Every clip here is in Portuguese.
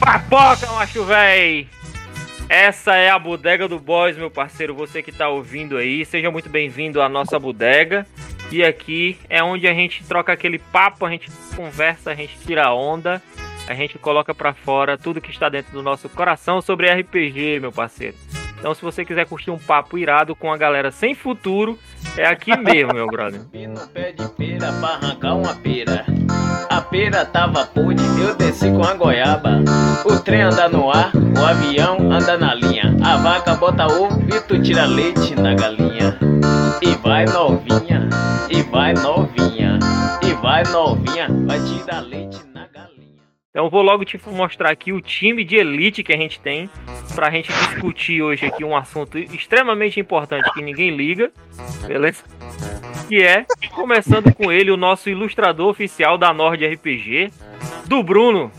Papoca, macho véi! Essa é a bodega do Boys, meu parceiro. Você que tá ouvindo aí, seja muito bem-vindo à nossa bodega. E aqui é onde a gente troca aquele papo, a gente conversa, a gente tira onda, a gente coloca para fora tudo que está dentro do nosso coração sobre RPG, meu parceiro. Então, se você quiser curtir um papo irado com a galera sem futuro, é aqui mesmo, meu brother. no pé de pera pra arrancar uma pera. A pera tava podre, eu desci com a goiaba. O trem anda no ar, o avião anda na linha. A vaca bota ovo e tu tira leite na galinha. E vai novinha, vai novinha, e vai novinha, vai tirar leite na galinha. Então eu vou logo te mostrar aqui o time de elite que a gente tem pra gente discutir hoje aqui um assunto extremamente importante que ninguém liga, beleza? Que é, começando com ele, o nosso ilustrador oficial da Nord RPG, do Bruno.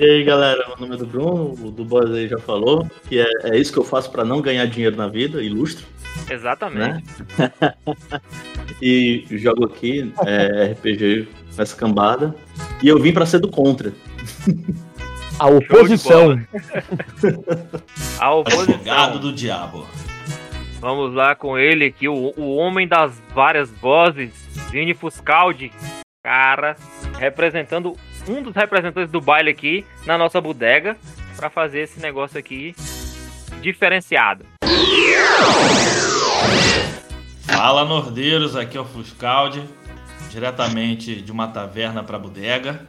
E aí galera, meu nome é do Bruno, o do Boys aí já falou, que é, é isso que eu faço pra não ganhar dinheiro na vida, ilustro, Exatamente. né? e jogo aqui é, RPG nessa cambada. E eu vim pra ser do contra. A oposição. A oposição. Advogado do diabo. Vamos lá com ele aqui, o, o homem das várias vozes, Vini Fuscaldi. Cara, representando um dos representantes do baile aqui na nossa bodega pra fazer esse negócio aqui diferenciado. Fala, nordeiros, aqui é o Fuscaldi, diretamente de uma taverna pra bodega.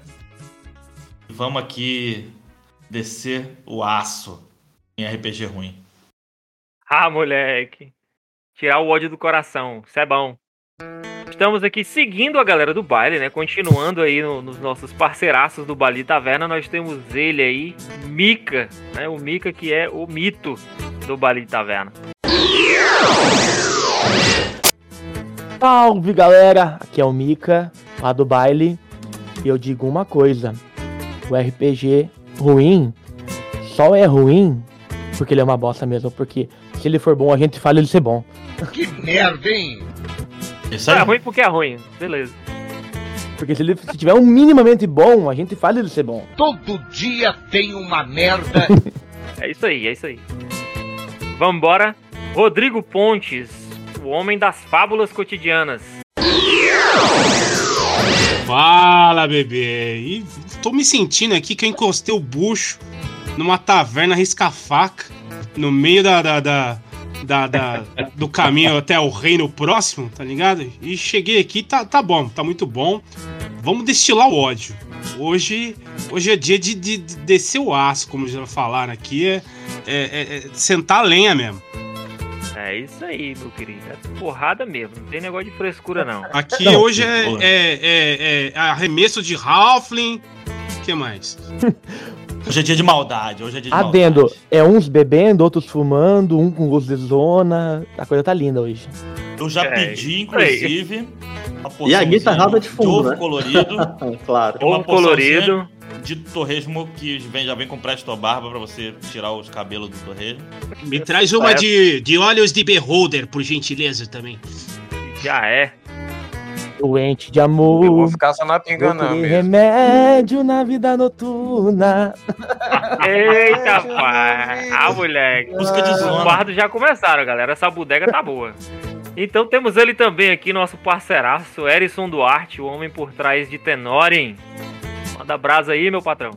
Vamos aqui descer o aço em RPG ruim. Ah, moleque. Tirar o ódio do coração. Isso é bom. Estamos aqui seguindo a galera do baile, né? Continuando aí no- nos nossos parceiraços do Baile Taverna. Nós temos ele aí, Mika, né? O Mika que é o mito do Baile Taverna. Salve galera, aqui é o Mika, lá do baile. E eu digo uma coisa: o RPG ruim só é ruim porque ele é uma bosta mesmo. Porque se ele for bom, a gente fala ele ser bom. Isso É aí. ruim porque é ruim. Beleza. Porque se ele se tiver um minimamente bom, a gente fala ele ser bom. Todo dia tem uma merda. É isso aí, é isso aí. Vambora. Rodrigo Pontes, o homem das fábulas cotidianas. Fala, bebê. E tô me sentindo aqui que eu encostei o bucho numa taverna risca-faca no meio da, da, da, da- da- do caminho até o reino próximo, tá ligado? E cheguei aqui, tá, tá bom, tá muito bom. Vamos destilar o ódio. Hoje, hoje é dia de, de- de descer o aço, como já falaram aqui, é, é- é- sentar a lenha mesmo. É isso aí, meu querido. É porrada mesmo. Não tem negócio de frescura, não. Aqui Não, hoje é, é- é- é arremesso de Halfling. O que mais? Hoje é dia de maldade. Hoje é dia de Adendo, maldade. é uns bebendo, outros fumando, um com gosto de zona. A coisa tá linda hoje. Eu já É, pedi, inclusive, uma E a guitarrada de fundo, ovo né? colorido. claro. Uma Ovo colorido. De torresmo que vem, já vem com presto barba pra você tirar os cabelos do torresmo. Me traz uma de, de olhos de beholder, por gentileza, também. Já é. Doente de Eu vou amor. ficar só na pinganã mesmo. remédio na vida noturna. Eita, pai. Ah, moleque. Música de Os zona. bardos já começaram, galera. Essa bodega tá boa. Então temos ele também aqui, nosso parceiraço, Erison Duarte, o homem por trás de Tenoren. Manda brasa aí, meu patrão.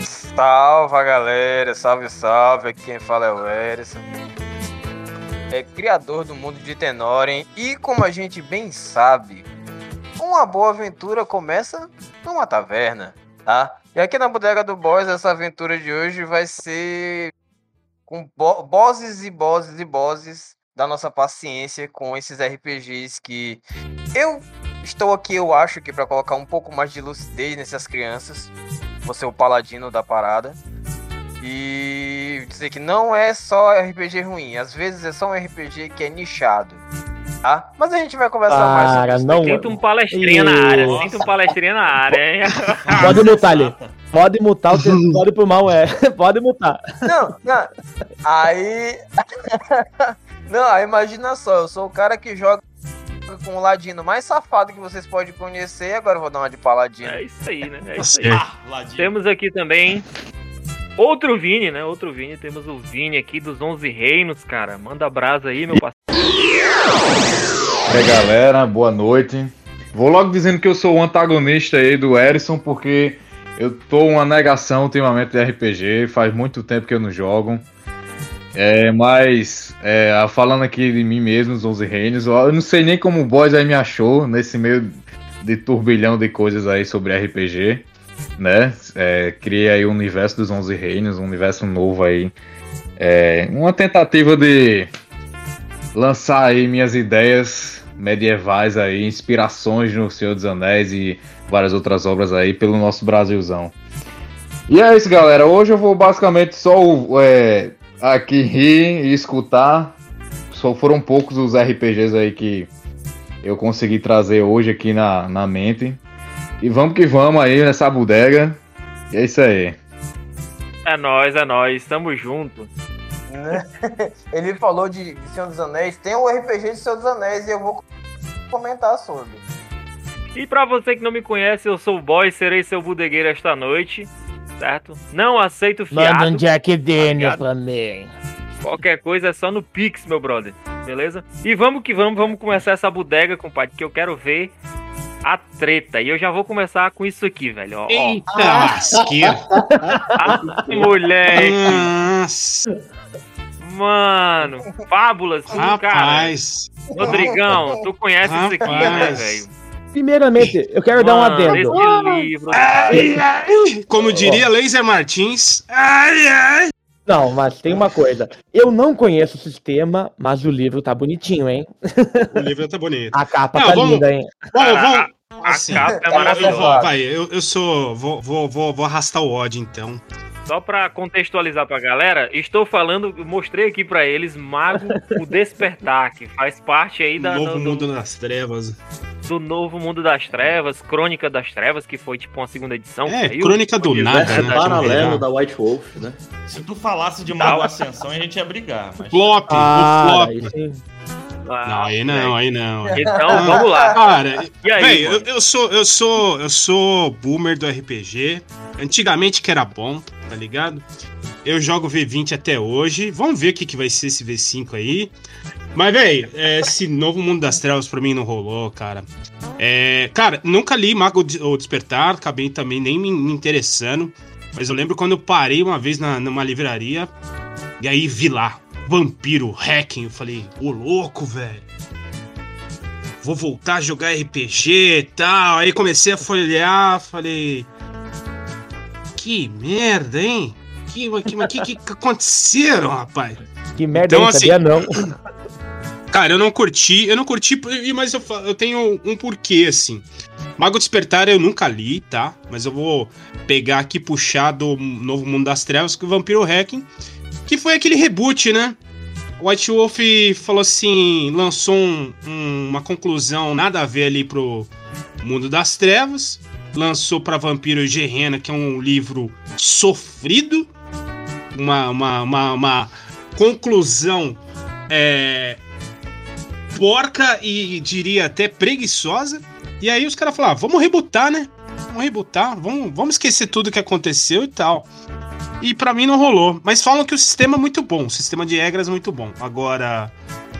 Salve galera, salve, salve. Aqui quem fala é o Erison. É criador do mundo de Tenoren. E como a gente bem sabe, uma boa aventura começa numa taverna, tá? E aqui na Bodega do Boss, essa aventura de hoje vai ser com bo bosses e bosses e bosses da nossa paciência com esses RPGs que eu estou aqui, eu acho que para colocar um pouco mais de lucidez nessas crianças. Você o paladino da parada. E dizer que não é só RPG ruim, às vezes é só um RPG que é nichado. Tá? Mas a gente vai conversar mais sobre Para, isso. não. Sinto um palestrinha na área. Nossa. Sinto um palestrinha na área, hein? Pode mutar ali. Pode mutar, o que pode pro mal é. Pode mutar. Não, não. Aí. não, aí imagina só, eu sou o cara que joga com o ladino mais safado que vocês podem conhecer. Agora eu vou dar uma de paladino. É isso aí, né? É isso aí. Ah. Temos aqui também outro Vini, né? Outro Vini. Temos o Vini aqui dos 11 Reinos, cara. Manda brasa aí, meu parceiro. E aí galera, boa noite. Vou logo dizendo que eu sou o antagonista aí do Erison, porque eu tô uma negação ultimamente de RPG, faz muito tempo que eu não jogo. É, mas, é, falando aqui de mim mesmo, os 11 Reinos, eu não sei nem como o Boys aí me achou nesse meio de turbilhão de coisas aí sobre RPG, né? É, criei aí o universo dos 11 Reinos, um universo novo aí. É, uma tentativa de lançar aí minhas ideias medievais aí, inspirações no Senhor dos Anéis e várias outras obras aí pelo nosso Brasilzão. E é isso, galera. Hoje eu vou basicamente só é, aqui rir e escutar. Só foram poucos os RPGs aí que eu consegui trazer hoje aqui na, na mente. E vamos que vamos aí nessa bodega. E é isso aí. É nóis, é nóis. Tamo junto. Né? Ele falou de Senhor dos Anéis. Tem um RPG de Senhor dos Anéis e eu vou comentar sobre. E pra você que não me conhece, eu sou o Boy, serei seu bodegueiro esta noite, certo? Não aceito Manda um fiado. Jack Obrigado. pra mim. Qualquer coisa é só no Pix, meu brother. Beleza? E vamos que vamos, vamos começar essa bodega, compadre, que eu quero ver a treta. E eu já vou começar com isso aqui, velho. Ó, ó. Eita, lasqueira. A mulher, Nossa, mano. Fábulas, cara. rapaz. Rodrigão, tu conhece isso aqui, né, Rapaz. velho? Primeiramente, eu quero dar um Mano, adendo. Ai, ai. Como diria Laser Martins. Ai, ai. Não, mas tem uma coisa. Eu não conheço o sistema, mas o livro tá bonitinho, hein? O livro tá bonito. A capa Não, tá vamos- linda, hein? Vamos, vamos. A Assim, capa é eu maravilhosa. vou- vai, eu, eu sou. Vou, vou, vou, vou arrastar o ódio então. Só pra contextualizar pra galera, estou falando, mostrei aqui pra eles Mago o Despertar, que faz parte aí da, Novo do, Mundo das Trevas. Do novo Mundo das Trevas, Crônica das Trevas, que foi tipo uma segunda edição. É. Crônica do Universo nada, É né? da- paralelo da White Wolf, né? Se tu falasse de Mago Ascensão, a gente ia brigar. Mas... Flop, Ah, o aí flop. sim. Ah, Não, aí não, aí não. Então, vamos lá. Cara, E aí, véi, eu, eu sou, eu sou, eu sou boomer do RPG. Antigamente que era bom, tá ligado? Eu jogo V20 até hoje. Vamos ver o que, que vai ser esse V5 aí. Mas, véi, é, esse novo mundo das trevas pra mim não rolou, cara. É, cara, nunca li Mago ou Despertar, acabei também nem me, me interessando. Mas eu lembro quando eu parei uma vez na, numa livraria e aí vi lá, Vampiro Hacking. Eu falei, ô louco, velho. Vou voltar a jogar RPG e tal. Aí comecei a folhear, falei. Que merda, hein? Que, que, mas que, que, aconteceram, rapaz? Que merda, Então, assim, não. Cara, eu não curti, eu não curti, mas eu, eu tenho um porquê, assim. Mago Despertar eu nunca li, tá? Mas eu vou pegar aqui e puxar do Novo Mundo das Trevas, que o Vampiro Hacking, que foi aquele reboot, né? O White Wolf falou assim, lançou um- um- uma conclusão nada a ver ali pro Mundo das Trevas, lançou pra Vampiro Gerena, que é um livro sofrido, uma, uma, uma, uma conclusão é, porca e diria até preguiçosa. E aí os caras falaram: ah, vamos rebutar, né? Vamos rebutar, vamos, vamos esquecer tudo que aconteceu e tal. E pra mim não rolou. Mas falam que o sistema é muito bom, o sistema de regras é muito bom. Agora,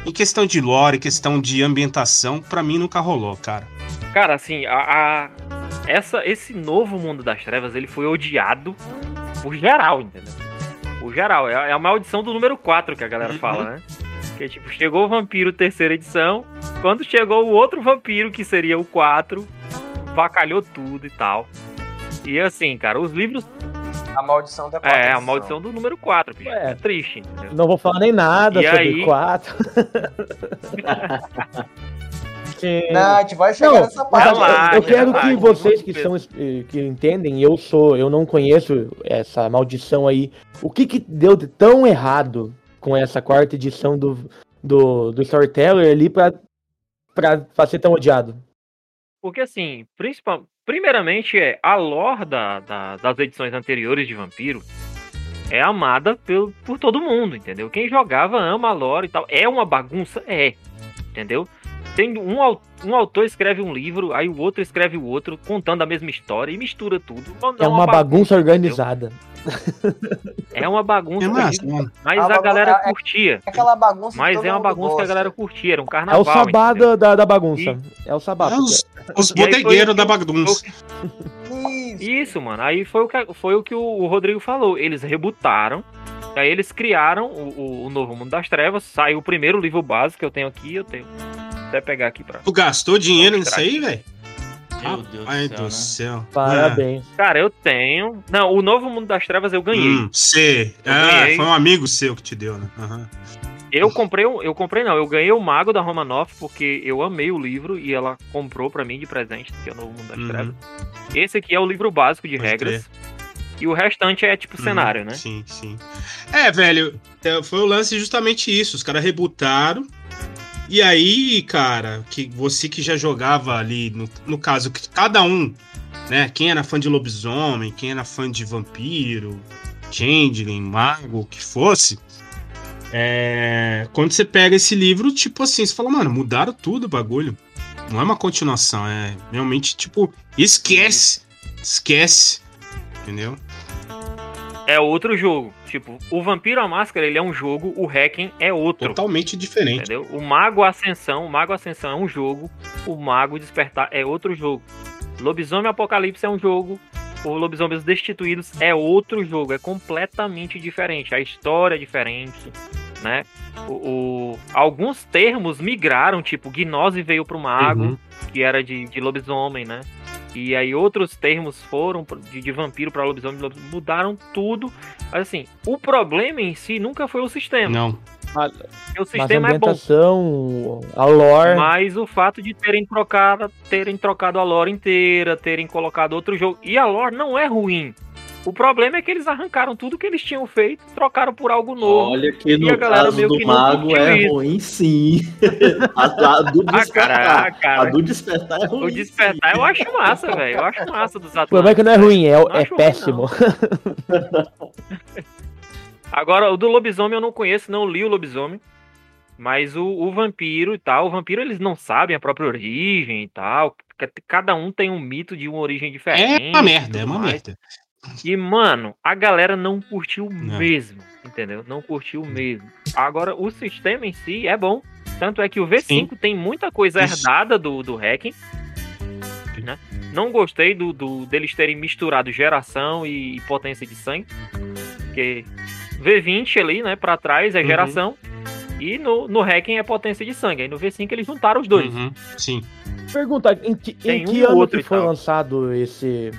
em questão de lore, questão de ambientação, pra mim nunca rolou, cara. Cara, assim, a, a- essa, esse novo mundo das trevas, ele foi odiado por geral, entendeu? o geral. É, é a maldição do número 4 que a galera uhum. fala, né? Que tipo, chegou o vampiro terceira edição, quando chegou o outro vampiro, que seria o 4, vacalhou tudo e tal. E assim, cara, os livros. A maldição da quarta. É, edição. a maldição do número 4, bicho. É, é triste. Entendeu? Não vou falar nem nada e sobre aí... 4. porque. Não, a gente vai chegar não, nessa parte. Lá, eu quero que vocês que são eh, que entendem, eu sou, eu não conheço essa maldição aí. O que que deu de tão errado com essa quarta edição do do, do Storyteller ali para para ser tão odiado? Porque assim, principal, primeiramente é a lore da, da, das edições anteriores de Vampiro é amada pelo, por todo mundo, entendeu? Quem jogava ama a lore e tal. É uma bagunça? É. Entendeu? Tem um, um autor escreve um livro, aí o outro escreve o outro, contando a mesma história e mistura tudo. Não É uma bagunça organizada. É uma bagunça. É massa, mano. Mas A a bagunça- galera é- curtia. Aquela bagunça Mas é uma bagunça que a gosta. galera curtia. Era um É o carnaval. sabá da, da, da bagunça. É o sabá. É os, os E bodegueiros da bagunça. Isso. Isso, mano. Aí foi o que, foi o, que o, o Rodrigo falou. Eles rebutaram. Aí eles criaram o, o- o Novo Mundo das Trevas. Saiu o primeiro livro básico que eu tenho aqui. Eu tenho. Vou até pegar aqui pra. Tu gastou dinheiro nisso aí, velho? Meu Deus Ai do céu, do né? céu. Parabéns. Cara, eu tenho. Não, o Novo Mundo das Trevas eu ganhei. Hum, você. Ah, ganhei. foi um amigo seu que te deu, né? Aham. Eu comprei, um- eu comprei não, eu ganhei o Mago da Romanoff porque eu amei o livro e ela comprou pra mim de presente, que é o Novo Mundo das Uhum. Trevas. Esse aqui é o livro básico de Pode regras. E o restante é tipo Uhum, cenário, né? Sim, sim. É, velho, é, foi o lance justamente isso. Os caras rebutaram. E aí, cara, que você que já jogava ali, no, no caso, que cada um, né? Quem era fã de lobisomem, quem era fã de vampiro, changeling, mago, o que fosse. É, quando você pega esse livro, tipo assim, você fala, mano, mudaram tudo o bagulho. Não é uma continuação, é realmente, tipo, esquece. Esquece. Entendeu? É outro jogo. Tipo, o Vampiro à Máscara, ele é um jogo, o Hacking é outro. Totalmente diferente. Entendeu? O Mago Ascensão, o Mago Ascensão é um jogo, o Mago Despertar é outro jogo. Lobisomem Apocalipse é um jogo, o Lobisomens Destituídos é outro jogo, é completamente diferente. A história é diferente, né? O, o- alguns termos migraram, tipo, Gnose veio pro Mago, Uhum. que era de, de lobisomem, né? E aí outros termos foram de, de vampiro para lobisomem, lobisomem, mudaram tudo. Mas assim, o problema em si nunca foi o sistema. Não. O Mas a sistema é bom. a lore. Mas o fato de terem trocado, terem trocado a lore inteira, terem colocado outro jogo. E a lore não é ruim. O problema é que eles arrancaram tudo que eles tinham feito, trocaram por algo novo. Olha que E no a galera caso meio do mago é isso. ruim, sim. a, a do despertar. ah, cara. A do despertar é ruim. O despertar eu acho massa, velho. Eu acho massa dos O problema é que não é ruim, é, é acho ruim, péssimo. Agora, o do lobisomem eu não conheço, não li o lobisomem. Mas o, o vampiro e tal, o vampiro eles não sabem a própria origem e tal. Ca- Cada um tem um mito de uma origem diferente. É uma merda, é uma mais. merda. E, mano, a galera não curtiu Não. mesmo, entendeu? Não curtiu mesmo. Agora, o sistema em si é bom. Tanto é que o V5 tem muita coisa Isso. herdada do, do hacking. Né? Não gostei do, do- deles terem misturado geração e potência de sangue. Porque V20 ali, né, pra trás é Uhum. E no, no hacking é potência de sangue. Aí no V5 eles juntaram os dois. Uhum, sim. Pergunta, em que, em um que e ano outro que foi tal. lançado esse...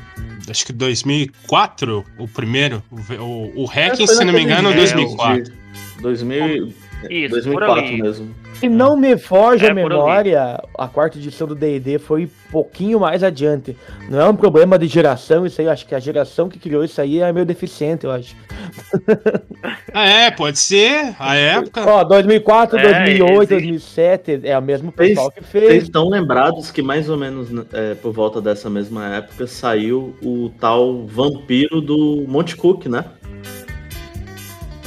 Acho que 2004, o primeiro. O, o, o Hacking, se não me engano, é mês 2004. de 2000, Isso, 2004 por ali. mesmo. Se não me foge É, a memória, a quarta edição do D&D foi um pouquinho mais adiante. Não é um problema de geração, isso aí, eu acho que a geração que criou isso aí é meio deficiente, eu acho. Ah, é, pode ser. A época. Ó, 2004, É, 2008, existe. 2007, é o mesmo pessoal que Vocês fez. estão lembrados que mais ou menos é, por volta dessa mesma época saiu o tal vampiro do Monte Cook, né?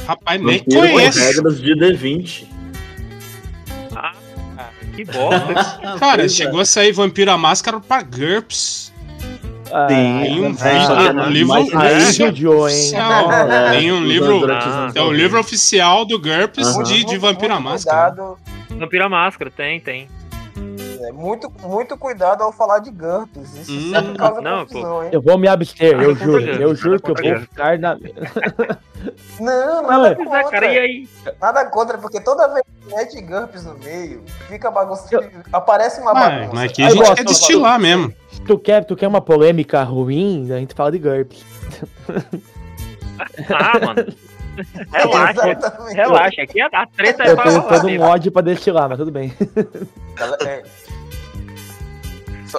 Rapaz, nem conheço. regras de D20. Cara, que bosta. Cara, é. chegou a sair Vampiro à Máscara pra GURPS. Ah, Tem um vídeo, é, um livro oficial. É, Tem um livro. É o 90. livro oficial do GURPS de, de Vampiro Máscara. Vampiro à máscara, tem, tem. É, muito, muito cuidado ao falar de GURPS. Isso Hum. sempre causa Não, confusão, hein? Eu vou me abster, eu não juro. Eu juro que eu vou ficar na. Não, Não, nada é. É, contra. cara, e aí? Nada contra, porque toda vez que mete GURPS no meio, fica bagunça. Eu- Aparece uma Mas, bagunça. mas aqui a gente quer destilar mesmo. Tu quer, tu quer uma polêmica ruim? A gente fala de GURPS. Ah, mano. Relaxa, Exatamente. relaxa. Aqui a treta é Eu tenho todo um ódio pra destilar, mas tudo bem. É.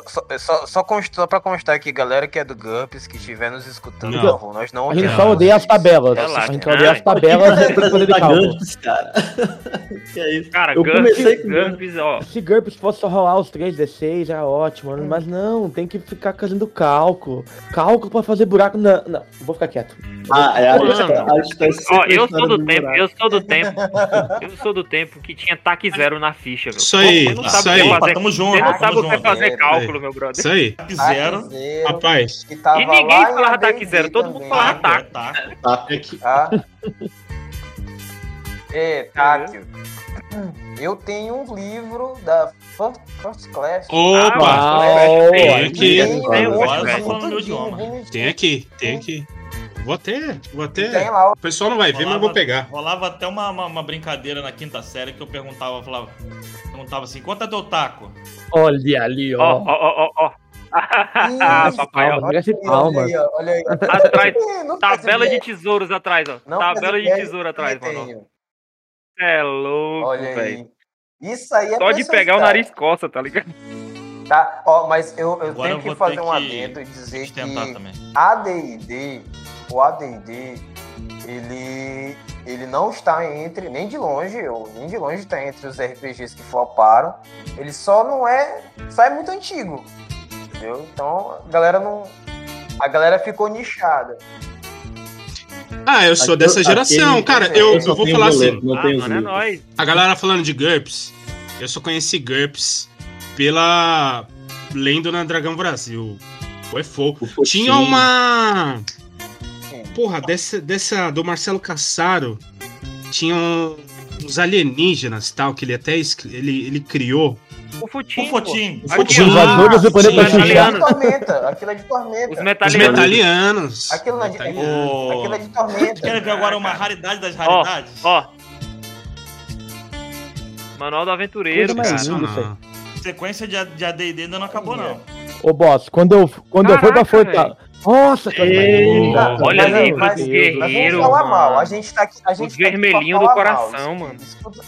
Só, só, só, só, const- só pra constar aqui, galera que é do GURPS, que estiver nos escutando, Não. favor, nós não A gente só odeia as tabelas. Relaxa. A gente só odeia as Ai. tabelas e tem que fazer de cálculo. Cara. que é isso? Cara, Eu comecei GURPS, com GURPS, ó. Se GURPS fosse só rolar os 3D6, era ótimo, mas não, tem que ficar fazendo cálculo. Cálculo pra fazer buraco. Não, não, vou ficar quieto. Ah, é a Mano. gente tá- a gente tá Ó, eu sou do tempo, buraco. eu sou do tempo. Eu sou do tempo que tinha taque zero na ficha, velho. Isso aí, não isso aí. que é Opa, fazer. tamo junto, Você não sabe o que é fazer É, meu brother. Isso aí. Tac zero. Rapaz, que tava E ninguém falava taque AD&D zero, todo mundo falava Tá, taco. tá. Tá. é Táquio. Eu tenho um livro da First, First Class. Opa! Tem aí aqui. Tem, bonitinho. Tem aqui, tem aqui. Vou até. Vou até. Tem lá. O pessoal não vai ver, mas eu vou pegar. Rolava até uma, uma, uma brincadeira na quinta série que eu perguntava, eu falava, perguntava assim, quanto é teu taco? Olha ali, Ó, ó. ó, ó, ó, papai, Olha aí, palmas. Olha aí, ó, olha aí. Atrás, tabela de tesouros atrás, ó. não Tabela de tesouro atrás, mano. É louco, Olha velho. aí. Isso aí é Só de pegar o nariz coça, tá ligado? Tá, ó, mas eu, eu Agora tenho eu que fazer um adendo e dizer que Tentar também. AD&D, o AD&D, ele, ele não está entre, nem de longe, ou nem de longe está entre os RPGs que floparam. Ele só não é, só é muito antigo, entendeu? Então a galera não, a galera ficou nichada. Ah, eu sou Aqui- dessa geração. aquele- Cara, eu, eu eu vou tenho falar boleto, assim. Não ah, mano, é nóis. A galera falando de GURPS, eu só conheci GURPS pela. Lendo na Dragão Brasil. Foi fogo. Tinha uma. Porra, dessa, dessa do Marcelo Cassaro. Tinha uns alienígenas tal, que ele até ele, ele criou. O O Futinho. Fotinho. Aqui, Fotinho. ó. Invasores do planeta Aquilo é de tormenta, aquilo é de tormenta. Os Os metalianos. metalianos. Aquilo é de, Metalianos. Aquilo é de tormenta. Quer ver agora uma raridade das Ó, raridades? ó. Manual do Aventureiro, Coisa cara. Sensacional. Sequência de AD&D ainda não acabou, não. Ô, boss, quando eu, quando eu fui pra Caraca, Fortaleza. Nossa, que Eita, olha Mas, ali, mas- mas guerreiros, vamos falar mano. mal. A gente tá aqui. A gente Os tá vermelhinhos do falar mal. coração, mano. Escuta-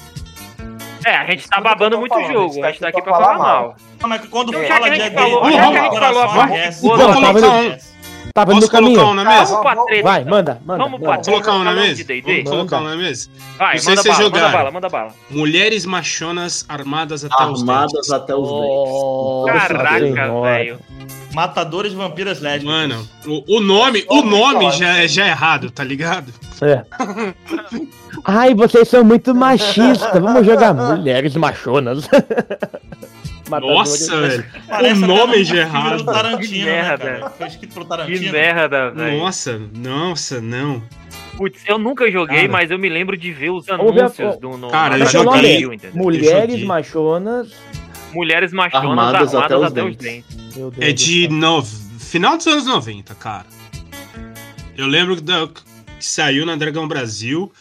É, a gente tá Escuta que babando muito falando, jogo. A gente tá aqui pra falar falar mal. mal. Mas quando já fala de falou- já que a gente o falou a coração parte boa do Tá no Posso colocar um caminho? na Tá, mesa? vamos- Vamos pra treta. Vai, manda, manda. Vamos pra. Vou colocar um na mesa? Vamos colocar um na mesa? Vai, Não sei manda se bala, manda bala, manda bala. Mulheres machonas armadas até os Armadas dentes. até os Oh, dentes. Caraca, velho. Matadores de vampiras lésbicas. Mano, o, o nome, o nome já, é- já é errado, tá ligado? É. Ai, vocês são muito machistas. Vamos jogar mulheres machonas. Matadores. Nossa, velho. Parece o nome já é errado. Tarantino, Que né, merda. cara? Foi escrito pelo Que Tarantino. merda, velho. Nossa, nossa, não. Putz, eu nunca joguei, Cara. mas eu me lembro de ver os anúncios do no, Cara, eu joguei. Mulheres joguei. machonas. Mulheres machonas Armadas armadas, até os até os dentes. dentes. Meu Deus É de nov... final dos anos 90, cara. Eu lembro que da- que saiu na Dragão Brasil.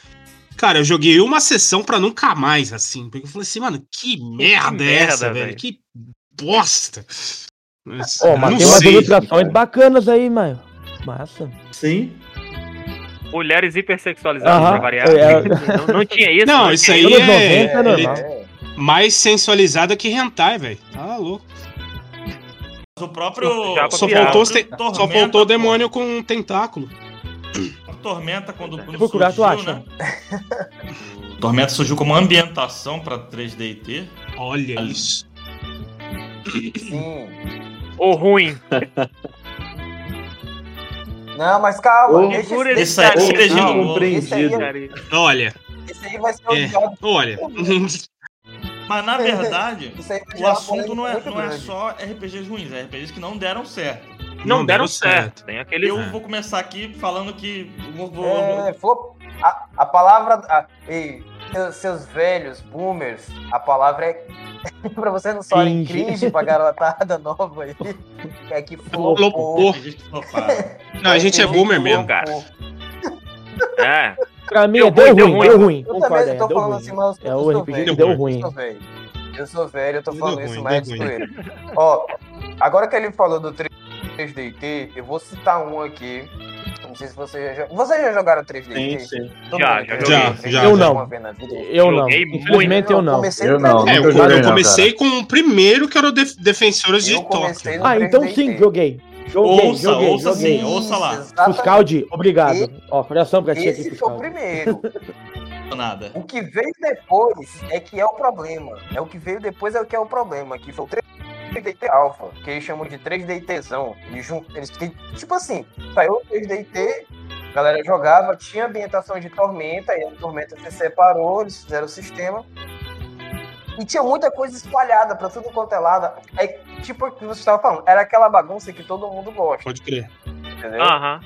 Cara, eu joguei uma sessão pra nunca mais, assim. Porque eu falei assim, mano, que merda é merda, essa, velho? velho. Que bosta. Mas, Ó, não mas tem umas sei. ilustrações bacanas aí, mano. Massa. Sim. Mulheres hipersexualizadas Aham, pra variar. é. Não, não tinha isso? Não, isso tinha aí é, 90 é ele- normal. É. mais sensualizada que hentai, velho. Tá louco. O próprio. Só os te- Tormenta, só faltou o pô. demônio com um tentáculo. Tormenta quando, quando procurar, tu surgiu, acha? né? Tormenta surgiu como ambientação pra 3D e T. Olha isso. Sim. Ou ruim. Não, mas calma. Deixa por esse, Esse aí, Esse esse esse Incompreendido. aí- Olha, esse aí vai ser É. odiado. olha. Mas na verdade, o assunto não é, não é só RPGs ruins, é RPGs que não deram certo. Não, deram certo. Tem aqueles. Eu É. vou começar aqui falando que. Vou, É, flop. A, a palavra. A, ei, seus, seus velhos boomers, a palavra é. pra você não soarem Cringe. cringe pra garotada nova aí. É que flopou. Não, a gente é boomer mesmo. cara. É. Pra mim, Deu é deu ruim, deu ruim, deu ruim. Eu Concordo, também é, tô deu falando ruim. assim, mas É eu o sou RPG velho. deu ruim. Eu sou velho. Eu sou velho, eu tô Deu falando ruim, isso mais ruim. zoeira. Ó, agora que ele falou do 3D&T, eu vou citar um aqui, Não sei se vocês já, vocês já jogaram 3D. Sim, sim. Já, já já. Já, Eu não. alguma vez na vida? Eu não. Infelizmente eu não. comecei Eu não, 3D. É, eu, comecei com o primeiro que era o Def Defensores de Tóquio. Ah, então 3D. sim, joguei. Joguei, Ouça, joguei, ouça joguei. sim, ouça lá. Fuscaldi, obrigado. Ó, coração pra ti aqui, Esse foi o primeiro. Nada. O que veio depois é que é o problema. É o que veio depois é o que é o problema. Que foi o 3DT Alpha, que eles chamam de 3DTzão. Eles, jun- eles tipo assim, saiu o 3DT, a galera jogava, tinha ambientação de Tormenta, e a Tormenta se separou, eles fizeram o sistema. E tinha muita coisa espalhada pra tudo quanto é lado. Aí, tipo o que você estava falando, era aquela bagunça que todo mundo gosta, Pode crer. entendeu? Aham.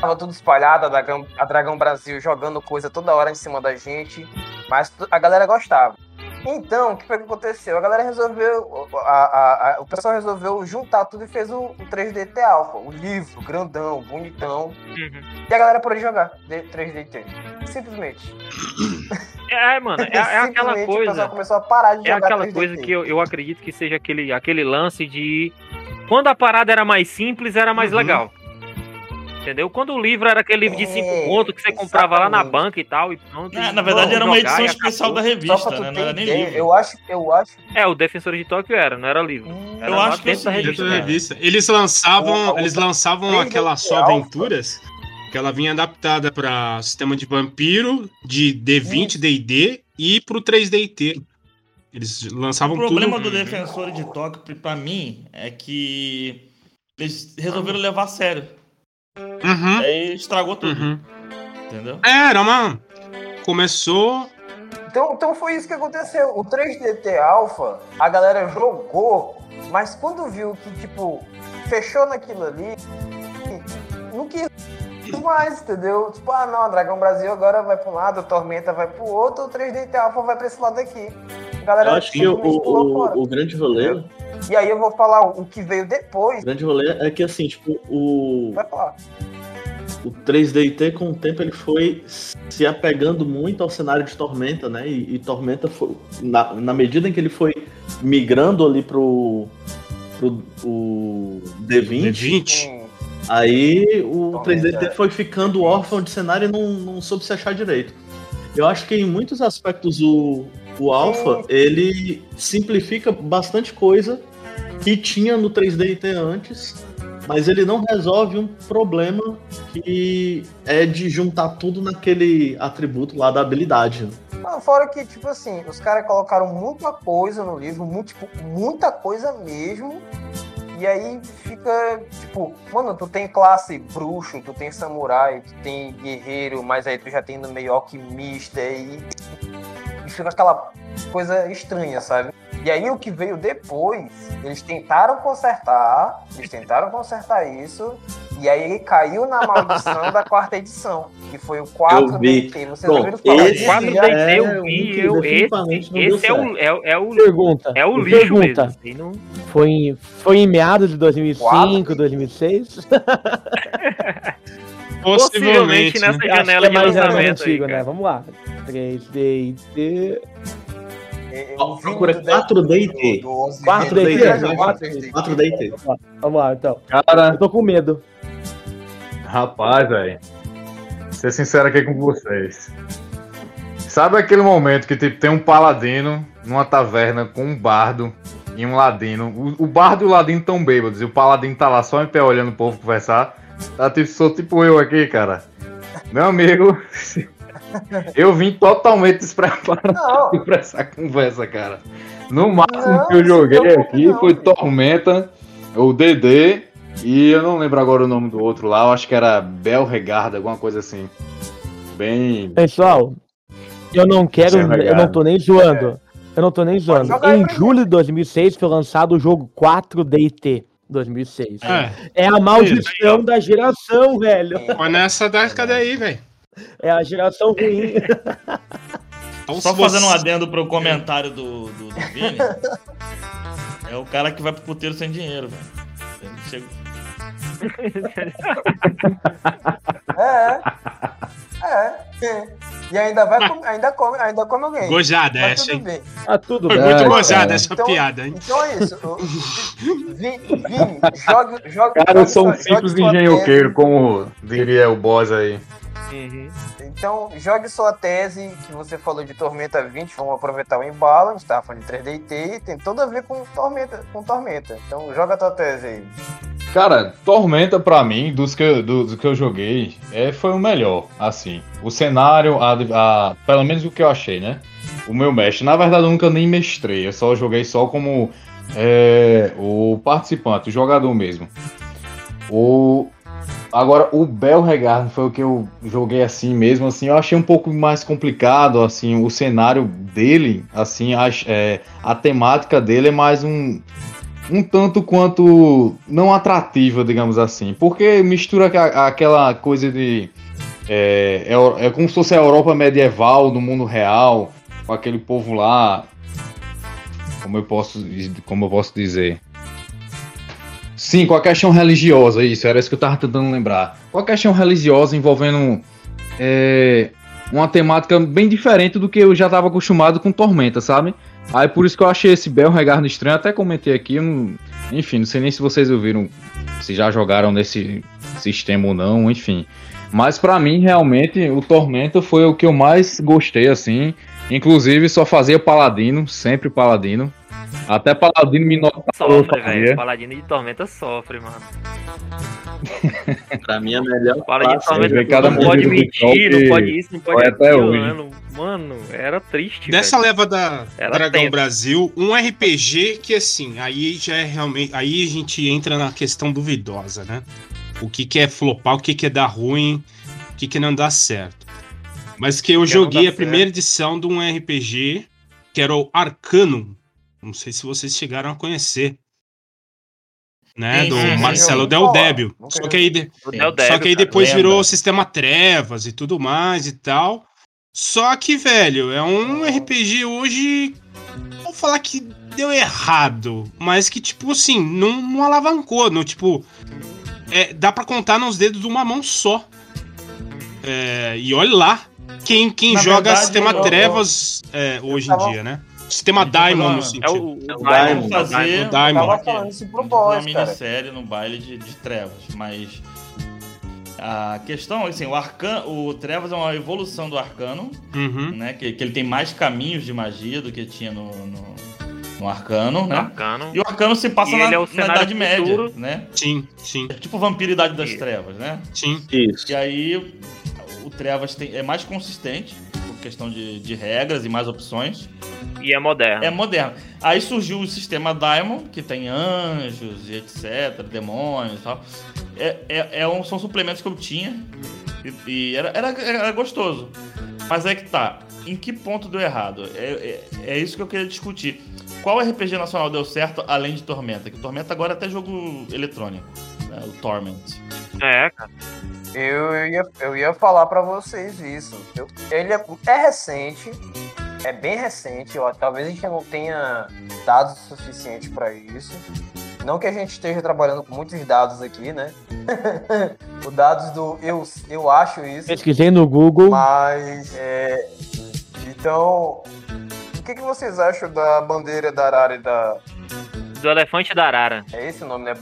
Tava tudo espalhado, a Dragão, a Dragão Brasil jogando coisa toda hora em cima da gente, mas a galera gostava. Então, o que foi que aconteceu? A galera resolveu, a- a- a- o pessoal resolveu juntar tudo e fez o, o 3DT Alpha, o livro, grandão, bonitão, Uhum. e a galera pôde jogar D- 3DT. Simplesmente. É, mano, é, é aquela Simplesmente O pessoal coisa. começou a parar de É jogar aquela 3DT. coisa que eu, eu acredito que seja aquele, aquele lance de. Quando a parada era mais simples, era mais Uhum. legal. Entendeu? Quando o livro era aquele livro de cinco É, contos que você comprava lá na exatamente. banca e tal, e pronto. É, e na verdade, era uma edição especial da revista, né? Não era nem ideia, livro. eu acho, eu acho. É, o Defensores de Tóquio era, não era livro. Era Eu acho que é dentro da revista. Da cara. revista. Eles lançavam, O- o- eles lançavam 3D aquela só aventuras que ela vinha adaptada para sistema de vampiro, de D20, D&D e pro 3D&T. Eles lançavam O problema tudo. do Defensor de Tóquio, pra mim, é que eles resolveram levar a sério. Uhum, Aí estragou tudo, uhum. entendeu? É, Era, mano. Começou. Então, então foi isso que aconteceu. O 3DT Alpha, a galera jogou, mas quando viu que, tipo, fechou naquilo ali, não quis mais, entendeu? Tipo, ah, não, Dragão Brasil agora vai pra um lado, a Tormenta vai pro outro, o 3DT Alpha vai pra esse lado aqui. A galera Eu acho que o, simplesmente pulou fora. o, o grande rolê, E aí eu vou falar o que veio depois. o grande rolê é que assim, tipo, o, Vai falar. o 3DT com o tempo ele foi se apegando muito ao cenário de Tormenta, né? E, e Tormenta foi na, na medida em que ele foi migrando ali pro, pro o D20, D20. Hum, aí o Tormenta, 3DT foi ficando órfão de cenário e não, não soube se achar direito. Eu acho que em muitos aspectos o, o Alpha ele simplifica bastante coisa que tinha no 3DT antes, mas ele não resolve um problema que é de juntar tudo naquele atributo lá da habilidade. né? Não, fora que, tipo assim, os caras colocaram muita coisa no livro, muito, tipo, muita coisa mesmo. E aí fica, tipo, mano, tu tem classe bruxo, tu tem samurai, tu tem guerreiro, mas aí tu já tem no meio alquimista e, e fica aquela coisa estranha, sabe? E aí o que veio depois, eles tentaram consertar, eles tentaram consertar isso, e aí caiu na maldição da quarta edição, que foi o 4 Eu vi. DT. Vocês Pronto, ouviram falar esse disso? Quadro já DT é eu vi, que eu, esse, esse é, o, é, é o, Pergunta. é o lixo pergunta. mesmo. assim, não- Foi em, foi em meados de 2005, Quatro? 2006? Possivelmente Possivelmente, né? nessa Eu acho janela que é de é lançamento aí, antigo, né? cara. Vamos lá. 3D vi procura do 4DT. do 11 4 DT, DT, já né? jogou 4 4DT. 4DT. Vamos lá, então. Cara, Eu tô com medo. Rapaz, velho. Ser sincero aqui com vocês. Sabe aquele momento que tipo, tem um paladino numa taverna com um bardo e um ladino. O, o bardo e o ladino tão bêbados e o paladino tá lá só em pé olhando o povo conversar. Tá tipo, sou tipo eu aqui, cara. Meu amigo, eu vim totalmente despreparado pra essa conversa, cara. No máximo Não, que eu joguei aqui não, foi. Tormenta, o DD e eu não lembro agora o nome do outro lá, eu acho que era Belregarda, alguma coisa assim. Bem. Pessoal, eu não quero, é eu não tô nem zoando. Eu não tô nem zoando. Em julho de 2006 foi lançado o jogo 4DT 2006. É, É a maldição da geração, velho. foi nessa década aí, velho. É a geração ruim. Então, Só fazendo um você- adendo pro comentário do, do, do Vini. é o cara que vai pro puteiro sem dinheiro, velho. Chega- é. É. é. E ainda vai com- ainda come, ainda come alguém. Gojada Mas essa, tudo hein? bem. Ah, tudo Foi bem. muito É, gozada cara. essa Então- piada, hein? Então é isso. Vim, Vim, jogue, jogue. Cara, eu sou um simples engenhoqueiro, como diria o boss aí. Uhum. Então, jogue sua tese que você falou de Tormenta 20, vamos aproveitar o embalo, a gente tava falando de 3DT, tem tudo a ver com Tormenta, com Tormenta. Então, joga a tua tese aí. Cara, Tormenta pra mim, dos que, eu- do, do que eu joguei, é, foi o melhor, assim. O cenário, a, a- pelo menos o que eu achei, né? O meu mestre, na verdade eu nunca nem mestrei, eu só joguei só como é, o participante, o jogador mesmo. O, agora, o Belregard foi o que eu joguei assim mesmo, assim, eu achei um pouco mais complicado, assim, o cenário dele, assim, a, é, a temática dele é mais um, um tanto quanto não atrativa, digamos assim, porque mistura aquela coisa de é, é, é como se fosse a Europa medieval no mundo real, com aquele povo lá, como eu posso, como eu posso dizer, sim, com a questão religiosa, isso era isso que eu tava tentando lembrar, com a questão religiosa envolvendo é, uma temática bem diferente do que eu já estava acostumado com Tormenta, sabe? Aí por isso que eu achei esse Bel Regardo estranho, até comentei aqui, não- enfim, não sei nem se vocês ouviram, se já jogaram nesse sistema ou não, enfim. Mas pra mim, realmente, o Tormenta foi o que eu mais gostei, assim. Inclusive, só fazia Paladino, sempre Paladino. Até Paladino me notava. Sofre, velho. Paladino de Tormenta sofre, mano. Pra mim, a melhor Paladino de classe- Tormenta cada não pode mentir, não pode isso, não pode aquilo, mano. Mano, era triste, Dessa velho. leva da Era Dragão tenso. Brasil, um RPG que assim, aí já é realmente. Aí a gente entra na questão duvidosa, né? O que, que é flopar, o que, que é dar ruim, o que, que não dá certo. Mas que eu joguei a primeira edição de um RPG, que era o Arcanum. Não sei se vocês chegaram a conhecer. Né? Sim, do sim, Marcelo Del. Nunca Só que aí, só que aí depois virou o sistema Trevas e tudo mais e tal. Só que, velho, é um RPG hoje. Vou falar que deu errado. Mas que, tipo assim, não, não alavancou. Não, tipo. é, dá pra contar nos dedos de uma mão só. É, e olha lá. Quem, quem Na joga verdade, sistema eu- Trevas é, hoje em tava- dia, né? Sistema eu Diamond, no É sentido. o, o Diamond. Diamond. fazer- O Eu Diamond. tava falando isso pro boss, uma minissérie no baile de, de Trevas, mas a questão, assim, o Arcan, o Trevas é uma evolução do Arcano, Uhum. né? Que, que ele tem mais caminhos de magia do que tinha no, no, no Arcano, né? Arcano. E o Arcano se passa E na, é o na Idade Média, né? Sim, sim, É tipo Vampiro Idade das Isso. Trevas, né? sim. Isso. E aí o Trevas tem, é mais consistente, por questão de, de regras e mais opções. E é moderno. É moderno. Aí surgiu o sistema Diamond, que tem anjos e etc, demônios e tal. É, é, é um- são suplementos que eu tinha e, e era, era, era gostoso. Mas é que tá, em que ponto deu errado? É, é, é isso que eu queria discutir. Qual RPG nacional deu certo além de Tormenta? Que Tormenta agora é até jogo eletrônico, né? o Torment. É, cara. Eu, ia, eu ia falar pra vocês isso. Eu- ele é, é recente, é bem recente. Ó, talvez a gente não tenha dados suficientes pra isso. Não que a gente esteja trabalhando com muitos dados aqui, né? o dados do eu, eu acho isso. Pesquisei no Google. Mas, é, então, o que, que vocês acham da bandeira da Arara e da... Do Elefante da Arara. É esse o nome, né?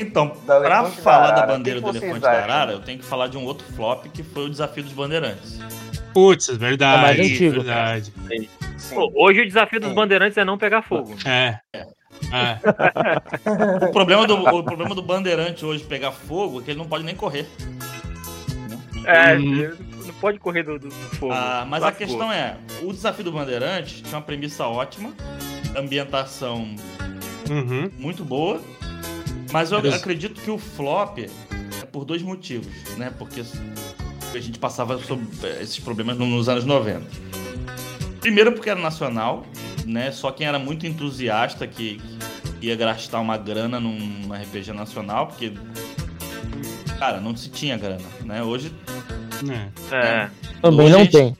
Então, Da da falar da Arara, bandeira do Elefante da acham? Arara, eu tenho que falar de um outro flop que foi o Desafio dos Bandeirantes. Putz, É mais verdade, antigo. verdade. Pô, hoje o desafio dos Sim. bandeirantes é não pegar fogo. É. É. O problema, do, o problema do Bandeirante hoje pegar fogo é que ele não pode nem correr. É, Uhum. não pode correr do, do fogo. Ah, mas a Lascou. questão é, o desafio do Bandeirante tinha uma premissa ótima, ambientação Uhum. muito boa, mas eu Eles- acredito que o flop é por dois motivos, né? Porque a gente passava sobre esses problemas no- nos anos 90. Primeiro porque era nacional, né? Só quem era muito entusiasta que, que ia gastar uma grana num, RPG nacional, porque cara, não se tinha grana, né? Hoje É. É. Também Hoje não gente- tem.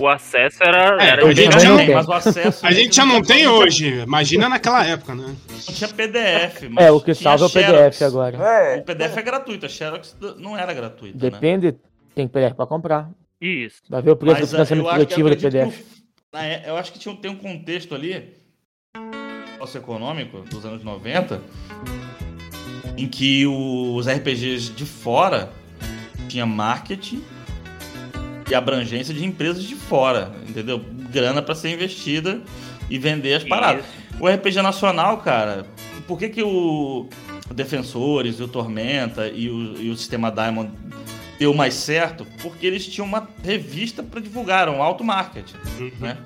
O acesso era. É, era a hoje gente já não tem, mas o acesso A gente já não tem hoje. Imagina naquela época, né? Não tinha PDF, mas É, o que salva é o. PDF agora. É, O PDF é gratuito, a Xerox não era gratuita, né? Depende, tem PDF pra comprar. Isso. Vai ver o preço do Mas, financiamento eu acho que coletivo do que PDF. é- eu acho que tinha, tem um contexto ali socioeconômico dos anos 90 em que os RPGs de fora tinha marketing e abrangência de empresas de fora, entendeu? Grana para ser investida e vender as paradas. O RPG nacional, cara, por que que o Defensores, o Tormenta e o, e o Sistema Diamond deu mais certo? Porque eles tinham uma revista para divulgar, um auto marketing, né?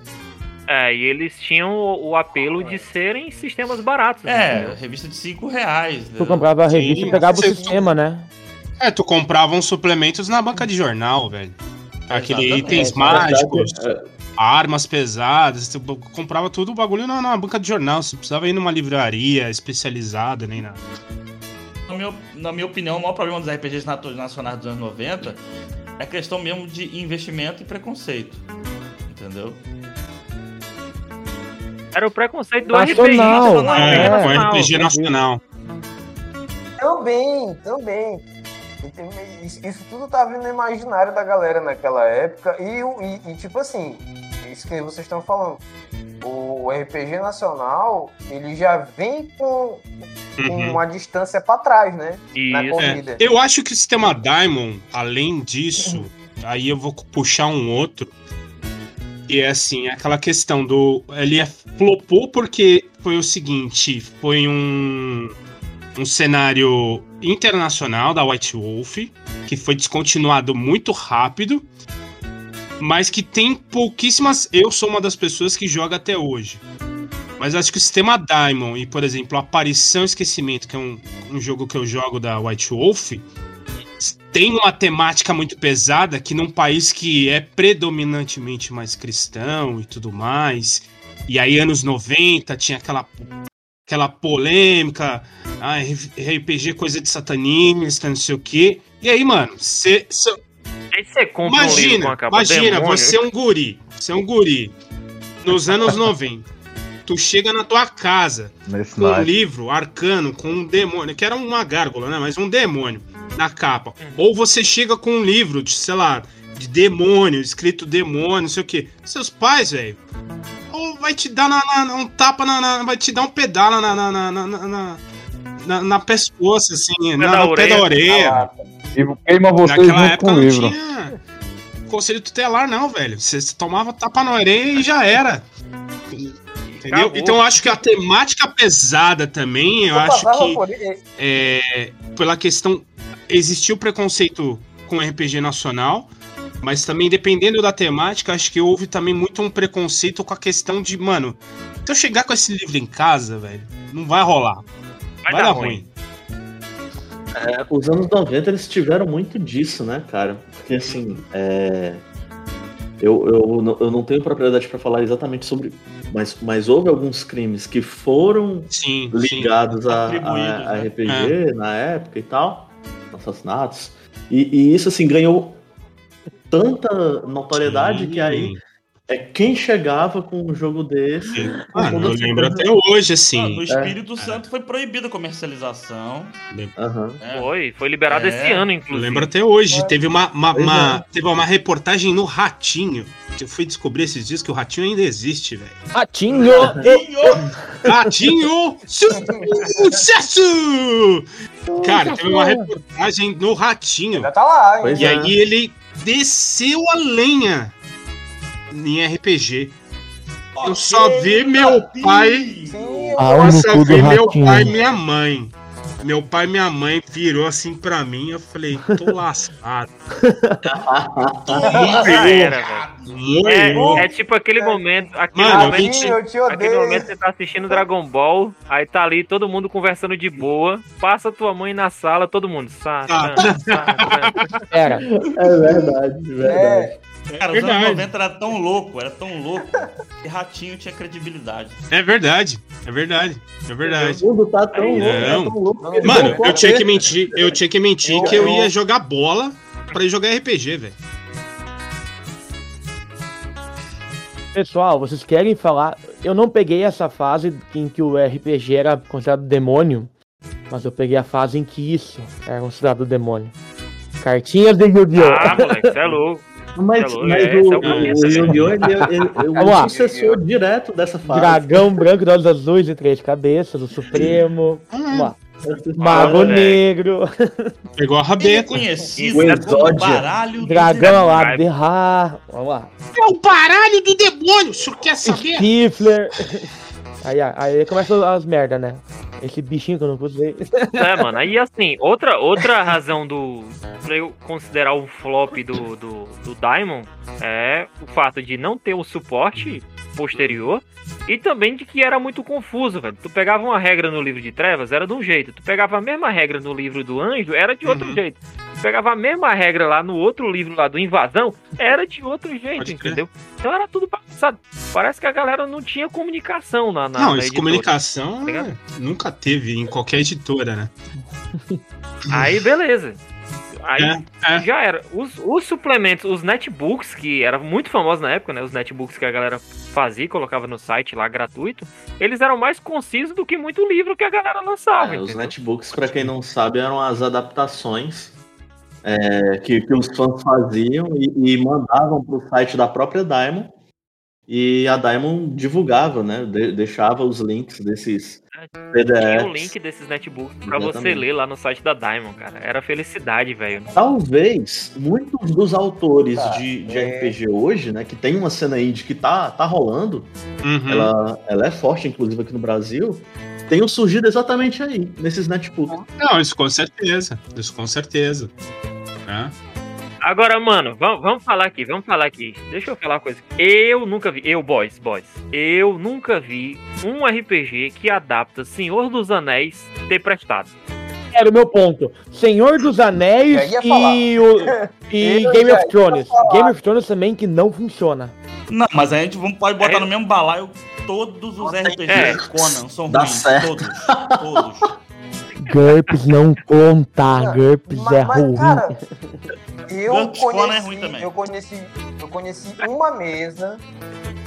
É, e eles tinham o, o apelo de serem sistemas baratos. É, entendeu? revista de 5 reais. Tu comprava a Sim, revista e pegava o sistema, né? É, tu comprava uns suplementos na banca de jornal, velho. Aquele Exatamente. itens verdade, mágicos, é, armas pesadas, tu comprava tudo o bagulho na, na banca de jornal. Você precisava ir numa livraria especializada, nem nada. Na minha, na minha opinião, o maior problema dos RPGs nacionais dos anos 90 é questão mesmo de investimento e preconceito. Entendeu? Era o preconceito do Nacional, RPG. É, é, com nacional. RPG nacional. Também, também. Isso, isso tudo tá vindo no imaginário da galera naquela época. E, e- e, tipo assim, isso que vocês estão falando. O RPG nacional, ele já vem com, com Uhum. uma distância pra trás, né? Na corrida. Eu acho que o sistema Diamond, além disso, aí eu vou puxar um outro. E é assim, aquela questão do. Ele é, flopou porque foi o seguinte: foi um, um cenário internacional da White Wolf, que foi descontinuado muito rápido, mas que tem pouquíssimas. Eu sou uma das pessoas que joga até hoje. Mas acho que o sistema Diamond e, por exemplo, Aparição e Esquecimento, que é um, um jogo que eu jogo da White Wolf, tem uma temática muito pesada que num país que é predominantemente mais cristão e tudo mais. E aí, anos 90, tinha aquela, aquela polêmica, ah, RPG coisa de satanista, não sei o quê. E aí, mano, você. Aí você compra um livro com Imagina, a capa imagina, demônio. você é um guri. Você é um guri. Nos anos 90. Tu chega na tua casa Nesse com um livro arcano com um demônio, que era uma gárgula, né? Mas um demônio na capa. Ou você chega com um livro de, sei lá, de demônio, escrito demônio, não sei o quê. Seus pais, velho. Vai te dar na- na- um tapa na, na- Vai te dar um pedala na. na, na, na, na, na, na pescoço, assim, na, da no pé da orelha. E queima vocês Naquela junto época não livro. tinha conselho tutelar, não, velho. Você tomava tapa na orelha e já era. Entendeu? Acabou. Então eu acho que a temática pesada também, eu acho passava que é, pela questão. Existiu preconceito com RPG nacional, mas também dependendo da temática, acho que houve também muito um preconceito com a questão de, mano, se eu chegar com esse livro em casa, velho, não vai rolar. Vai, Vai, dar dar ruim. ruim. É, os anos 90 eles tiveram muito disso, né, cara? Porque assim, é, eu, eu, não- eu não tenho propriedade pra falar exatamente sobre. Mas, mas houve alguns crimes que foram Sim, sim. ligados a, Atribuídos, a- a né? RPG na época e tal, assassinatos. E, e isso assim ganhou tanta notoriedade que aí é quem chegava com um jogo desse. toda eu lembro até hoje, Ah, assim. no Espírito Santo foi proibida a comercialização. Aham. né? Foi, foi liberado É, esse ano, Eu inclusive. lembro até hoje. Teve uma, uma, Pois uma- é. teve uma reportagem no Ratinho. Que eu fui descobrir esses dias que o Ratinho ainda existe, velho. Ratinho! Ratinho! Sucesso! Cara, teve uma reportagem no Ratinho. Ainda tá lá, hein? E é. aí ele desceu a lenha em RPG. Eu só vi meu pai. Eu Ah, Eu só vi meu pai e minha mãe. Meu pai e minha mãe virou assim pra mim. Eu falei, tô lascado. Já era, velho. É, é tipo aquele momento. Aquele Mano, momento. eu te- eu te Aquele odeio. momento você tá assistindo Dragon Ball, aí tá ali todo mundo conversando de boa, passa tua mãe na sala, todo mundo. Sá, Tá. Era. É verdade, verdade. Cara, os anos Verdade. 90 era tão louco, era tão louco, que Ratinho tinha credibilidade. É verdade, é verdade, é verdade. O mundo tá tão louco, tá Não. tão louco. Mano, eu tinha que mentir, eu tinha que mentir que eu ia jogar bola pra ir jogar RPG, velho. Pessoal, vocês querem falar? Eu não peguei essa fase em que o RPG era considerado demônio, mas eu peguei a fase em que isso era considerado demônio. Cartinhas de Yu-Gi-Oh! Ah, moleque, você é louco. Mas, Alô, mas essa o, é o o, Yu-Gi-Oh! é o sucessor direto dessa fase. Dragão branco de olhos azuis e três cabeças, o Supremo. Vamos lá. Mago velho. Negro, Pegou a Ele é rabeta. conhecido O como baralho do Dragão lá Ra. Vamos lá. É o baralho do demônio, o senhor quer saber? Stifler. Aí, aí começa as merda, né? Esse bichinho que eu não usei. É, mano. Aí assim, outra, outra razão do. pra eu considerar o flop do, do, do Diamond é o fato de não ter o suporte posterior e também de que era muito confuso, velho. Tu pegava uma regra no livro de trevas, era de um jeito. Tu pegava a mesma regra no livro do anjo, era de outro Uhum. jeito. Pegava a mesma regra lá no outro livro lá do invasão, era de outro jeito, entendeu? Então era tudo bagunçado. Parece que a galera não tinha comunicação na, na, Não, na essa editora. comunicação Tá é, nunca teve em qualquer editora, né? Aí beleza. Aí É, é. já era. Os, os suplementos, os netbooks, que eram muito famosos na época, né? Os netbooks que a galera fazia, colocava no site lá gratuito, eles eram mais concisos do que muito livro que a galera lançava. É, os netbooks, pra quem não sabe, eram as adaptações é, que, que os fãs faziam e, e mandavam pro site da própria Diamond. E a Diamond divulgava, né? de- deixava os links desses Tinha PDFs. o link desses netbooks pra você ler lá no site da Diamond, cara. Era felicidade, velho. Talvez muitos dos autores Tá, de, de é. RPG hoje, né? Que tem uma cena indie que tá, tá rolando, Uhum. ela, ela é forte, inclusive aqui no Brasil, tenham surgido exatamente aí, nesses netbooks. Não, isso com certeza. Isso com certeza. É. Agora, mano, vamos, vamos falar aqui, vamos falar aqui. Deixa eu falar uma coisa. Eu nunca vi, eu, boys, boys, eu nunca vi um RPG que adapta Senhor dos Anéis ter prestado. Era o meu ponto. Senhor dos Anéis e, o, e Game of Thrones. Game of Thrones também que não funciona. Não, mas a gente vamos- pode botar É. no mesmo balaio todos os RPGs É. Conan. São Dá ruins. certo. Todos. Todos. GURPS não conta. GURPS Mas, é ruim. cara, eu Conan é conheci, ruim também. eu conheci, eu conheci uma mesa,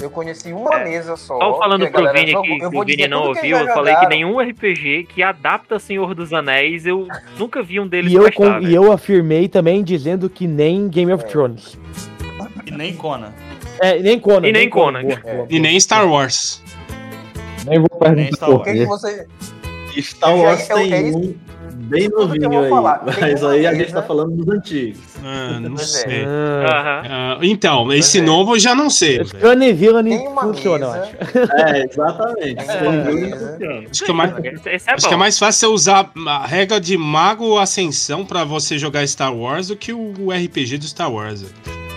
eu conheci uma É. mesa só. Só falando pro Vini aqui, Eu o Vini não ouviu, eles eu falei que nenhum RPG que adapta Senhor dos Anéis, eu nunca vi um deles E eu, com- e eu afirmei também dizendo que nem Game of É. Thrones. E nem Conan. É, nem Conan. E nem Conan. Boa, boa, boa. E nem Star Wars. Nem vou Nem perguntar Star O por que, que você. Star Eu já- Wars eu- é tem isso- um bem eu novinho aí, falar. Mas aí a gente tá falando dos antigos. Ah, não é. sei. Ah, Aham. Ah, então, esse é. novo eu já não sei. velho. Scan e Villain Tem uma funciona, eu mesa. acho. É, exatamente. Mesa. dúvida. Acho que é mais, é acho que é mais fácil você usar a regra de Mago Ascensão pra você jogar Star Wars do que o RPG do Star Wars.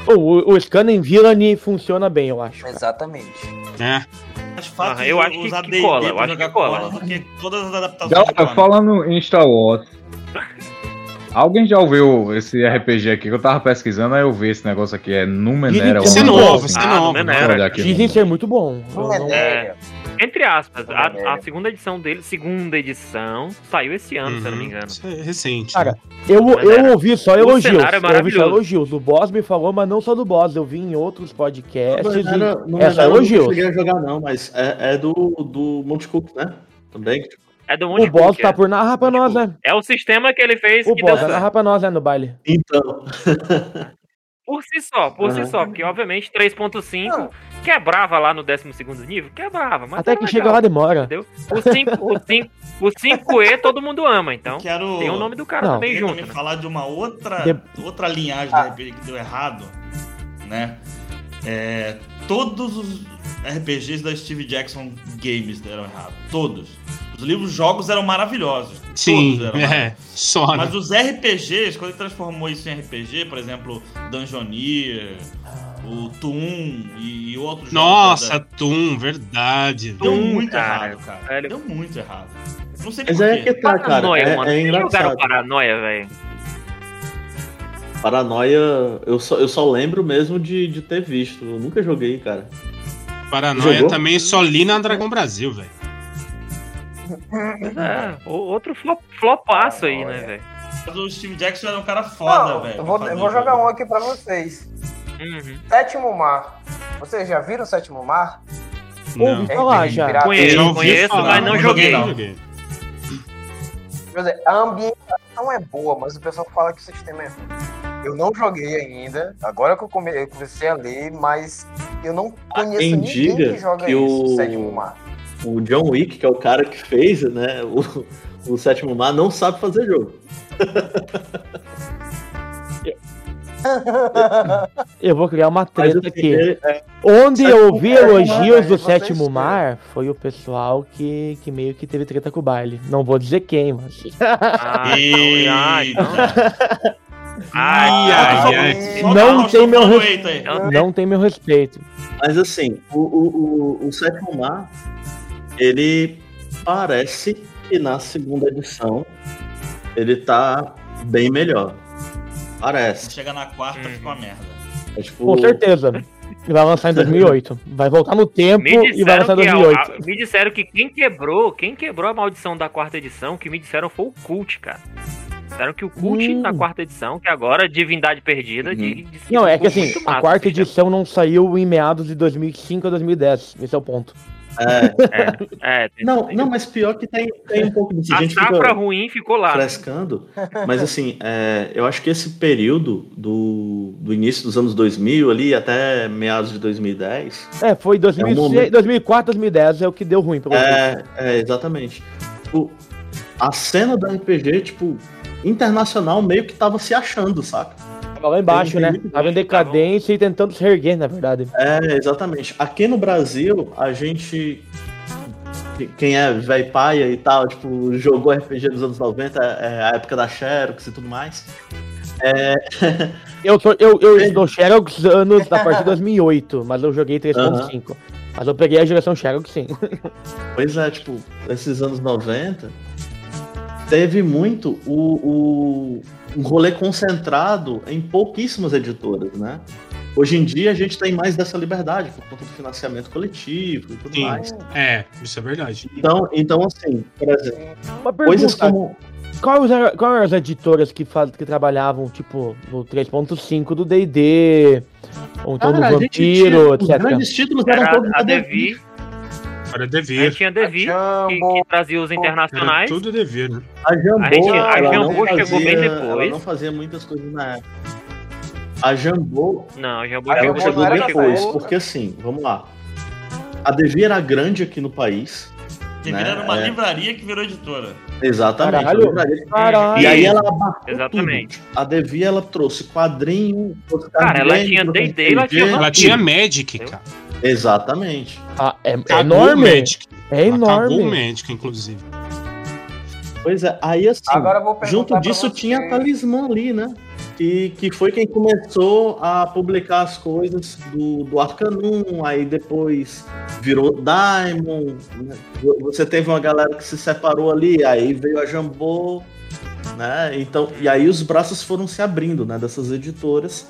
O, o, o Scan e Villain funciona bem, eu acho. Exatamente. né? Mais fácil Ah, eu acho que- usar que cola, eu acho que cola. Do que todas as adaptações Conan. falando em Star Wars. Alguém já ouviu esse RPG aqui que eu tava pesquisando, aí eu vi esse negócio aqui, é Numenera. Esse é que alguma novo, esse assim. é novo. Numenera. Dizem ser muito bom. Não é. Entre aspas, a, a segunda edição dele, segunda edição, saiu esse ano, se eu não me Uhum. engano. Isso é recente. Cara, Eu, eu ouvi só o elogios. cenário é eu ouvi só elogios. O boss me falou, mas não só do boss. Eu vi em outros podcasts. Não, e é só era, eu não elogios. cheguei a jogar não, mas é, é do, do Monte Cook, né? Também. É do Monte O boss tá é. por narrar pra nós, né? É o sistema que ele fez O que deu boss vai certo. narrar pra nós, né, no baile. Então, Por si só, por si Aham. só, porque obviamente 3.5 Não. quebrava lá no 12º nível, quebrava, mas Até é que legal, chega lá demora. entendeu? O 5, o 5, o 5E todo mundo ama, então Quero tem o nome do cara Não. também junto. também né? falar de uma outra, De- outra linhagem Ah. de RPG que deu errado, né? É, todos os RPGs da Steve Jackson Games deram errado. Todos. Os livros jogos eram maravilhosos. Sim, todos eram é. maravilhosos. Só, né? Mas os RPGs, quando ele transformou isso em RPG, por exemplo, Dungeoneer, o Toon e, e outros Nossa, jogos. Toon, verdade. Deu Toon, muito cara, errado, cara. velho. Deu muito errado. Não sei mas por é quê. que tá, cara. Paranoia, É, mano. é engraçado. Paranoia, velho? Paranoia, eu só, eu só lembro mesmo de, de ter visto. Eu nunca joguei, cara. Paranoia Jogou? também só li na Dragão Brasil, velho. É, o- outro flop, flopaço aí, né, velho? Mas o Steve Jackson era um cara foda, Não, velho. eu vou, o jogar jogo. um aqui pra vocês. Uhum. Sétimo Mar. Vocês já viram Sétimo Mar? Não. Ouvi falar já. pirata. Conheço, ouvi conheço, falar, mas não não joguei. joguei, não. Quer dizer, a ambientação é boa, mas o pessoal fala que o sistema é ruim. Eu não joguei ainda. Agora que eu, come- eu comecei a ler, mas eu não conheço quem ninguém que joga que isso, o- sétimo mar. O John Wick, que é o cara que fez, né, o, o sétimo mar, não sabe fazer jogo. Eu vou criar uma treta aqui. ele- é, Onde Sétimo eu vi Mar, elogios do sétimo mar foi o pessoal que, que meio que teve treta com o baile. Não vou dizer quem, mas. Ah, então, ah, então. Ai, Ai, ai, ai. Só Não tem meu chute no res- eito aí. Não tem meu respeito. Mas assim, o, o, o, o sétimo mar, ele parece que na segunda edição ele tá bem melhor. Parece. Chega na quarta, Uhum. fica uma merda. É, tipo, Com certeza. E vai lançar em 2008. Vai voltar no tempo e vai lançar em que a- 2008. a- me disseram que quem quebrou, quem quebrou a maldição da quarta edição, que me disseram foi o Cult, cara. Disseram que o Cult Hum. na quarta edição, que agora é Divindade Perdida, Uhum. de, Não, é que assim, a quarta bicho. edição não saiu em meados de 2005 a 2010. Esse é o ponto. É. É, tem- Não, tem- não, mas pior que tem, tem um pouco disso. A A gente safra fica ruim ficou lá. né? frescando, mas assim, é, eu acho que esse período do, do início dos anos 2000 ali até meados de 2010, É, foi 2006, momento. 2004, 2010 é o que deu ruim pra você. É, é, exatamente. Tipo, a cena do RPG, tipo, internacional meio que tava se achando, saca? Tava lá embaixo, né? Tava em decadência e tentando se reerguer, na verdade. É, exatamente. Aqui no Brasil, a gente. Quem é velho paia e tal, tipo, jogou RPG dos anos 90, é a época da Xerox e tudo mais. Eu, sou, eu, eu estou Xerox anos a partir de 2008, mas eu joguei 3.5. Mas eu peguei a geração Xerox sim. Pois é, tipo, esses anos 90, teve muito o, o um rolê concentrado em pouquíssimas editoras, né? Hoje em dia a gente tem mais dessa liberdade por conta do financiamento coletivo e tudo Sim. mais. É, isso é verdade. Então, então, assim, por exemplo, Uma coisas pergunta, como. quais eram, quais eram as editoras que, faz, que trabalhavam, tipo, no 3.5 do D&D, ou então Cara, do a gente tinha- Vampiro, Os etc. grandes títulos eram Era todos a da Devi, Era a devir. gente tinha Devi, que, que trazia os Era internacionais. tudo devir, né? A Jambô, A gente- a Jambô não chegou fazia, bem depois. Ela não fazia muitas coisas na época. A Jambô Não, A vou ela Jambô chegou era depois, porque assim, vamos lá. A Devi era grande aqui no país. Devir Né, era uma é. livraria que virou editora. Exatamente. Caralho. a. Caralho. E aí ela Exatamente. tudo. A Devi, ela trouxe quadrinho, Cara, ela tinha D&D, ela tinha. Ela tinha Magic, cara. Exatamente. Ah, é, é enorme. Magic. É Ela Acabou o enorme. Magic, inclusive. Pois é, aí assim, junto disso tinha a Talismã ali, né? Que, que foi quem começou a publicar as coisas do, do Arcanum, aí depois virou Diamond, né? Você teve uma galera que se separou ali, aí veio a Jambô, né? Então, e aí os braços foram se abrindo, né, dessas editoras,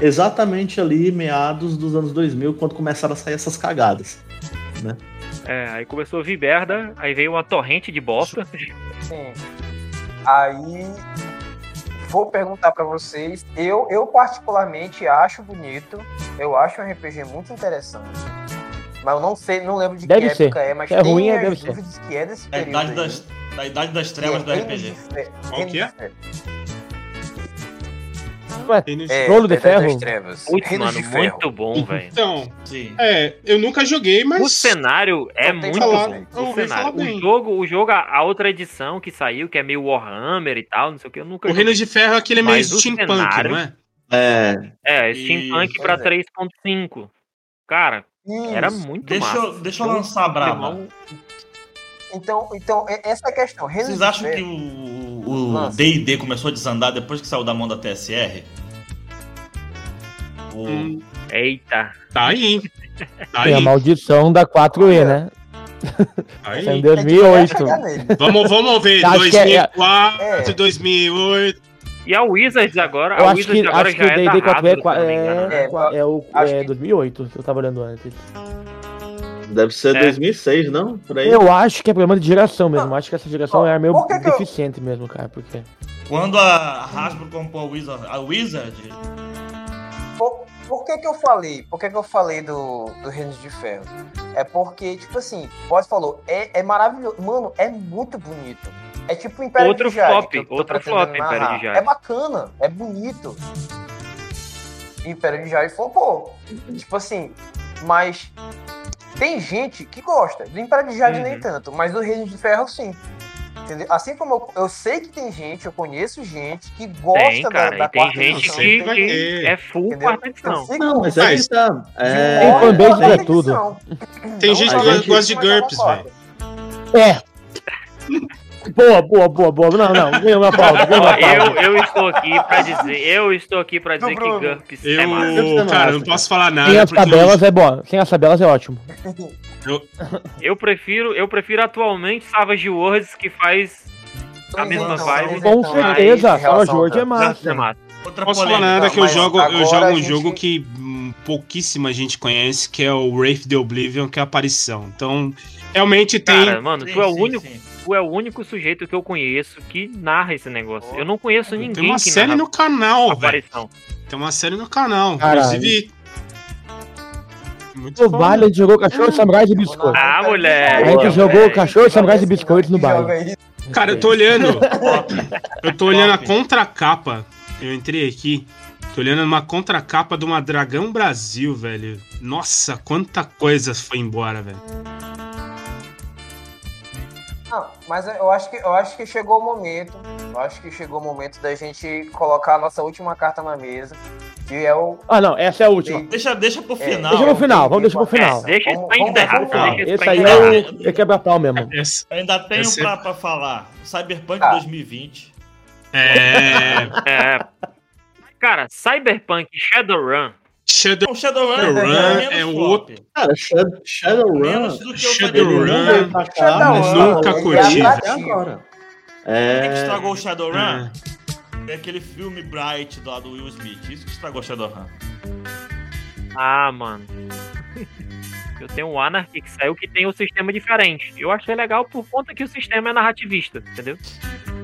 exatamente ali meados dos anos 2000, quando começaram a sair essas cagadas. É, aí começou a vir merda, aí veio uma torrente de bosta. Sim. Aí vou perguntar pra vocês. Eu, eu particularmente acho bonito. Eu acho um RPG muito interessante. Mas eu não sei, não lembro de Deve que ser. época é, mas é tem ruim, é, as deve ser. dúvidas que é desse Da período. aí. das, da idade das trevas do É, RPG. Qual que é? de Fe- Ué, É, de Ferro? das Trevas. Reinos mano, de Ferro. muito bom, velho. Então, Sim. é, eu nunca joguei, mas. O cenário é muito falar- bom. O cenário. O jogo, o jogo, a a outra edição que saiu, que é meio Warhammer e tal, não sei o que, eu nunca O Reino de Ferro é aquele meio steampunk, cenário- não é? É, É, E- steampunk pra Pois é. 3.5. Cara, Isso. era muito Deixa massa. eu, deixa eu Então, lançar a braba. Então, então, é- essa é a questão. Reinos Vocês acham que o-. D&D começou a desandar depois que saiu da mão da TSR? O- Hum, Eita. tá aí. Tá tem a aí. maldição da 4E, né? Tá aí. Em a gente vai 2008. chegar nele. Vamos, vamos ver. Acho que é- 2004, é. 2008. E a Wizards agora, Eu a acho Wizards que, agora acho que já o é da D&D 4E é, né? é, É, é o é que- 2008, que eu tava olhando antes. Deve ser É. 2006, não? Por aí. Eu acho que é problema de geração mesmo. Acho que essa geração Ó, é meio que que eu- deficiente mesmo, cara. Porque... Quando a Hasbro comprou a Wizard, a Wizard Por, Por que que eu falei? Por que que eu falei do, do Reino de Ferro? É porque, tipo assim, o Boss falou, é, é maravilhoso. Mano, é muito bonito. É tipo o Império Outro de Jade. flop, outro flop, Império narrar. de Jade. É bacana, é bonito. Império de Jade falou, pô, tipo assim, mas tem gente que gosta. Do Império de Jade nem Uhum. tanto, mas do Reino de Ferro sim. Entendeu? Assim como eu, eu sei que tem gente, eu conheço gente que gosta Tem, da, cara. da E tem gente edição, que, ter. é full entendeu? quarta edição. Não, mas é que tá. É, Olha, fanbase pra tudo. Tem gente que ter gosta de é GURPS, quarta. É. Boa, boa, boa, boa. Não, não, ganhou uma pauta, pauta. eu, eu estou aqui pra dizer, eu estou aqui pra dizer que Bruno. GURPS é massa. Eu, cara, eu não posso falar nada. Sem as porque tabelas é bom. Sem as tabelas é ótimo. Eu prefiro, eu prefiro atualmente Savage Worlds que faz a mesma então, vibe. pois Com então, certeza, Savage World é ao- massa. é massa. Outra Posso falar polêmica. nada que eu jogo, eu jogo um gente- jogo que hum, pouquíssima gente conhece, que é o Wraith the Oblivion, que é a aparição. Então, realmente tem. Cara, mano, Sim, tu é o sim, único, sim. Tu é o único sujeito que eu conheço que narra esse negócio. Eu não conheço ninguém tem uma que série no canal, velho. Tem uma série no canal. Caralho. Inclusive. Muito O bom. Vale jogou cachorro, samurais e biscoito. Ah, moleque. A gente Boa, jogou velho. cachorro, samurais e biscoitos no baile. Cara, eu tô olhando. eu tô olhando a contracapa. Eu entrei aqui. Tô olhando uma contracapa de uma Dragão Brasil, velho. Nossa, quanta coisa foi embora, velho. Não, mas eu acho que eu acho que chegou o momento. Eu acho que chegou o momento da gente colocar a nossa última carta na mesa, que é o Ah, não, essa é a última. Deixa, deixa pro É, final. Deixa pro final, vamos deixar pro É, final. Deixa isso pra enterrar. Esse aí é o é quebra-pau mesmo. Eu ainda tenho Esse- pra, pra falar. Cyberpunk Ah. 2020. É. É. Cara, Cyberpunk Shadowrun. Shadow O Shadowrun Shadowrun é, menos é outro- Cara, Shadow, Shadowrun. Menos do que o Shadowrun. Não Shadowrun, mas nunca curti. é. O que que É. estragou o Shadowrun? Ah. É aquele filme Bright lá do Will Smith. Isso que estragou o Shadowrun. Ah, mano. Eu tenho o Anarchy que saiu que tem um sistema diferente. Eu achei legal por conta que o sistema é narrativista, entendeu?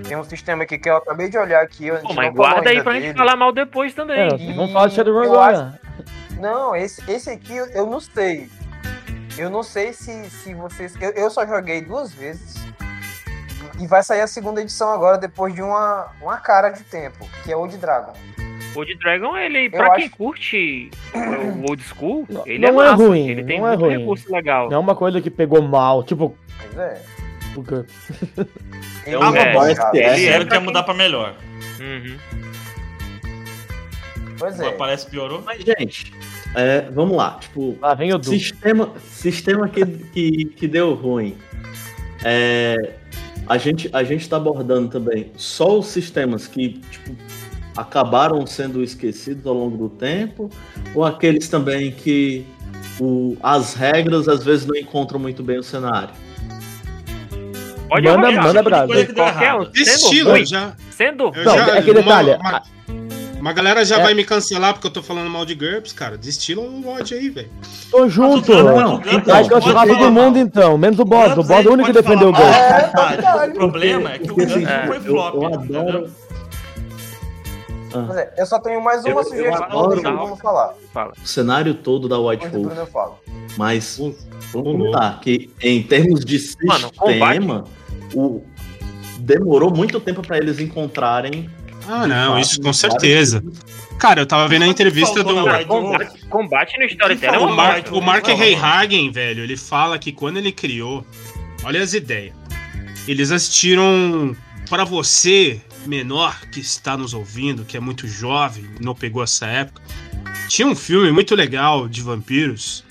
tem um sistema aqui que eu acabei de olhar aqui. gente Pô, mas guarda aí pra gente dele. falar mal depois também. É, E vamos falar de Shadowrun agora. Não, esse, esse aqui eu- não sei. Eu não sei se, se vocês. Eu, eu só joguei duas vezes. E vai sair a segunda edição agora, depois de uma, uma cara de tempo, que é Old Dragon. O Old Dragon, ele, Eu pra quem acho- curte o old school, Não- ele não é é massa. ruim, ele tem não é muito ruim. recurso legal. Não é uma coisa que pegou mal, tipo. Pois é. o GURPS. Ele é, ele é Sério pra quer quem- mudar pra melhor. Uhum. Pois é. Parece piorou. Mas, gente, é, vamos lá. Tipo, Lá vem o Du. sistema, sistema que, que, que deu ruim. É, a, gente, a gente tá abordando também só os sistemas que tipo, acabaram sendo esquecidos ao longo do tempo, ou aqueles também que o, as regras às vezes não encontram muito bem o cenário. Pode Manda- arrochar. manda brasa. Qualquer um, Estilo, ruim, já. sendo Não, já- é que detalhe, Uma, uma, uma galera já É. vai me cancelar porque eu tô falando mal de GURPS, cara. Destila o mod aí, velho. Tô junto. O Não, Gump- o Gump Vai cancelar todo mundo então, menos o boss. O boss é o único que defendeu o. GURPS. É. O problema é que o assim, foi eu- flop. eu adoro- É. Eu só tenho mais uma Eu- eu sugestão adoro antes do dar- Bruno falar. O cenário todo da White Wolf, eu mas Ô, vamos contar que em termos de Mano, sistema, o, demorou muito tempo para eles encontrarem. Ah, não, fato, isso com certeza. Cara, eu tava vendo a que entrevista do. Cara, combate, combate no Storytelling é O, Mar- o Mark não. Reihagen, velho, ele fala que quando ele criou, olha as ideias. Eles assistiram para você, menor que está nos ouvindo, que é muito jovem, não pegou essa época. Tinha um filme muito legal de vampiros,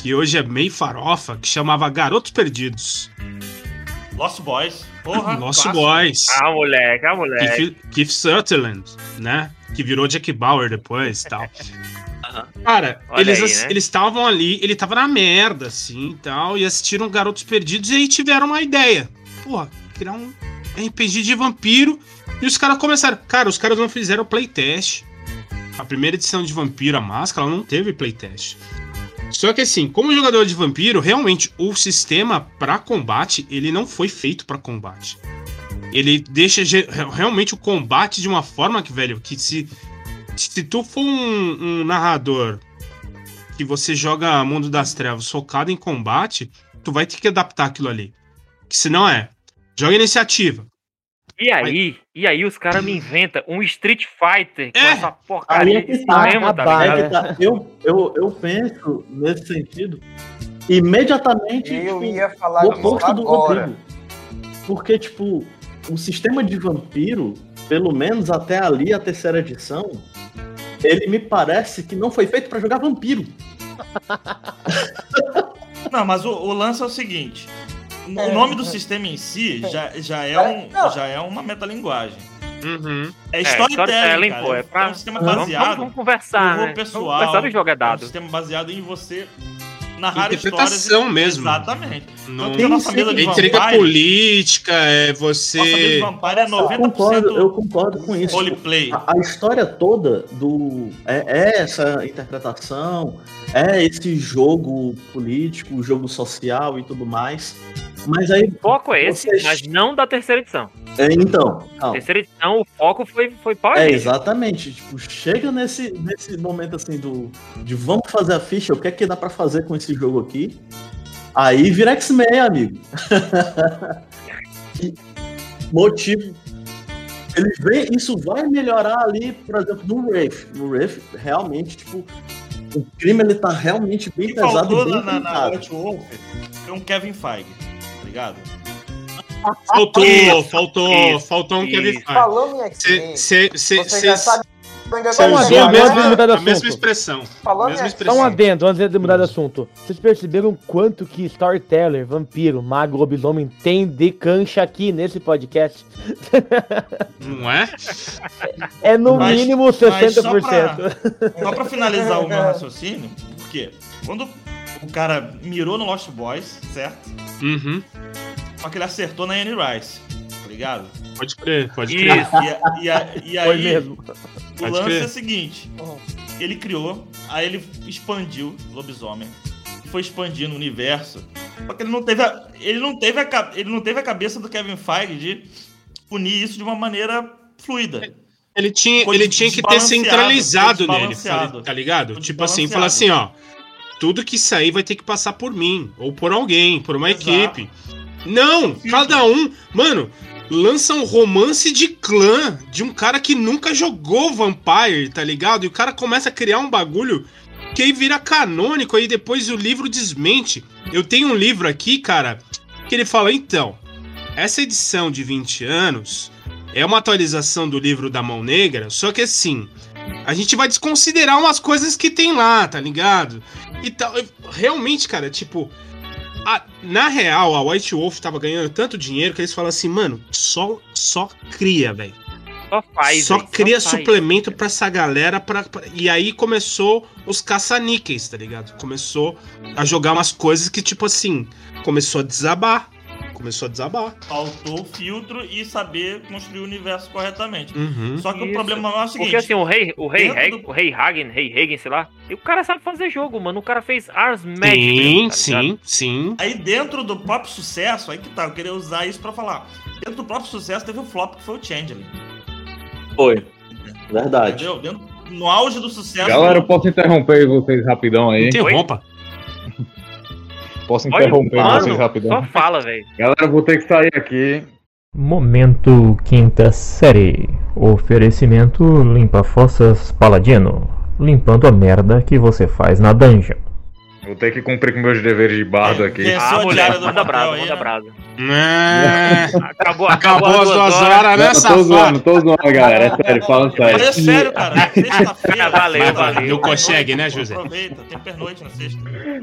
que hoje é meio farofa, que chamava Garotos Perdidos. Lost Boys. Porra, Lost clássico. Boys. Ah, moleque, ah, moleque. Keith, Keith Sutherland, né? Que virou Jack Bauer depois e tal. Cara, Olha eles aí, né? eles estavam ali, ele tava na merda, assim e tal, e assistiram Garotos Perdidos e aí tiveram uma ideia. Porra, criar um RPG de vampiro. E os caras começaram. Cara, os caras não fizeram playtest. A primeira edição de Vampiro, a Máscara, ela não teve playtest. Só que assim, como jogador de vampiro, realmente o sistema pra combate, ele não foi feito pra combate. Ele deixa realmente o combate de uma forma que, velho, que se se tu for um, um narrador que você joga Mundo das Trevas focado em combate, tu vai ter que adaptar aquilo ali. Que se não é, joga iniciativa. E aí, e aí os caras me inventam um Street Fighter com É. essa Aí porcaria é de que tá, cinema, tá? Aí que tá. Eu, eu, eu penso nesse sentido imediatamente Eu tipo, ia falar o oposto do vampiro. Porque, tipo, o sistema de vampiro, pelo menos até ali, a terceira edição, ele me parece que não foi feito pra jogar vampiro. Não, mas o, o lance é o seguinte. O É. nome do sistema em si já, já, é, um, já é uma metalinguagem. Uhum. É É, storytelling, cara. pô, é pra... um sistema baseado vamos, vamos conversar, horror né? pessoal. Vamos conversar do jogo é É um dado. sistema baseado em você narrar Interpretação histórias. mesmo. Exatamente. Não- a nossa mesa de Intriga Vampire, política, é nossa mesa de você. Vampire é Eu concordo, eu 90% concordo com isso. roleplay. A, a história toda do. É, é essa interpretação, é esse jogo político, jogo social e tudo mais. Mas aí. O foco é esse, Vocês- mas não da terceira edição. é, então, calma. Terceira edição, o foco foi, foi Power É, exatamente. Tipo, chega nesse, nesse momento assim do. De vamos fazer a ficha, o que é que dá pra fazer com esse jogo aqui? Aí vira X-Men, amigo. Motivo. Ele vem, isso vai melhorar ali, por exemplo, no Wraith. No Wraith, realmente, tipo, o crime ele tá realmente bem que pesado faltou bem na, na. White Wolf foi um Kevin Feige, tá ligado? Faltou, faltou, isso, faltou um. Kevin Feige. Falando em X-Men, Cê- cê- você cê- já cê- sabe Só um agora adendo antes de né? mudar de a mesma assunto. expressão. Falando mesma em expressão. Só um adendo antes de mudar de assunto. Vocês perceberam quanto que storyteller, vampiro, mago, lobisomem tem de cancha aqui nesse podcast? Não é? É no Mas- mínimo mas 60%. Só pra finalizar o meu raciocínio, porque quando o cara mirou no Lost Boys, certo? Uhum. Só que ele acertou na Anne Rice, tá ligado? Pode crer, pode crer. E, e, a- e aí, Foi mesmo. o Pode lance crer. é o seguinte: ele criou, aí ele expandiu lobisomem, foi expandindo o universo. Só que ele não teve a, ele não teve a, ele não teve a cabeça do Kevin Feige de unir isso de uma maneira fluida. Ele tinha, ele tinha que ter centralizado nele, tá ligado? Tipo assim, falar assim, ó. Tudo que sair vai ter que passar por mim, ou por alguém, por uma Exato. equipe. Não, Sim. cada um. Mano, lança um romance de clã de um cara que nunca jogou Vampire, tá ligado? E o cara começa a criar um bagulho que aí vira canônico, aí depois o livro desmente. Eu tenho um livro aqui, cara, que ele fala, então, essa edição de 20 anos é uma atualização do livro da Mão Negra, só que assim, a gente vai desconsiderar umas coisas que tem lá, tá ligado? E tal. Realmente, cara, tipo. A- na real, a White Wolf tava ganhando tanto dinheiro que eles falam assim, mano, só, só cria, velho. Só faz. Só véi, cria faz. suplemento pra essa galera. Pra, pra- E aí começou os caça-níqueis, tá ligado? Começou a jogar umas coisas que, tipo assim, começou a desabar. Começou a desabar. Faltou o filtro e saber construir o universo corretamente. Uhum. Só que o Isso. problema é o seguinte: Porque assim, o rei, o rei, Hag, do- o rei Hagen, rei Hagen, sei lá, e o cara sabe fazer jogo, mano. O cara fez Ars Magic. Sim, mesmo, tá sim, sim. Aí dentro do próprio sucesso, aí que tá, eu queria usar isso pra falar. Dentro do próprio sucesso teve o flop que foi o Changeling. Foi. Verdade. Entendeu? Dentro, no auge do sucesso. Galera, eu posso interromper vocês rapidão aí? Interrompa. Posso interromper mano, vocês rapidão? Só fala, velho. Galera, vou ter que sair aqui. Momento quinta série. Oferecimento Limpa Fossas Paladino. Limpando a merda que você faz na dungeon. Vou ter que cumprir com meus deveres de bardo É, aqui. é. Pessoa Ah, mulher, do manda brasa, manda né? brasa. É. Acabou, Acabou as duas horas, né, Não, tô zoando, safado? tô zoando, galera. É sério, falando Mas sério. é sério, cara. Sexta-feira. Valeu, valeu. Não consegue, né, José? Aproveita, tem pernoite na sexta.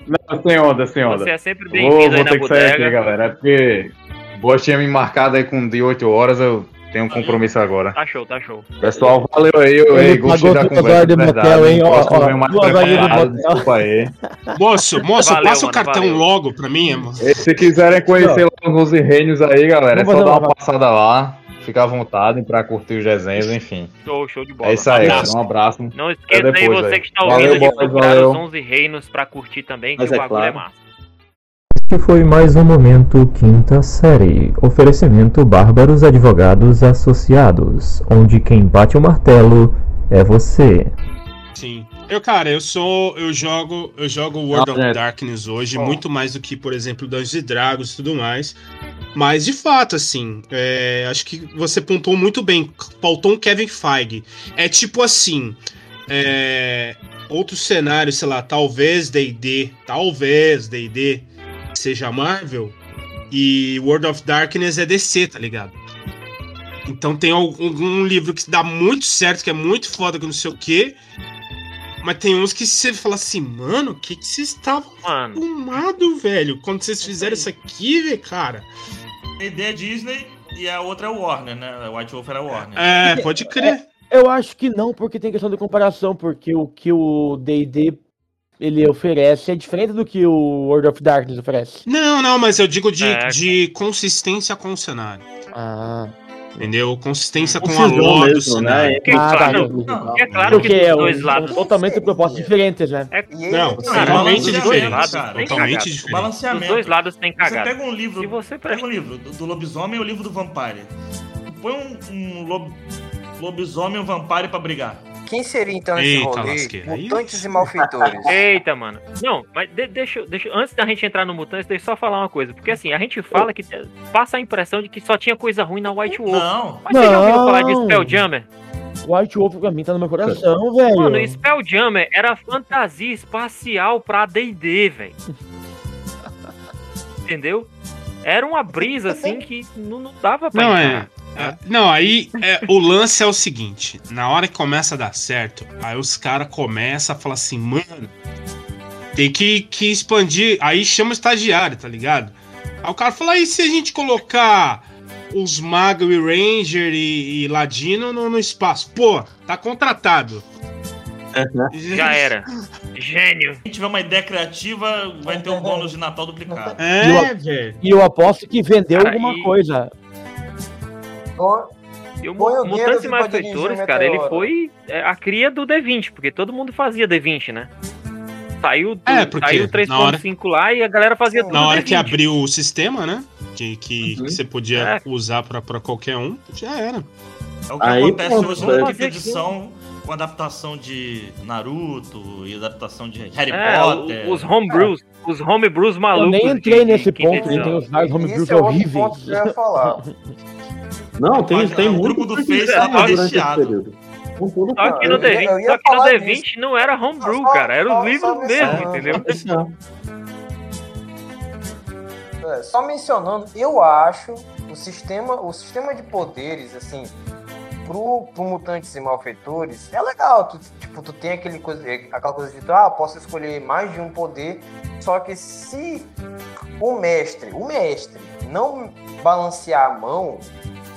Não, sem onda, sem onda. Você é sempre Vou, bem-vindo aí vou na ter que sair aqui, galera. É porque o Boa tinha me marcado aí com de 8 horas, eu tenho um compromisso agora. Tá show, tá show. Pessoal, valeu aí, eu Ele ei, gostei pagou da duas conversa, horas de motel, hein? Ó, ó, mais duas horas de preparado, motel. desculpa aí. Moço, moço, Valeu, passa o mano, cartão valeu. logo pra mim, amor. E se quiserem conhecer lá os 11 reinos aí, galera, é só dar uma- uma passada lá. Fica à vontade pra curtir os desenhos, enfim. Show, show de bola. É isso aí. Abraço. Um abraço. Não esqueça aí, você aí. que está Valeu, ouvindo, de boys, procurar valeu. os 11 reinos pra curtir também, que Mas o é bagulho é claro. massa. Este foi mais um momento quinta série. Oferecimento Bárbaros Advogados Associados, onde quem bate o martelo é você. Sim. Eu, cara, eu sou. Eu jogo. Eu jogo World Ah, of é. Darkness hoje, Bom. muito mais do que, por exemplo, Dungeons and Dragons e tudo mais. Mas, de fato, assim, é, acho que você pontuou muito bem. Faltou um Kevin Feige. É tipo assim. É, outro cenário, sei lá, talvez DD, talvez DD seja Marvel e World of Darkness é DC, tá ligado? Então tem algum um livro que dá muito certo, que é muito foda, que não sei o quê. Mas tem uns que você fala assim, mano, o que, que vocês estavam fumado, velho? Quando vocês fizeram isso aqui, velho, cara. A ideia é Disney e a outra é o Warner, né? A White Wolf era a Warner. É, pode crer. Eu acho que não, porque tem questão de comparação, porque o que o D&D ele oferece é diferente do que o World of Darkness oferece. Não, não, mas eu digo de, É. de consistência com o cenário. Ah, Entendeu? Consistência O com a lore do mesmo, cenário. né? Que Ah, claro, tá. não, é claro que porque é, dos dois um- lados. são totalmente propostas diferentes, né? É, Não, totalmente diferentes, tem Totalmente. Dos balanceamento. dois lados tem Você cagada. pega um livro. Se você Pega um livro do, do lobisomem e o livro do vampire. Põe um, um lob- lobisomem e um vampire pra brigar. Quem seria então esse Eita, rolê? lasqueira. Mutantes e malfeitores. Eita, mano. Não, mas de- deixa, eu- deixa, antes da gente entrar no Mutantes, deixa eu só falar uma coisa. Porque assim, a gente fala que passa a impressão de que só tinha coisa ruim na White Wolf. Não. Mas você já ouviu falar de Não. Spelljammer? White Wolf pra mim tá no meu coração, velho. Mano, Spelljammer era fantasia espacial pra D&D, velho. Entendeu? Era uma brisa assim que não, não dava pra Não, encarar. é. É, Não, aí é, o lance é o seguinte: na hora que começa a dar certo, aí os caras começam a falar assim, mano, tem que, que expandir. Aí chama o estagiário, tá ligado? Aí o cara fala: e se a gente colocar os Mago e Ranger e, e Ladino no, no espaço? Pô, tá contratado. Já era. Gênio. Se tiver uma ideia criativa, vai ter um bônus de Natal duplicado. É, velho. E eu aposto que vendeu Cara, alguma e- coisa. E o o Mutantes e Malfeitores, cara, ele foi é, a cria do D20, porque todo mundo fazia D20, né? Saiu, do, É, saiu na hora- 3.5 lá e a galera fazia tudo Na hora D20. que abriu o sistema, né? Que, que, Uhum. que você podia É. usar pra, pra qualquer um, já era. É o que Aí, acontece pronto, hoje na quinta edição com adaptação de Naruto e adaptação de Harry É, Potter. os homebrews, os homebrews Eu malucos. nem entrei nesse quinta ponto, tem os vários homebrews esse é outro horríveis. ponto que eu ia falar. Não, tem, Página- tem o muito grupo do Face lá tá recheado. Só que no Eu ia- D20, eu ia só que no falar D20 não era homebrew, cara, era os livros só mesmo, entendeu? É, só mencionando, eu acho o sistema, o sistema de poderes, assim, pro, pro mutantes e malfeitores, é legal. Tu, tipo, tu tem aquele coisa, aquela coisa de, tu, ah, posso escolher mais de um poder, só que se o mestre, o mestre, não balancear a mão,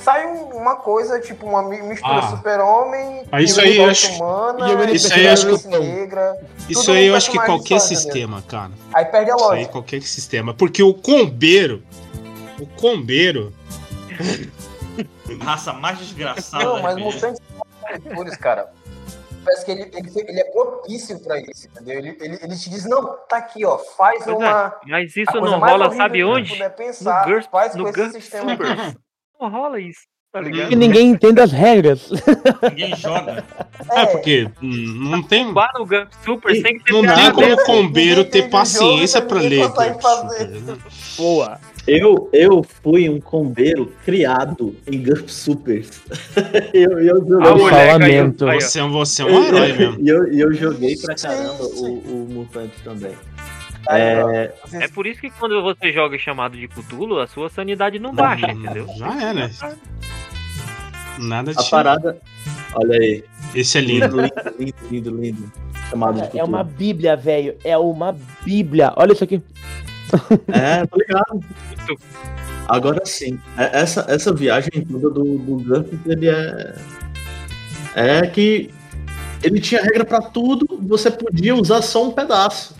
sai um- uma coisa, tipo, uma mi- mistura Ah. super-homem, Ah, isso aí eu acho- humana, eu Isso aí eu acho que negra. Isso aí eu acho que qualquer sistema, cara. Aí perde a Isso aí lógica. qualquer sistema. Porque o combeiro. O combeiro. Raça mais desgraçada. Não, mas RPG. Mutantes e Malfeitores, cara, parece que ele, ele, ele é propício pra isso, entendeu? Ele, ele, ele te diz, não, tá aqui, ó, faz Pois é, uma... mas a isso não rola, sabe onde? puder pensar, no GURPS, faz no com esse GURPS sistema. Não rola isso, tá ligado? Que ninguém entende as regras. Ninguém joga. É, porque hum, não tem. GURPS Super, tem que Não tem como o combeiro ter paciência jogo, pra ler. Super, né? Boa. Eu, eu fui um combeiro criado em GURP Supers. eu, eu Ah, joguei. ó. Você, é um- você é um herói mesmo. E eu, e eu joguei pra Sim, caramba sim. o, o Mutante também. É, É por isso que quando você joga chamado de Cthulhu, a sua sanidade não baixa, entendeu? Já é, né? Nada a de. parada. Olha aí. Esse é lindo. Lindo, lindo, lindo, lindo, lindo. Chamado de É Cthulhu. uma bíblia, velho. É uma bíblia. Olha isso aqui. É, tô ligado. Agora sim, é- essa, essa viagem toda do, do GURPS, ele é. É que ele tinha regra pra tudo, você podia usar só um pedaço.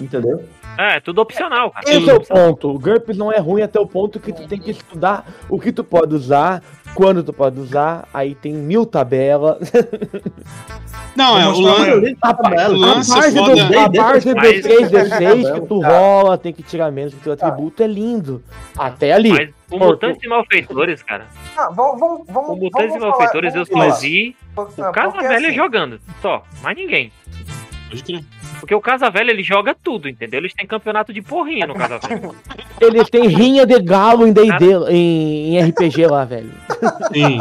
Entendeu? É, tudo opcional, cara. Esse é o ponto. O GURPS não é ruim até o ponto que tu tem que estudar o que tu pode usar, quando tu pode usar. Aí tem mil tabelas. Não, é, o lance. A lance parte, foda. do, a parte do Mas- 3D6 que tu rola, tem que tirar menos que teu atributo, é lindo. Até ali. Mas o Pô, Mutantes e Malfeitores, cara. Ah, vamos, vamos, vamos. O Mutantes e Malfeitores eu só vi o Velha assim, jogando. Só. Mais ninguém. Pode crer. Porque o Casa Velha ele joga tudo, entendeu? Eles têm campeonato de porrinha no Casa Velha. Eles têm rinha de galo em D&D, em, em RPG lá, velho. Sim.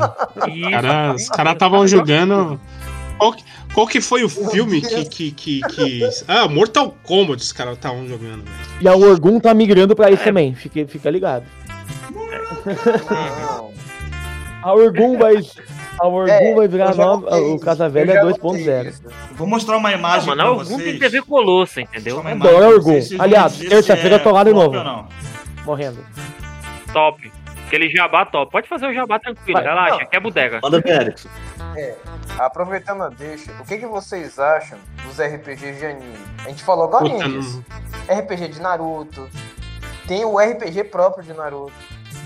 E Cara, os caras estavam jogando. Qual que, qual que foi o filme que. que, que, que... Ah, Mortal Kombat os caras estavam jogando. velho. E a Orgun tá migrando pra isso também, fica, fica ligado. não. A Orgun vai. A Orgun É, vai virar nova. O Casa Velha já é notei 2.0. isso. Vou mostrar uma Não, imagem mano, pra vocês. tem TV Colosso, entendeu? Adoro vão Aliás, terça-feira eu tô lá de novo. não. Morrendo. Top. Aquele jabá top. Pode fazer o jabá tranquilo, Vai. relaxa, Não. que é bodega. Manda ver, Erickson. Aproveitando a deixa, o que, que vocês acham dos RPGs de anime? A gente falou agora não- RPG de Naruto. Tem o RPG próprio de Naruto.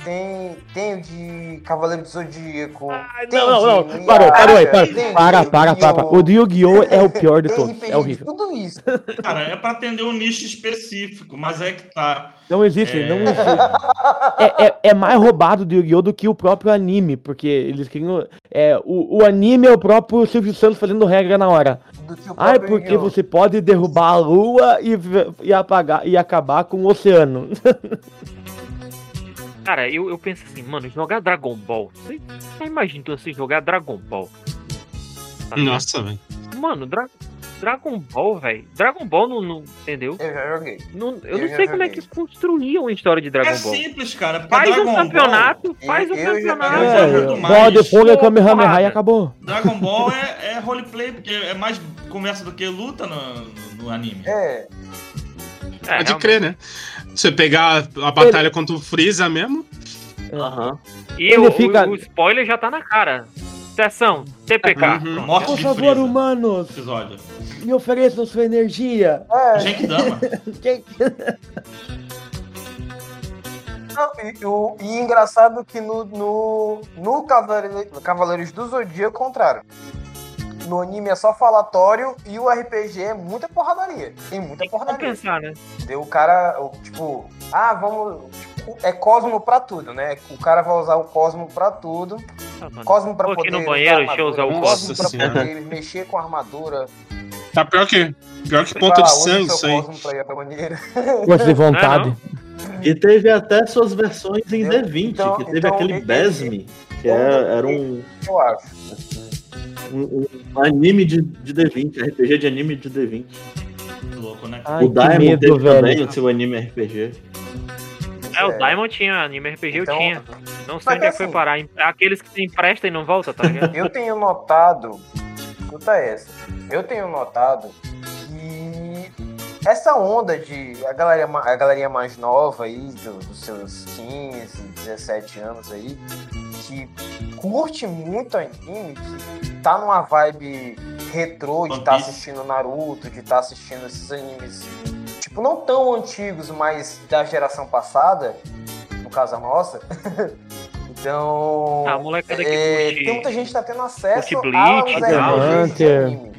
Tem, tem o de Cavaleiro do Zodíaco. tem Não, não, de não. Parou, parou aí, parou. tem Para, para, para, para. O do Yu-Gi-Oh! é o pior de todos. RPG É horrível. Tudo isso. Cara, é pra atender um nicho específico, mas é que tá. Não existe, É. não existe. É, é, é mais roubado do Yu-Gi-Oh! do que o próprio anime, porque eles queriam. É, o, o anime é o próprio Silvio Santos fazendo regra na hora. Ai, porque você pode derrubar a lua e, e apagar e acabar com o oceano. Cara, eu, eu penso assim, mano, jogar Dragon Ball. Você você imagina você jogar Dragon Ball. Tá? Nossa, velho. Mano, Dra Dragon Ball, velho. Dragon Ball não, não- Entendeu? Eu já joguei. Não, eu, Eu não sei como é que construíam a história de Dragon É Ball. simples, cara. Faz Dragon um Ball- campeonato, faz um eu já- campeonato. eu já É. Bola de fogo é Kamehameha e acabou. Dragon Ball é, é roleplay, porque é mais conversa do que luta no, no anime. É, É, Pode realmente. crer, né? Você pegar a batalha contra o Freeza mesmo. Aham. E Ele o, fica- o, spoiler já tá na cara. Sessão, TPK. Uhum. Morte Por de favor, Freeza. humanos, Episódio. me ofereçam sua energia. é. Genkidama. Quem- Não, e, o, e engraçado que no, no, no Cavaleiro- Cavaleiros do Zodíaco é o contrário. No anime é só falatório e o RPG é muita porradaria. Tem muita Tem que porradaria. compensar, né? Deu o cara, tipo, ah, vamos. tipo, é Cosmo pra tudo, né? O cara vai usar o Cosmo pra tudo. Ah, mano. Cosmo pra aqui poder. no banheiro, deixa eu usar o Cosmo. Cosmo pra senhora. poder mexer com a armadura. Tá pior que, pior que ponta de "Use sangue isso aí. Força de vontade. E teve até suas versões em Eu- D20, então- que teve então, aquele esse- Besme, que é- era um, Eu acho. Um- um anime de, de D20, RPG de anime de D20. Louco, né? Ai, o Diamond medo, teve também velho. o seu anime RPG. É, o É. Diamond tinha anime RPG, Então, eu tinha. Não sei onde é que foi assim- parar. Aqueles que se emprestam e não voltam, tá ligado? Eu tenho notado. Escuta essa. Eu tenho notado essa onda de. A galera, a galerinha mais nova aí, do- dos seus 15, 17 anos aí, que curte muito anime, que tá numa vibe retrô de estar Piece. assistindo Naruto, de estar assistindo esses animes, tipo, não tão antigos, mas da geração passada, no caso a nossa. então. Ah, a molecada que É, curte- tem muita gente que tá tendo acesso curte Bleach, aos Hunter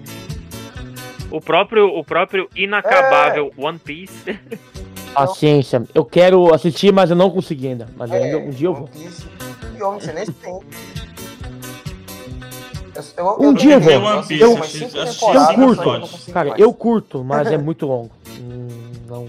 O próprio, o próprio inacabável One Piece. Paciência. Eu quero assistir, mas eu não consegui ainda. Mas É, ainda um dia eu vou. One Piece. E Homem Sem Nem tem. Eu, eu, Um eu dia eu terminei vou. umas Eu- eu curto. Cara, mais. eu curto, mas é muito longo. Hum, Não.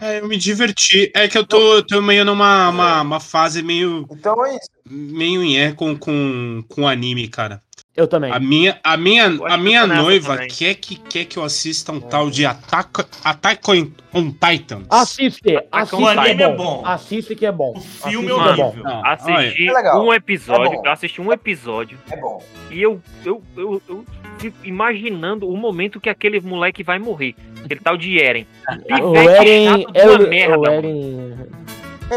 É, eu me diverti. É que eu tô, eu tô meio numa uma, uma fase meio, Então é isso. meio em é com, com, com anime, cara. Eu também. A minha, a minha, a minha noiva também. quer que, quer que eu assista um tal de Attack, Attack on, on Titans. Assiste, Ah, assiste o que anime é é bom. bom. Assiste que é bom. O filme é Assiste que é bom. horrível. Não, Assisti É um É episódio. eu assisti um episódio. É bom. E eu, eu, eu, eu fico imaginando o momento que aquele moleque vai morrer. Aquele tal de Eren. O Eren. de uma merda, o mano. Eren.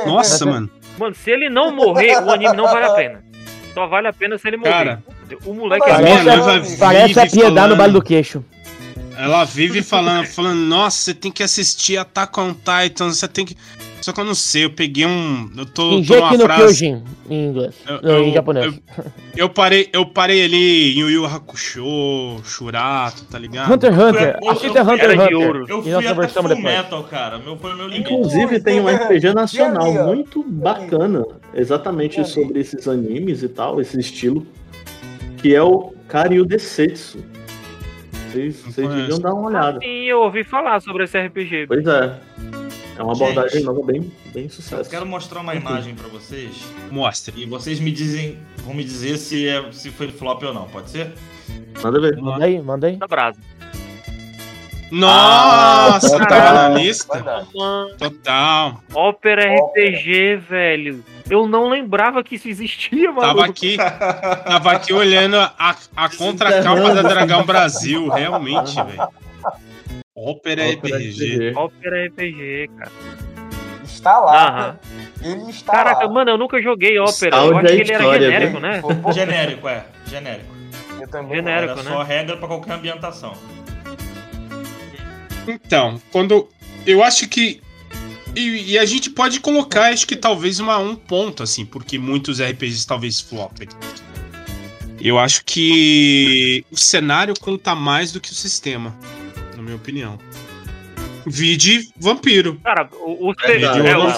Nossa, mano. Mano, se ele não morrer, o anime não vale a pena. Só vale a pena se ele morrer. Cara, o moleque A Mas é Parece- vive Parece a piedade no falando- Vale do Queixo. Ela vive falando, falando, nossa, você tem que assistir Attack on Titan, você tem que. Só que eu não sei, eu peguei um. Eu tô, tô Shingeki numa no frase. Kyojin, em inglês. Eu- Não, em eu- japonês. Eu parei, eu parei ali em Yu Yu Hakusho, Shurato, tá ligado? Hunter x Hunter. Eu- eu- eu- Hunter era x de Hunter. ouro. Eu fui até Full depois. Metal, cara. Meu, meu limite. Inclusive tem um RPG nacional muito bacana, exatamente sobre esses animes e tal, esse estilo, que é o Karyu Desetsu. Vocês, deviam dar uma olhada. Sim, eu ouvi falar sobre esse RPG. Pois é. É uma Gente. abordagem nova bem, bem Eu sucesso. quero mostrar uma imagem pra vocês Mostra. e vocês me dizem, vão me dizer se, é, se foi flop ou não, pode ser? Manda ver. Manda aí, manda aí. Da Brasa. Nossa, Ah, tava na lista? dar. Total. Ópera RPG, velho. Eu não lembrava que isso existia, mano. Tava aqui, tava aqui olhando a, a contracapa da Dragão Brasil, realmente, velho. Ópera Ópera RPG. Ópera RPG, cara. Está lá. Ele está Caraca, lá. mano, eu nunca joguei ópera. Eu acho que ele era genérico, né? Pô, Genérico, é. Genérico. Eu também. Genérico. Era né? só regra pra qualquer ambientação. Então, quando. Eu acho que. E, e a gente pode colocar, acho que talvez uma, um ponto, assim, porque muitos RPGs talvez flopem. Eu acho que o cenário conta mais do que o sistema, minha opinião. Vide Vampiro. Cara, os, é, os, os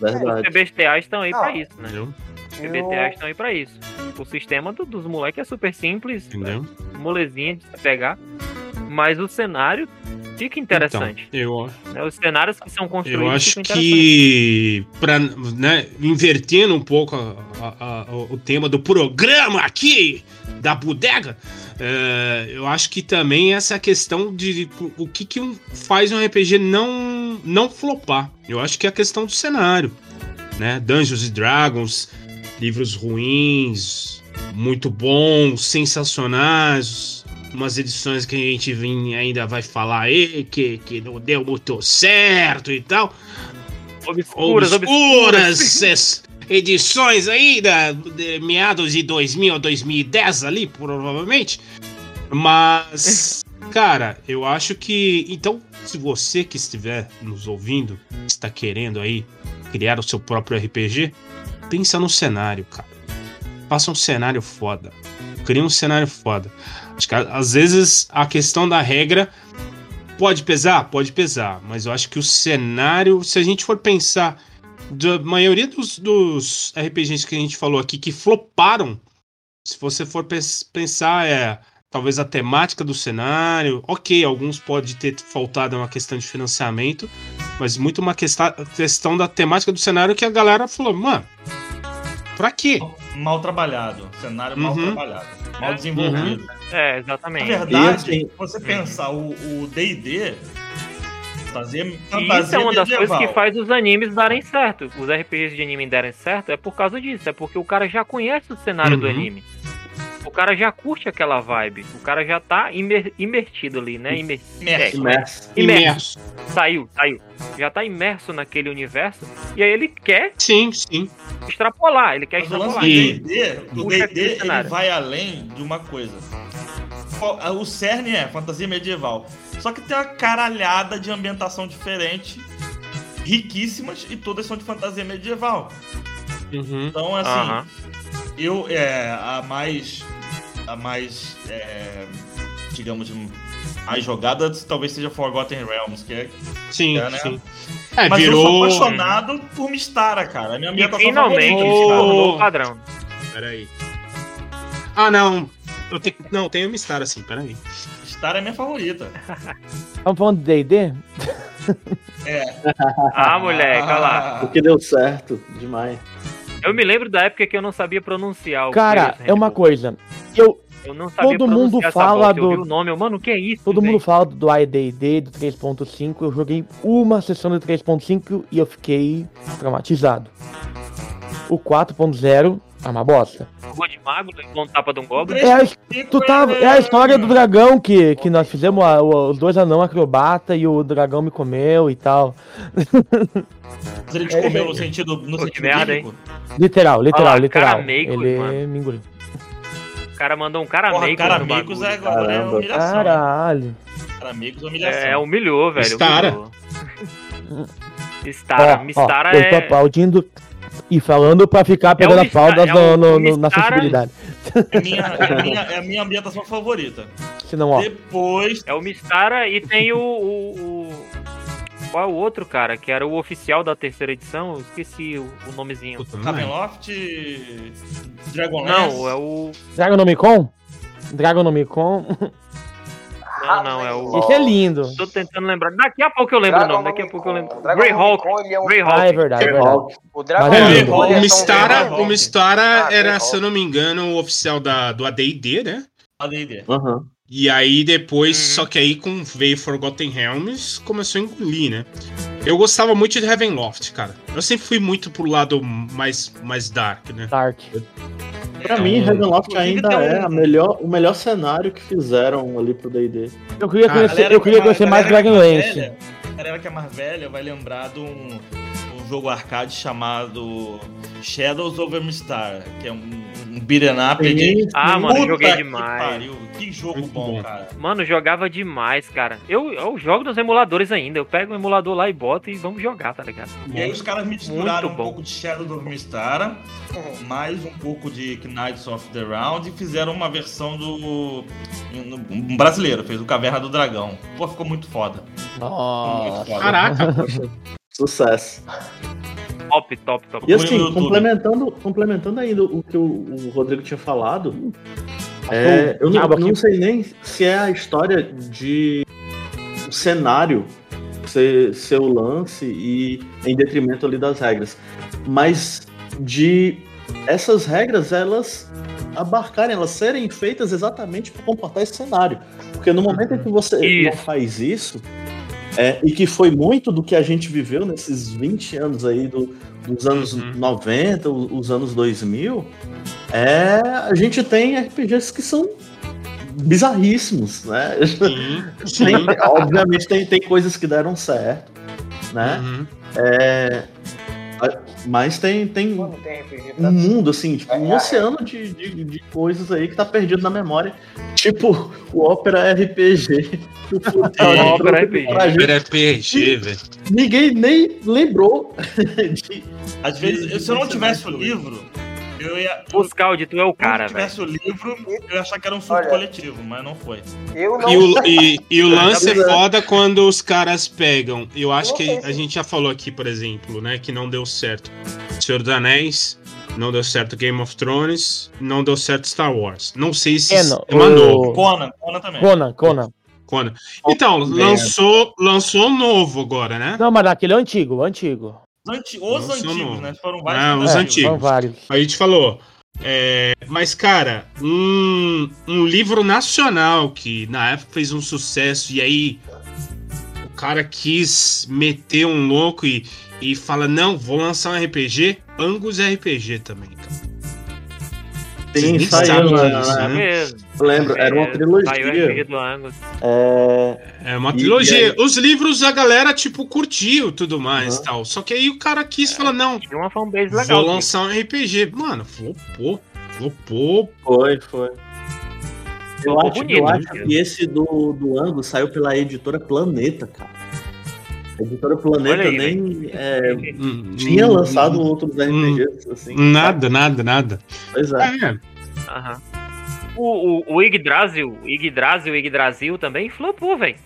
Verdade. PBTAs estão aí pra Não. isso, né? Entendeu? Os PBTAs estão aí pra isso. O sistema do- dos moleques é super simples, Entendeu? molezinha de se pegar. Mas o cenário fica interessante. Então, eu, né? Os cenários que são construídos Eu acho que, pra, né, invertendo um pouco a- a- a- o tema do programa aqui, da bodega, é, eu acho que também essa questão de o que, que um- faz um RPG não, não flopar. Eu acho que é a questão do cenário. Né? Dungeons and Dragons, livros ruins, muito bons, sensacionais, umas edições que a gente vem- ainda vai falar aí, que, que não deu muito certo e tal. Obscuras, Obscuras, obscuras. edições aí da, de meados de 2000 a 2010 ali, provavelmente. Mas, cara, eu acho que. Então, se você que estiver nos ouvindo, está querendo aí criar o seu próprio RPG, pensa no cenário, cara. Faça um cenário foda. Cria um cenário foda. Acho que às vezes a questão da regra pode pesar, pode pesar, mas eu acho que o cenário, se a gente for pensar da maioria dos, dos RPGs que a gente falou aqui que floparam, se você for pensar, é talvez a temática do cenário, ok, alguns pode ter faltado uma questão de financiamento, mas muito uma questão, da temática do cenário que a galera falou, mano, pra quê? Mal trabalhado. Cenário mal Uhum. trabalhado. Mal desenvolvido. É, Na exatamente. verdade, E assim- se você pensar o o D&D, fantasia, E fantasia isso é uma das medieval. coisas que faz os animes darem certo. Os RPGs de anime darem certo é por causa disso. É porque o cara já conhece o cenário do Uhum. anime. O cara já curte aquela vibe. O cara já tá imer, imertido ali, né? Imer, Imerso. é, Imerso. imerso. Saiu, saiu. Já tá imerso naquele universo. E aí ele quer Sim, sim. extrapolar. Ele quer Mas extrapolar. do o D&D, ele vai além de uma coisa. O cerne é fantasia medieval. Só que tem uma caralhada de ambientação diferente, riquíssimas, e todas são de fantasia medieval. Uhum. Então, assim, Aham. eu, é, a mais, a mais, é, digamos, mais jogada talvez seja Forgotten Realms, que é, Sim, É, né? sim. É, mas eu virou. sou apaixonado por Mistara, cara, é minha E ambientação finalmente favorita, se Mistara. tornou o padrão. Peraí. Ah, não. Eu tenho... Não, tem uma Star assim, peraí. Mistara é minha favorita. Estamos falando de D&D? É. Ah, moleque, olha lá. O que deu certo demais. Eu me lembro da época que eu não sabia pronunciar o Cara, é uma coisa. Eu, Eu não sabia todo mundo fala. Eu vi do- o nome, eu, mano, o que é isso? todo velho? mundo fala do AED&D, do 3.5. Eu joguei uma sessão do 3.5 e eu fiquei traumatizado. O 4.0 é uma bosta. Jogou de mago, levou um tapa de um goblin. É a, tu tava, é a história do dragão que, que nós fizemos, a- o- os dois anão acrobata e o dragão me comeu e tal. Mas ele te comeu no sentido, no Pô, sentido merda, bíblico? Literal, literal, lá, literal. caramecos, Ele mano. me engoliu. O cara mandou um cara Porra, meio Caramecos é, agora é Caramba. humilhação. hein? Caralho. Caramecos é humilhação. É, humilhou, velho. Stara. humilhou. Mistara, Ó, ó, Mistara eu tô é. aplaudindo e falando pra ficar pegando é no, o- no- o no- na sensibilidade. É, minha, é, minha, é a minha ambientação favorita. Senão, ó, Depois, É o Mistara e tem o, o, o- Qual é o outro, cara? Que era o oficial da terceira edição? Eu esqueci o, o nomezinho. Não. Ravenloft, Dragonlance. Não, é o. Dragonomicon? Dragonomicon. Não, não, é o. Esse é lindo. Tô tentando lembrar. Daqui a pouco eu lembro o nome, daqui a pouco eu lembro. Dragon Greyhawk. É um- Greyhawk. Ah, é verdade, é verdade. Greyhawk. O Dragon é Ball, é O Mistara, o Mistara Ah, era, Greyhawk. se eu não me engano, o oficial da, do AD&D, né? AD&D. Aham. E aí depois, Uhum. só que aí com veio Forgotten Realms, começou a engolir, né? Eu gostava muito de Ravenloft, cara. Eu sempre fui muito pro lado mais, mais dark, né? Dark. Pra Então, mim, Ravenloft inclusive ainda um- é a melhor, o melhor cenário que fizeram ali pro D&D. Eu queria Ah, conhecer, eu que queria é conhecer mais que Dragonlance. A galera que é mais velha vai lembrar de um jogo arcade chamado Shadows over Mistar, que é um, um beat'em up de... Ah, mano, Puta joguei que demais. pariu, Que jogo bom, bom. cara. Mano, jogava demais, cara. Eu, eu jogo nos emuladores ainda. Eu pego um emulador lá e boto e vamos jogar, tá ligado? E aí os caras misturaram um pouco de Shadows over Mistar, mais um pouco de Knights of the Round e fizeram uma versão do... Um brasileiro, fez o Caverna do Dragão. Pô, ficou muito foda. Ficou muito Nossa. foda. Caraca, Sucesso. Top, top, top. E assim, complementando, complementando ainda o que o, o Rodrigo tinha falado, é, eu não, não sei nem se é a história de o cenário ser, o lance e em detrimento ali das regras, mas de essas regras elas abarcarem, elas serem feitas exatamente para comportar esse cenário, porque no momento em que você não Isso. faz isso é, e que foi muito do que a gente viveu nesses 20 anos aí do, dos anos Uhum. 90, o- os anos 2000, é, a gente tem RPGs que são bizarríssimos, né? sim, sim. Tem- obviamente tem, tem coisas que deram certo, né? Uhum. É, mas tem, tem tem um mundo, assim, tipo, um É, é. oceano de, de, de coisas aí que tá perdido na memória. Tipo, o Opera RPG. É, de Opera RPG. pra gente. Era RPG, velho. Ninguém nem lembrou de. Às vezes, se eu não tivesse o livro, eu ia... Oscar de tu é o cara, Se eu velho. tivesse o livro, eu ia achar que era um surto Olha. coletivo, mas não foi. Eu não E o, e, e o lance é foda quando os caras pegam. Eu acho que a se- gente já falou aqui, por exemplo, né? Que não deu certo. Senhor dos Anéis, não deu certo Game of Thrones, não deu certo Star Wars. Não sei se É, não, mandou. o- Conan, Conan também. Conan, Conan. Conan. Então, lançou, lançou novo agora, né? Não, mas aquele é o antigo, o antigo. Os, anti- os antigos, né? Foram vários. Ah, os É, antigos. São vários. A gente falou. é, mas, cara, um, um livro nacional que na época fez um sucesso e aí o cara quis meter um louco e, e fala: Não, vou lançar um RPG. Angus RPG também. Sim, saiu, né? É né? mesmo. Eu lembro, era uma É, trilogia. É, É uma trilogia. Os livros a galera, tipo, curtiu tudo mais Uhum. tal. Só que aí o cara quis falar: Não, Tinha uma fanbase legal. vou lançar um RPG. Mano, flopou. Flopou. foi, foi. Eu Ficou acho, bonito, eu né? acho que esse do, do Angus saiu pela editora Planeta, cara. A editora Planeta aí, nem é, Hum, tinha hum, lançado outros RPGs, assim. Nada, nada, nada. Pois é. É, Aham. O, o, o Yggdrasil, Yggdrasil, Yggdrasil também flopou, velho.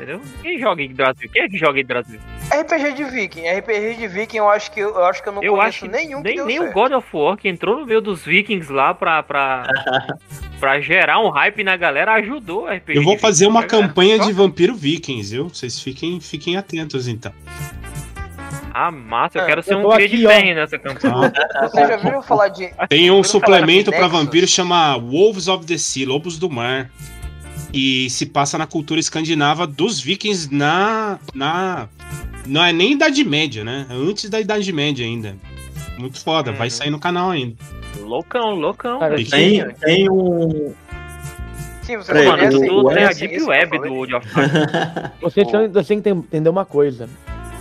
Entendeu? Quem joga Yggdrasil? Quem é que joga Yggdrasil? RPG de Viking. RPG de Viking eu acho que eu, eu acho que eu não Eu conheço acho que nenhum que nem, deu nem o certo. God of War, que entrou no meio dos vikings lá pra, pra, pra gerar um hype na galera, ajudou o RPG. Eu vou de fazer Vikings. uma A galera campanha só- de Vampiro Vikings, viu? Vocês fiquem, fiquem atentos, então. Ah, massa, eu Ah, quero ser eu um tô cria aqui, de ferro nessa campanha. Você já viu falar de. Tem um suplemento Nexus? vampiro chama Wolves of the Sea, Lobos do Mar. E se passa na cultura escandinava dos vikings na. na não é nem Idade Média, né? É Antes da Idade Média ainda. Muito foda, vai Uhum. sair no canal ainda. Loucão, loucão. Cara, velho. Tem, tem um. Sim, você Peraí, conhece tu o tem a Deep Web do? World of tem, você tem que entender uma coisa.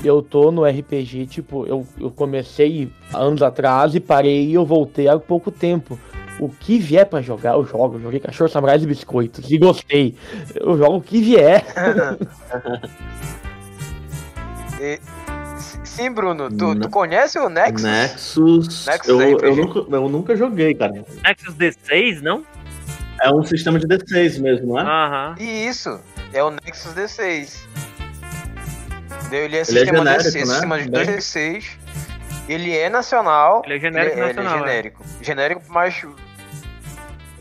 Eu tô no RPG, tipo, eu, eu comecei anos atrás e parei e eu voltei há pouco tempo. O que vier pra jogar, eu jogo. Eu joguei Cachorro Samurais e Biscoitos e gostei. Eu jogo o que vier. E- Sim, Bruno, tu, tu conhece o Nexus? Nexus. Nexus eu, eu, nunca, eu nunca joguei, cara. Nexus D6, não? É um sistema de D6 mesmo, não é? Aham. E isso, é o Nexus D6. Ele é Ele é sistema genérico, D6, né? sistema de Bem- D6. Ele é nacional. Ele é genérico ele, nacional, Ele é. é genérico. Genérico, mas.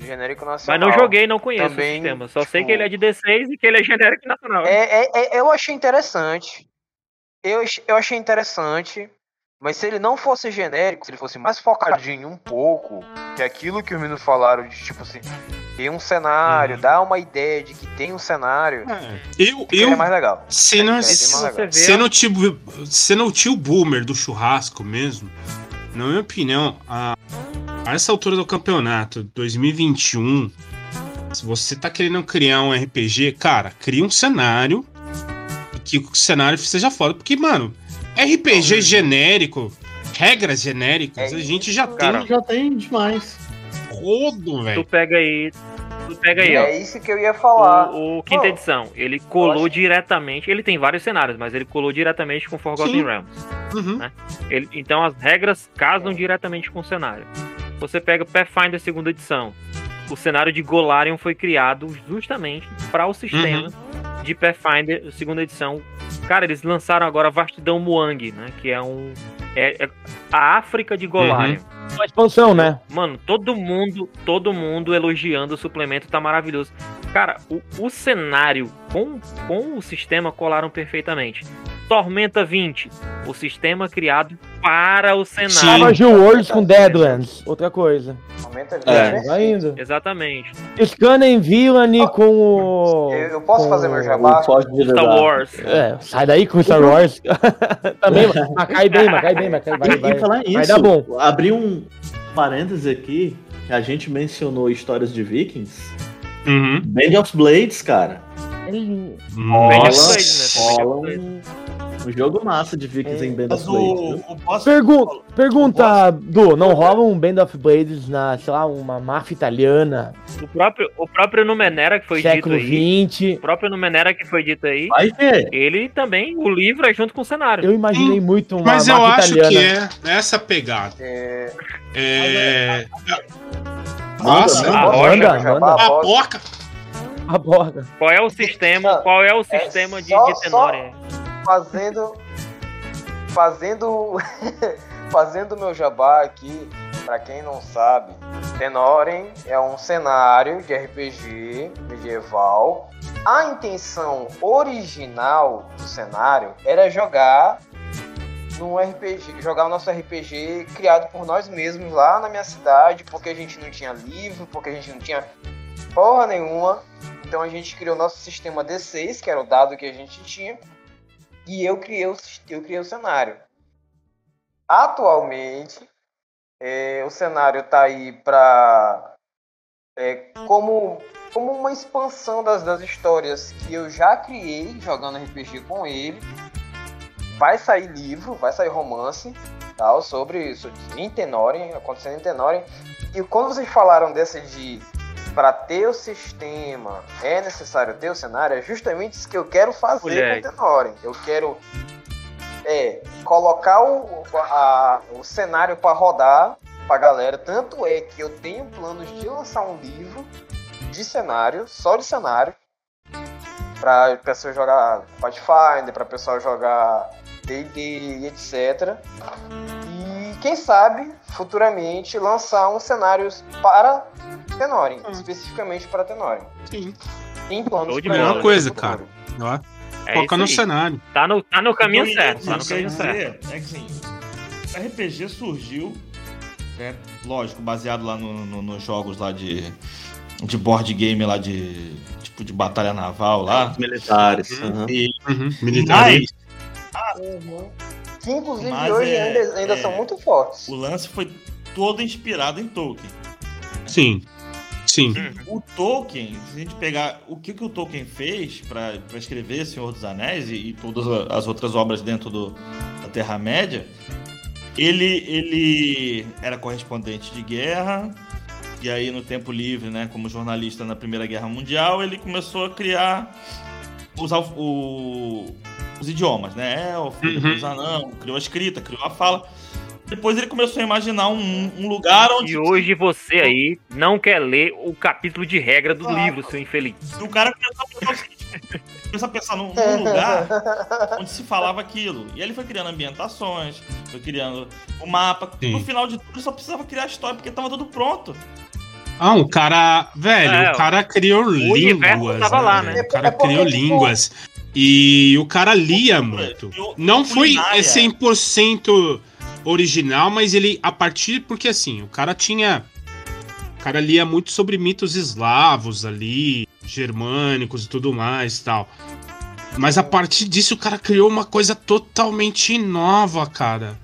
Genérico Mas nacional. não joguei, não conheço Também, o sistema. Só sei tipo, que ele é de D6 e que ele é genérico nacional. É, é- é- eu achei interessante. Eu, eu achei interessante. Mas se ele não fosse genérico, se ele fosse mais focadinho um pouco, que é aquilo que os meninos falaram de tipo assim, ter um cenário, Uhum. dar uma ideia de que tem um cenário, Eu, ficaria eu mais legal. sendo, É, é bem mais legal. Você vê sendo, o tio, sendo o tio boomer do churrasco mesmo, na minha opinião, a, a essa altura do campeonato, 2021, se você tá querendo criar um RPG, cara, cria um cenário e que o cenário seja foda. Porque, mano, RPG genérico, regras genéricas, É a gente já cara. tem Já tem demais. rodo, Tu velho. pega aí. Tu pega aí, ó. É isso que eu ia falar. O, o quinta Pô, edição, ele colou acho- diretamente. Ele tem vários cenários, mas ele colou diretamente com Forgotten Sim. Realms. Uhum. Ele- então as regras casam diretamente com o cenário. Você pega Pathfinder segunda edição. O cenário de Golarion foi criado justamente para o sistema Uhum. de Pathfinder segunda edição. Cara, eles lançaram agora Vastidão Muang, né? Que é um. É, é a África de Golarion. Uma expansão, né? Mano, todo mundo, todo mundo elogiando o suplemento, tá maravilhoso. Cara, o, o cenário com, com o sistema colaram perfeitamente. Tormenta 20, o sistema criado para o cenário. Sim. Savage Worlds com Deadlands, outra coisa. Aumenta a É. vida. Vai indo. Exatamente. Scanning Villainy com o. Eu, eu posso com fazer meu O jabá? Star. Wars. É, sai daí com Star Wars. Também, mas cai bem, mas cai bem, mas cai, vai, vai, e falar vai nisso, dar bom. abrir um parêntese aqui, que a gente mencionou histórias de vikings. Uhum. Band of Blades, cara. Nossa. Blades, né? Um, um jogo massa de vikings em Band of Blades. o. Pergun pergunta, Du, não rola um Band of Blades na, sei lá, uma máfia italiana, O próprio, o próprio Numenera que foi século dito aí. XX? O próprio Numenera que foi dito aí. Vai ver. Ele também, o livro é junto com o cenário. Eu imaginei muito uma Mas eu máfia acho italiana. que é essa pegada. É, É. Nossa, Nossa, Ah, Manda, Rocha, manda, jabá, manda. a pode. porca. A borda. Qual é o sistema? Qual é o sistema de, só- de Tenória? fazendo fazendo fazendo meu jabá aqui Pra quem não sabe Tenoren é um cenário de RPG medieval a intenção original do cenário era jogar num RPG, jogar o nosso RPG criado por nós mesmos lá na minha cidade, porque a gente não tinha livro, porque a gente não tinha porra nenhuma. Então a gente criou o nosso sistema D6, que era o dado que a gente tinha, e eu criei o, eu criei o cenário. Atualmente, é, o cenário tá aí para como, como uma expansão das, das histórias que eu já criei jogando RPG com ele. Vai sair livro, vai sair romance, tal, sobre isso em Tenoren, acontecendo em Tenoren. E quando vocês falaram dessa de para ter o sistema é necessário ter o cenário, é justamente isso que eu quero fazer Mulher. com Tenoren. Eu quero é, colocar o, a- o cenário para rodar pra galera. Tanto é que eu tenho planos de lançar um livro de cenário, só de cenário, pra pessoa jogar Pathfinder, pra pessoa jogar D&D, etc. E quem sabe, futuramente, lançar um cenário para Tenoren, especificamente para Tenoren. Sim. Tem planos Show de Uma coisa, cara. Ó, É Foca no aí. cenário. Tá no, tá no caminho Então, certo. Tá no o que eu ia caminho certo. dizer É que assim, RPG surgiu, né, lógico, baseado lá no- no- nos jogos lá de, de board game lá de tipo de batalha naval lá. Militares. Uhum. E, Uhum. Militar. Uhum. Que inclusive Mas hoje é- ainda, ainda é- são muito fortes. o lance foi todo inspirado em Tolkien. Sim. Sim. O Tolkien, se a gente pegar o que, que o Tolkien fez para escrever Senhor dos Anéis e, e todas as outras obras dentro do, da Terra-média, ele, ele era correspondente de guerra, e aí no tempo livre, né, como jornalista na Primeira Guerra Mundial, ele começou a criar, usar o, os idiomas, né? Elfo, Uhum. depois anão, criou a escrita, criou a fala. Depois ele começou a imaginar um, um lugar onde E hoje você aí não quer ler o capítulo de regra do Claro. livro, seu infeliz. o cara começou a pensar, começou a pensar num, num lugar onde se falava aquilo. E aí ele foi criando ambientações, foi criando o mapa. Sim. No final de tudo, ele só precisava criar a história porque tava tudo pronto. Ah, o cara. Velho, É, o cara criou universo línguas. tava lá, velho? né? O cara É criou tipo, línguas. E o cara lia muito. Não foi culinária. 100% original, mas ele, a partir. Porque assim, o cara tinha. O cara lia muito sobre mitos eslavos ali, germânicos e tudo mais e tal. Mas a partir disso, o cara criou uma coisa totalmente nova, cara.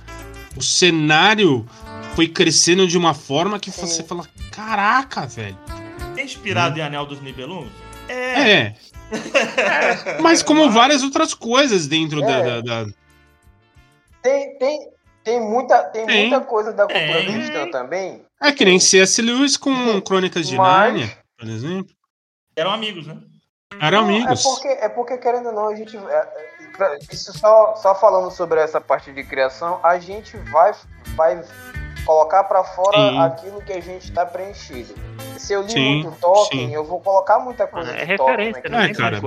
O cenário foi crescendo de uma forma que você fala: caraca, velho. É inspirado em Anel dos Nibelungos? É. Mas como várias outras coisas dentro da- É. da- da, Tem, tem, tem, muita, tem, Tem. muita coisa da cultura Tem. cristã também. É que nem C.S. Lewis com Crônicas de Mas- Nárnia, por exemplo. Eram amigos, né? Eram Não, amigos. É porque, é porque, querendo ou não, a gente. é, é, Isso só, só falando sobre essa parte de criação, a gente vai, vai colocar pra fora Sim. aquilo que a gente tá preenchido. Se eu li Sim, muito Tolkien, sim. eu vou colocar muita coisa É de referência, Tolkien não É, cara.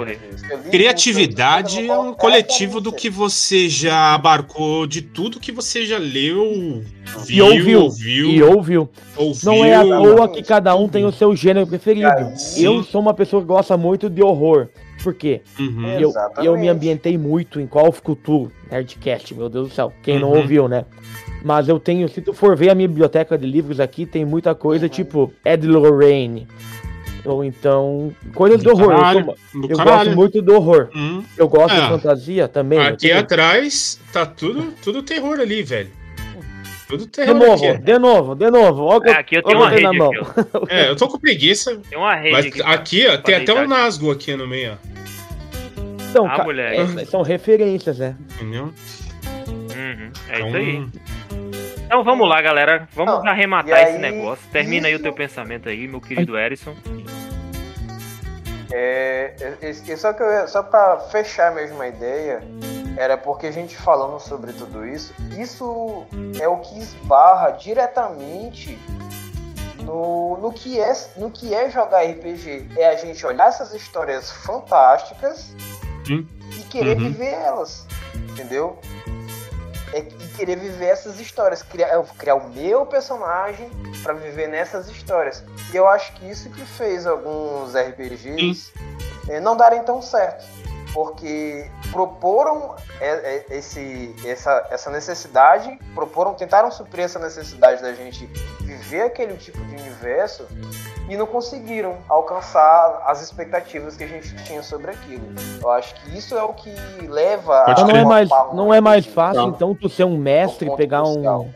Criatividade muito, é um coletivo do que você já abarcou, de tudo que você já leu, E viu, ouviu. ouviu, E ouviu. ouviu. Não é à toa que cada um tem o seu gênero preferido. Cara. Eu sou uma pessoa que gosta muito de horror. Por quê? Uhum. Eu, Exatamente. eu me ambientei muito em Call of Cthulhu, Nerdcast, meu Deus do céu. Quem não Uhum. ouviu, né? Mas eu tenho, se tu for ver a minha biblioteca de livros aqui, tem muita coisa Uhum. tipo Ed Lorraine. Ou então, coisas do Do horror. Eu, caralho, sou- do eu gosto muito do horror. Hum. Eu gosto É. de fantasia também. eu Aqui tenho- atrás tá tudo, tudo terror ali, velho. Tudo De novo, aqui. de novo, de novo. Olha É, aqui eu tenho uma rede mão. É, eu tô com preguiça. Tem uma rede Mas aqui. aqui, ó, tem até um. Nasgo aqui no meio, ó. Então, Ah, ca- é, são referências, né? Entendeu? Uhum, é Então, isso aí. Então vamos lá, galera. Vamos Não, arrematar e esse aí, negócio. Termina aí o teu pensamento aí, meu querido Erison. É, é, é, só que eu, só para fechar mesmo a ideia, era porque a gente falando sobre tudo isso, isso é o que esbarra diretamente no, no, que é, no que é jogar RPG. É a gente olhar essas histórias fantásticas Sim. e querer Uhum. viver elas, entendeu? É, e querer viver essas histórias, criar, criar o meu personagem para viver nessas histórias. E eu acho que isso que fez alguns RPGs eh, não darem tão certo. Porque proporam eh, eh, esse, essa, essa necessidade, proporam, tentaram suprir essa necessidade da gente viver aquele tipo de universo e não conseguiram alcançar as expectativas que a gente tinha sobre aquilo. Eu acho que isso é o que leva Pode Então não é mais, não é mais fácil, Não. então, tu ser um mestre, pegar um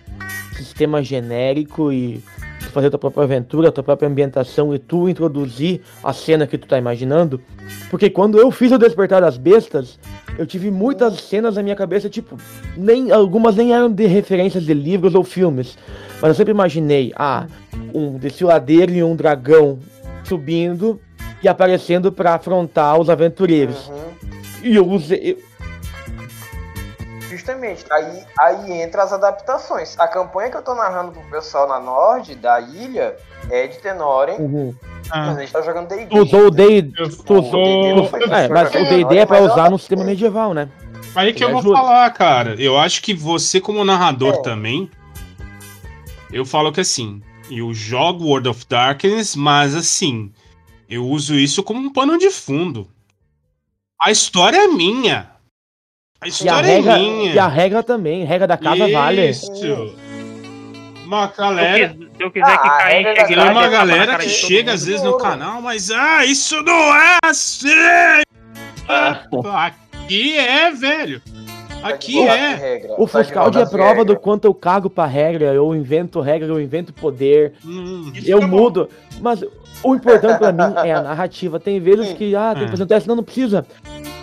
sistema genérico e fazer tua própria aventura, tua própria ambientação e tu introduzir a cena que tu tá imaginando. Porque quando eu fiz o Despertar das Bestas, eu tive muitas cenas na minha cabeça, tipo, nem algumas nem eram de referências de livros ou filmes. Mas eu sempre imaginei, ah, um desfiladeiro e um dragão subindo e aparecendo pra afrontar os aventureiros. Uhum. E eu usei. Justamente, aí, aí entra as adaptações. A campanha que eu tô narrando pro pessoal na Nord, da ilha, é de Tenoren, Uhum. mas Ah, a gente tá jogando D&D. Tu usou o D&D. eu Tu usou. É, mas o D&D é pra usar no sistema medieval, né? Aí que eu vou falar, cara. Eu acho que você, como narrador É. também, eu falo que assim, eu jogo World of Darkness, mas assim, eu uso isso como um pano de fundo. A história é minha. A E a, história regra, é minha. e a regra também, regra da casa vale. Isso. Uma Se eu galera. se eu quiser que Ah, a caia regra integridade, uma é na galera que chega às vezes no canal, mas ah, isso não é assim! Aqui é, velho. Aqui de é. regra, O de Fuscaldi é prova do regras. quanto eu cago pra regra, eu invento regra, eu invento poder, Hum, Isso eu que é bom. mudo. Mas o importante pra mim é a narrativa. Tem vezes que, ah, tem que apresentar isso, não, não precisa.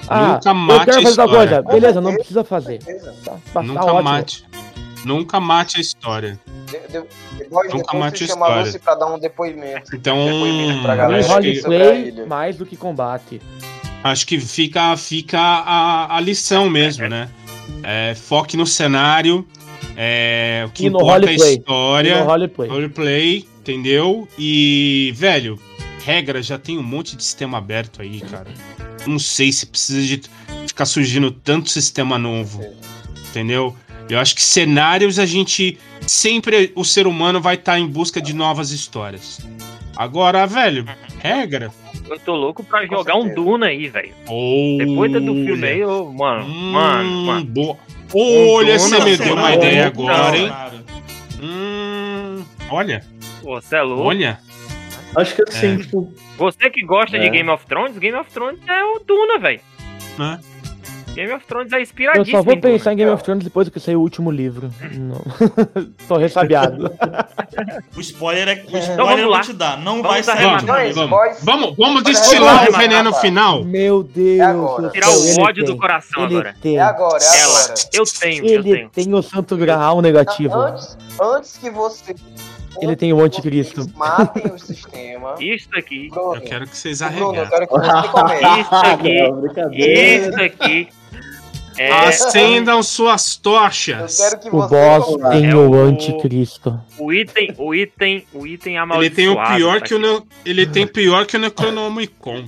Ah, Nunca eu mate quero a fazer tal história. coisa. Beleza, não precisa fazer. Tá, tá Nunca ótimo. mate. Nunca mate a história. De- de- Depois, Nunca depois mate a a história. Lucy pra dar um depoiplay. Então, Depoimento pra galera. que- a roleplay mais do que combate. Acho que fica, fica a, a lição mesmo, né? É, foque no cenário, é, o que E no importa é a história, E no roleplay. roleplay, entendeu? E, velho, regra já tem um monte de sistema aberto aí, cara. Não sei se precisa de ficar surgindo tanto sistema novo, entendeu? Eu acho que cenários a gente sempre o ser humano vai estar em busca de novas histórias. Agora, velho, regra. Eu tô louco pra jogar um certeza. Duna aí, velho. Depois do filme aí, eu, mano, Hum, mano, mano. boa. Olha, você Duna, me deu uma ideia agora, hein? Hum, olha, Pô, você é louco. olha. Acho que assim, É. tipo, Você que gosta de É. Game of Thrones, Game of Thrones é o Duna, velho. Né? Game of Thrones é Eu inspiradíssimo. só vou em Duna. pensar em Game of Thrones depois que sair o último livro. Não. Tô ressabiado. O spoiler é o Então spoiler vamos eu lá. vou te dar. Não Vamos vai sair é boys. Vamos, vamos Olha, destilar vamos o veneno final. Meu Deus. É agora. Tirar o ódio do coração Ele agora. tem. É agora, é Ela, agora. eu tenho, eu Ele tenho. tem o santo graal negativo. Antes, antes que você. Ele tem o anticristo. Matem o sistema. Isso aqui, Bruno, Eu quero que vocês eu quero que você comece. isso aqui, Não, brincadeira. isso aqui. É, Acendam suas Eu tochas. quero que O boss tem É o o- anticristo. o item, o item, o item Ele amaldiçoado. tem o pior tá que o aqui. ne- ele tem pior que o Necronomicon.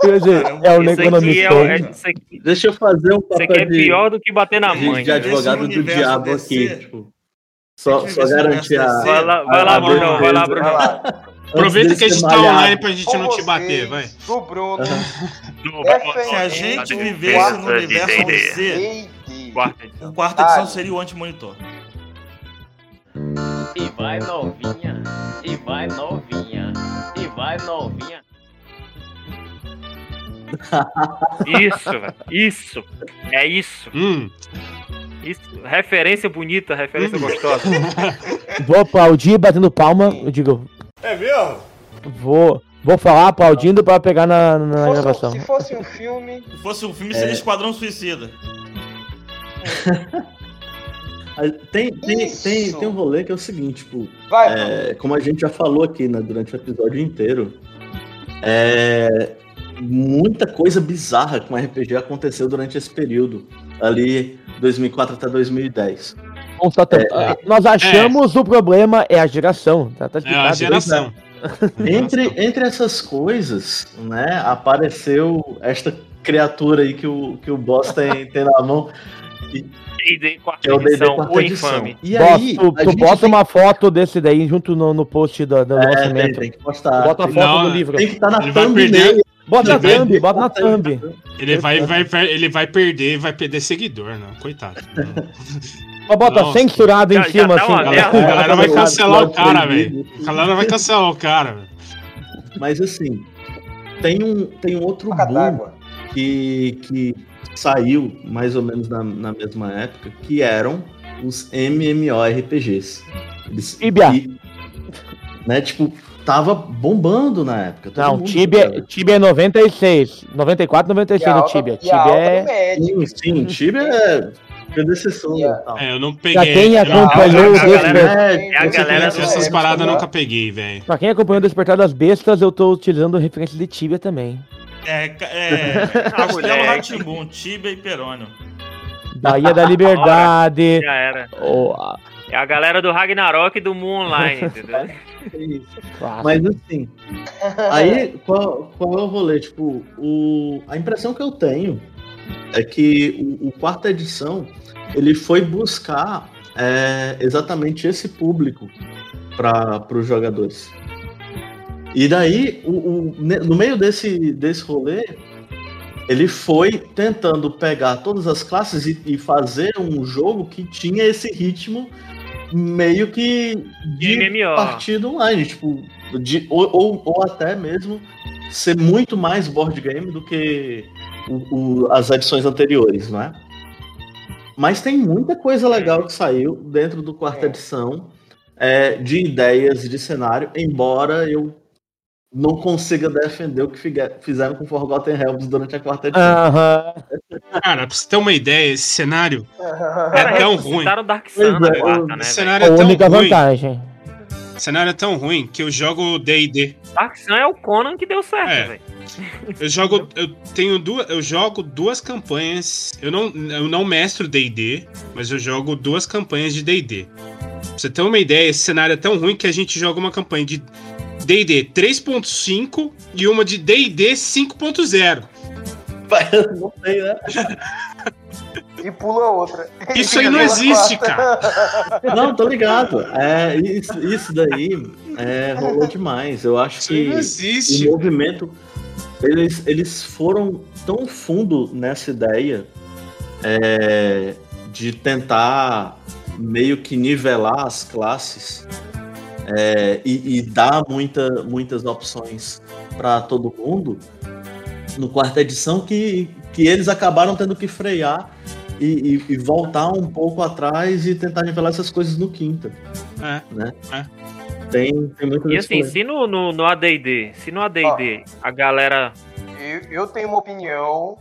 Quer dizer, é o Isso é, o- Necronomicon. é, isso Deixa eu fazer um isso papel aqui é de, pior do que bater na mãe. de advogado Esse do diabo aqui. Tipo, só, só garantir a. Vai lá, vai lá, Brunão, vai lá, Brunão. lá. Aproveita que a gente tá online pra gente não te bater, vai. Do Bruno. Se a gente vivesse no universo DC, D&D. Quarta edição. a quarta edição seria o anti-monitor. E vai novinha, e vai novinha, e vai novinha. Isso, velho. Isso. É isso. Hum, Isso. Referência bonita, referência gostosa. Vou aplaudir batendo palma. Eu digo. É mesmo? Vou, vou falar aplaudindo pra pegar na, na Fosse- gravação. se fosse um filme. Se fosse um filme, seria Esquadrão Suicida. Tem, tem, tem, tem um rolê que é o seguinte, tipo, Vai, é, como a gente já falou aqui né, durante o episódio inteiro, é, muita coisa bizarra com RPG aconteceu durante esse período, ali 2004 até 2010. Constatamos. Ah, Nós achamos o problema é a geração. Tá, tá é a geração. Entre, entre essas coisas, né, apareceu esta criatura aí que o, que o boss tem, tem na mão, D&D, quarta é o edição, quarta o infame. E aí, tu, a tu bota tem- uma foto desse daí junto no, no post do, do é, tem, lançamento. tem que postar. Bota a tem, foto Não, do livro. tem que estar na thumbnail. perder- Bota na vai- thumb, bota na thumb. Ele vai, vai, vai- ele vai perder, vai perder seguidor, não. Coitado. Mas bota Nossa. censurado Já- em já cima, tá assim. A galera, a galera vai cancelar o cara, velho. A galera vai cancelar o cara, velho. Mas assim, tem um, tem um outro boom d'água. que, que saiu mais ou menos na, na mesma época, que eram os MMORPGs. Eles, Tibia. que, né, tipo, tava bombando na época. todo Não, mundo Tibia. Tibia é 96. 94, E 96 a no Tibia. Tibia é. Sim, sim, Tibia é predecessor. É, eu não peguei. Pra quem acompanhou o a galera- despertar. É, é a galera do- Essas é, paradas eu nunca peguei, velho. Pra quem acompanhou o Despertar das Bestas, eu tô utilizando referência de Tibia também. É, é Castelo. Ratimbum, Tibia e Perônio. Bahia da Liberdade. Já era. o- a- É a galera do Ragnarok e do Moon Online, entendeu? clássico. Mas assim, aí qual, qual é o rolê? Tipo, o, a impressão que eu tenho é que o, o quarta edição ele foi buscar é, exatamente esse público para os jogadores. E daí, o, o- no meio desse, desse rolê, ele foi tentando pegar todas as classes e, e fazer um jogo que tinha esse ritmo meio que de MMO. partida online, tipo, de, ou, ou, ou até mesmo ser muito mais board game do que o- o- as edições anteriores, não é? Mas tem muita coisa legal que saiu dentro do quarta É. edição, é, de ideias e de cenário, embora eu não consiga defender o que fizeram com Forgotten Realms durante a quarta edição. Aham. Cara, pra você ter uma ideia, esse cenário Cara, é tão ruim. Dark Sun na é, quarta, o né, Esse velho? cenário A é tão única ruim. vantagem. O cenário é tão ruim que eu jogo D&D. Dark Sun é o Conan que deu certo, É. velho. Eu jogo. Eu tenho duas. Eu jogo duas campanhas. Eu não, eu não mestro DD, mas eu jogo duas campanhas de DD. Pra você ter uma ideia, esse cenário é tão ruim que a gente joga uma campanha de DD 3.5 e uma de DD 5.0. Não tem, né? E pula outra. Isso aí não existe, quarta. Não, tô ligado. É, isso, isso daí é, rolou demais. Eu acho Isso que não o existe. movimento. Eles, eles foram tão fundo nessa ideia é, de tentar meio que nivelar as classes é, e, e dar muita, muitas opções para todo mundo no quarta edição que, que eles acabaram tendo que frear e, e- e voltar um pouco atrás e tentar nivelar essas coisas no quinta. É, né? é. Tem, tem muito E assim, se no, no, no AD&D, se no AD&D a galera... Eu, eu tenho uma opinião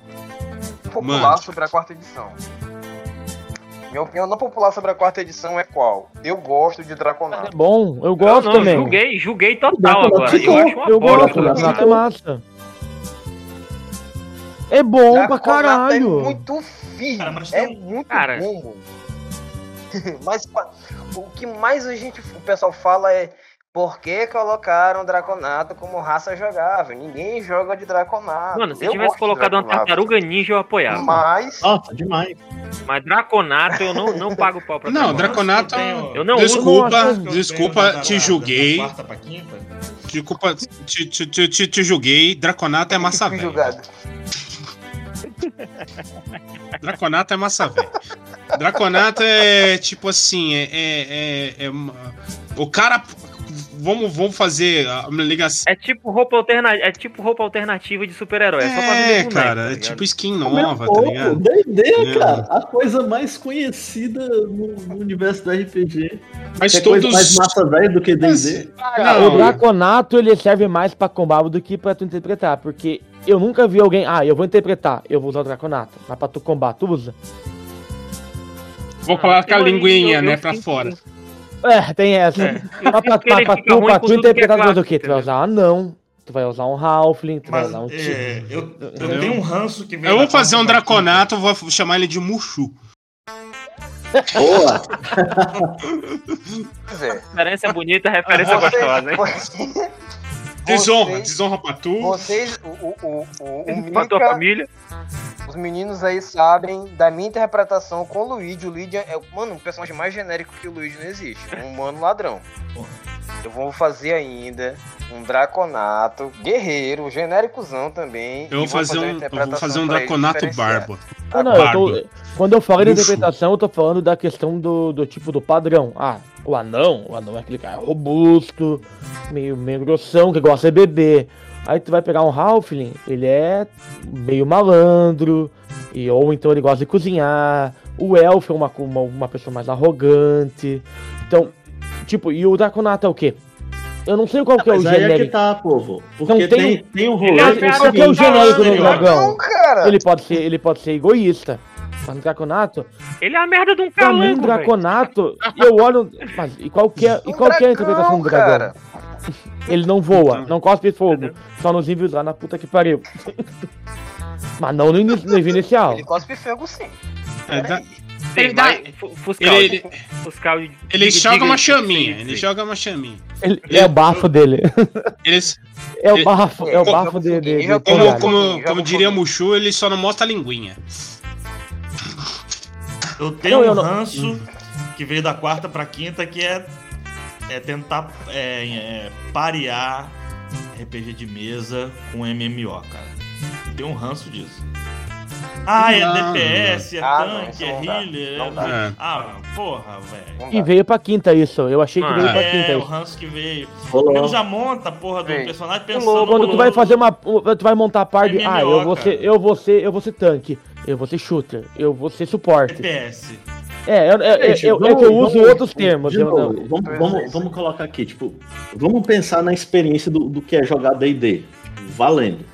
popular Mano. sobre a quarta edição. Minha opinião não popular sobre a quarta edição é qual? Eu gosto de É Draconato. bom, eu Não, gosto não, também. julguei, julguei total Draconato agora. Eu acho uma Eu gosto, Draconato é massa. É bom pra Draconato caralho. É muito firme, Cara, mas é não- muito Cara. bom. mas o que mais a gente, o pessoal fala é por que colocaram Draconato como raça jogável? Ninguém joga de Draconato. Mano, se Eu tivesse colocado uma tartaruga ninja, eu apoiava. Mas Nossa, demais. Mas Draconato, eu não, não pago pau pra Não, Draconato. Eu não uso Desculpa, desculpa, te julguei. Desculpa, te, te, te, te, te julguei. Draconato é massa velha. julgado. Draconato é massa velha. Draconato é tipo assim, é. é, é- é uma- o cara. Vamos, vamos fazer a ligação. É tipo roupa alternativa, é tipo roupa alternativa de super-herói. É, É, boneco, cara, tá é tipo skin nova, tá ligado? D&D, É. cara, a coisa mais conhecida no, no universo do RPG. Mas Tem coisa todos. mais massa velha do que D&D. Não, o Draconato ele serve mais pra combate do que pra tu interpretar, porque eu nunca vi alguém, ah, eu vou interpretar, eu vou usar o Draconato, mas pra tu combate, tu usa. Vou colocar a Eu- eu- linguinha, eu né, pra sinto- fora. É, tem essa. É. Mas pra, Eu sinto que tu, é interpretar, tu vai usar o quê? Tu vai clássico, usar um anão, tu vai usar um Halfling, tu vai Mas usar um... é, eu, eu tenho um ranço que vem Eu vou fazer um. Draconato, vou chamar ele de Mushu. Boa! Referência bonita, referência gostosa, hein? Desonra, vocês, desonra pra tu. vocês o, o, o, o, o Pra tua família. Os meninos aí sabem da minha interpretação com o Luigi. O Luigi é, mano, um personagem mais genérico que o Luigi não existe. Um humano ladrão. Eu vou fazer ainda um Draconato, guerreiro, genéricozão também. Eu vou e fazer um, eu vou fazer um Draconato diferenciar. Barba. Não, não, eu tô, quando eu falo de interpretação, eu tô falando da questão do, do tipo do padrão. Ah, o anão, o anão é aquele cara robusto, meio, meio grossão, que gosta de beber. Aí tu vai pegar um Halfling, ele é meio malandro, e, ou então ele gosta de cozinhar. O Elfo é uma, uma, uma pessoa mais arrogante. Então, tipo, e o Draconato é o quê? Eu não sei qual que é o Mas aí é que genérico. tá, povo. Porque Não tem- tem, tem um rolê Ele é o ameaça Qual que é o seguinte, genérico do dragão? Não, cara! Ele pode ser, ele pode ser egoísta. Mas no Draconato, Ele é a merda de um Pra mim, calango, velho. Draconato, eu olho. Mas e qual que é, e qual que é a interpretação do dragão? Ele não voa, não cospe fogo, só nos envios lá na puta que pariu. Mas não no, início, no inicial. Ele cospe fogo sim. É, Ele dá- Fuscal, ele- ele- Fuscal, Ele diga- joga diga uma chaminha, sim, ele joga uma chaminha. Ele, é o bafo dele. Eles, É o Ele- bafo, é o Ele bafo joga de, de, pouquinho, de, joga um como, como, como diria. Mushu, ele só não mostra a linguinha. Eu tenho Não, eu um não- ranço que veio da quarta pra quinta que é, é tentar é, é, parear RPG de mesa com MMO, cara. Tem um ranço disso. Ah, é Não, DPS, é Ah, não, tanque, é não dá, healer. não é-. É. Ah, porra, velho. Não E veio pra quinta isso. Eu achei que Ah, veio pra É, quinta o isso. ranço que veio. Rolou. Ele já monta a porra do Veio. personagem pensando Quando tu vai fazer uma. Tu vai montar a parte. Ah, eu vou ser. Eu vou ser. Eu vou ser tanque. Eu vou ser shooter. Eu vou ser suporte. DPS. É, eu, é, é, Gente, eu- é vamos- que eu uso vamos- outros termos. eu novo, vamos, vamos, vamos colocar aqui, tipo, vamos pensar na experiência do, do que é jogar D&D, valendo.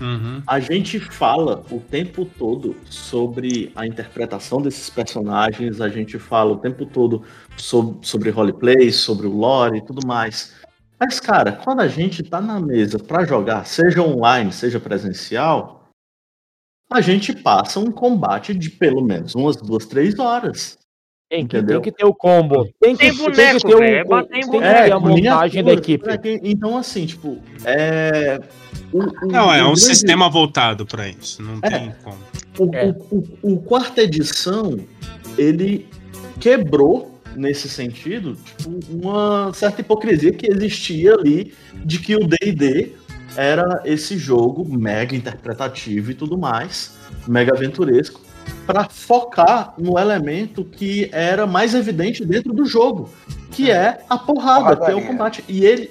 Uhum. A gente fala o tempo todo sobre a interpretação desses personagens, a gente fala o tempo todo sobre, sobre roleplay, sobre o lore e tudo mais. Mas, cara, quando a gente tá na mesa pra jogar, seja online, seja presencial, a gente passa um combate de pelo menos umas duas, três horas. Tem que, Entendeu? tem que ter o combo. Tem que, Tem tem boneco, que ter o, o- tem que ter a montagem da equipe. Então, assim, tipo, é. o- o- Não, é um grande- sistema voltado pra isso. Não É. tem como. O, É. o, o, o quarta edição, ele quebrou, nesse sentido, tipo, uma certa hipocrisia que existia ali de que o D&D era esse jogo mega interpretativo e tudo mais, mega aventuresco, para focar no elemento que era mais evidente dentro do jogo, que é a porrada, que é o Porradaria. combate. E ele,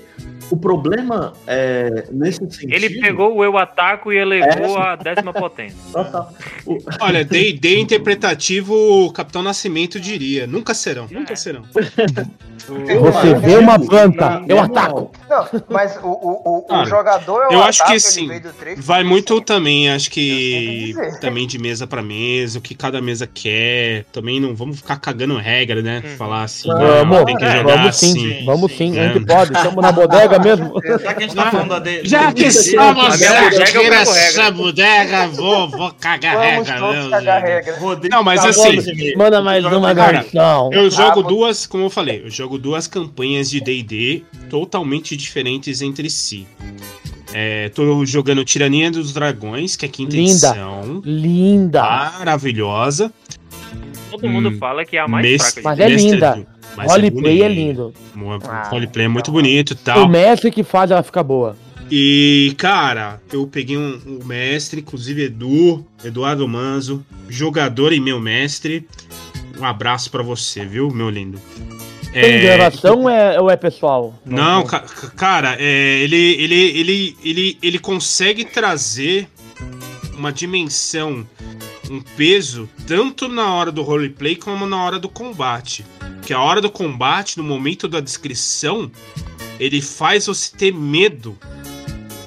o problema é nesse sentido. Ele pegou o eu ataco e elevou a décima potência. Total. O- Olha, D&D interpretativo, o Capitão Nascimento diria. Nunca serão, nunca serão. Você vê uma planta, eu ataco. Não, mas o, o, o, o Cara, jogador é o eu acho ataque, que sim. veio do trecho, Vai muito também, acho Eu que também de mesa pra mesa, o que cada mesa quer. Também não vamos ficar cagando regra, né? Uhum. Falar assim, Vamos, não, tem que é, jogar vamos sim, assim. vamos sim, sim, sim. a gente pode, estamos na bodega mesmo. Já que a gente tá falando da D- Já que D&D, estamos a minha bodega, bodega, vou, vou cagar Vamos regra. Não, mas tá assim. Manda mais uma Cara, versão. Eu jogo duas, como eu falei, eu jogo duas campanhas de D&D totalmente diferentes entre si. É, tô jogando Tirania dos Dragões, que é a quinta Linda. edição. Linda. Maravilhosa. Todo mundo Hum, fala que é a mais Mes- fraca. de Mas é mestre- linda. Mas Roleplay é bonito. lindo. Ah, Roleplay é muito bonito e tal. O mestre que faz ela ficar boa. E, cara, eu peguei um, um mestre, inclusive Edu, Eduardo Manzo, jogador e meu mestre. Um abraço pra você, viu, meu lindo? Tem É, gravação ou é, ou é pessoal? Não, ca- ca- cara, é, ele, ele, ele, ele, ele consegue trazer uma dimensão, um peso, tanto na hora do roleplay como na hora do combate. Que a hora do combate, no momento da descrição, ele faz você ter medo.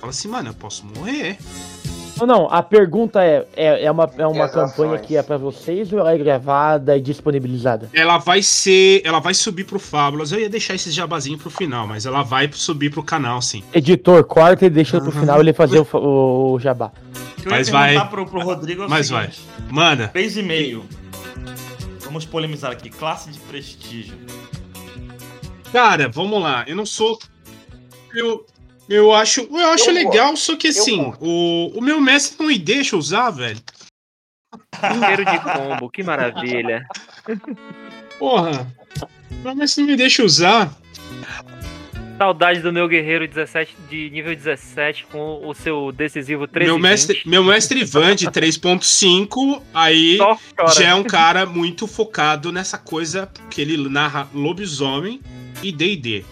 Fala assim, mano, eu posso morrer. Não, não, a pergunta é: é, é uma, é uma campanha ações? que é pra vocês ou ela é gravada e disponibilizada? Ela vai ser. Ela vai subir pro Fábulas. Eu ia deixar esse jabazinho pro final, mas ela vai subir pro canal, sim. Editor, corta e deixa pro final ele fazer o, o, o jabá. Mas vai- Pro, pro Rodrigo é o mas seguinte. Manda. Três e meio. Vamos polemizar aqui. Classe de prestígio. Cara, vamos lá. Eu não sou. Eu, eu acho, eu acho Eu legal, só que assim, o, o meu mestre não me deixa usar, velho. Cheiro de combo, que maravilha. Porra. Meu mestre não me deixa usar. Saudade do meu guerreiro 17 de nível 17 com o seu decisivo 13 Meu mestre, meu mestre Ivan de 3.5, aí já é um cara muito focado nessa coisa que ele narra lobisomem e D&D.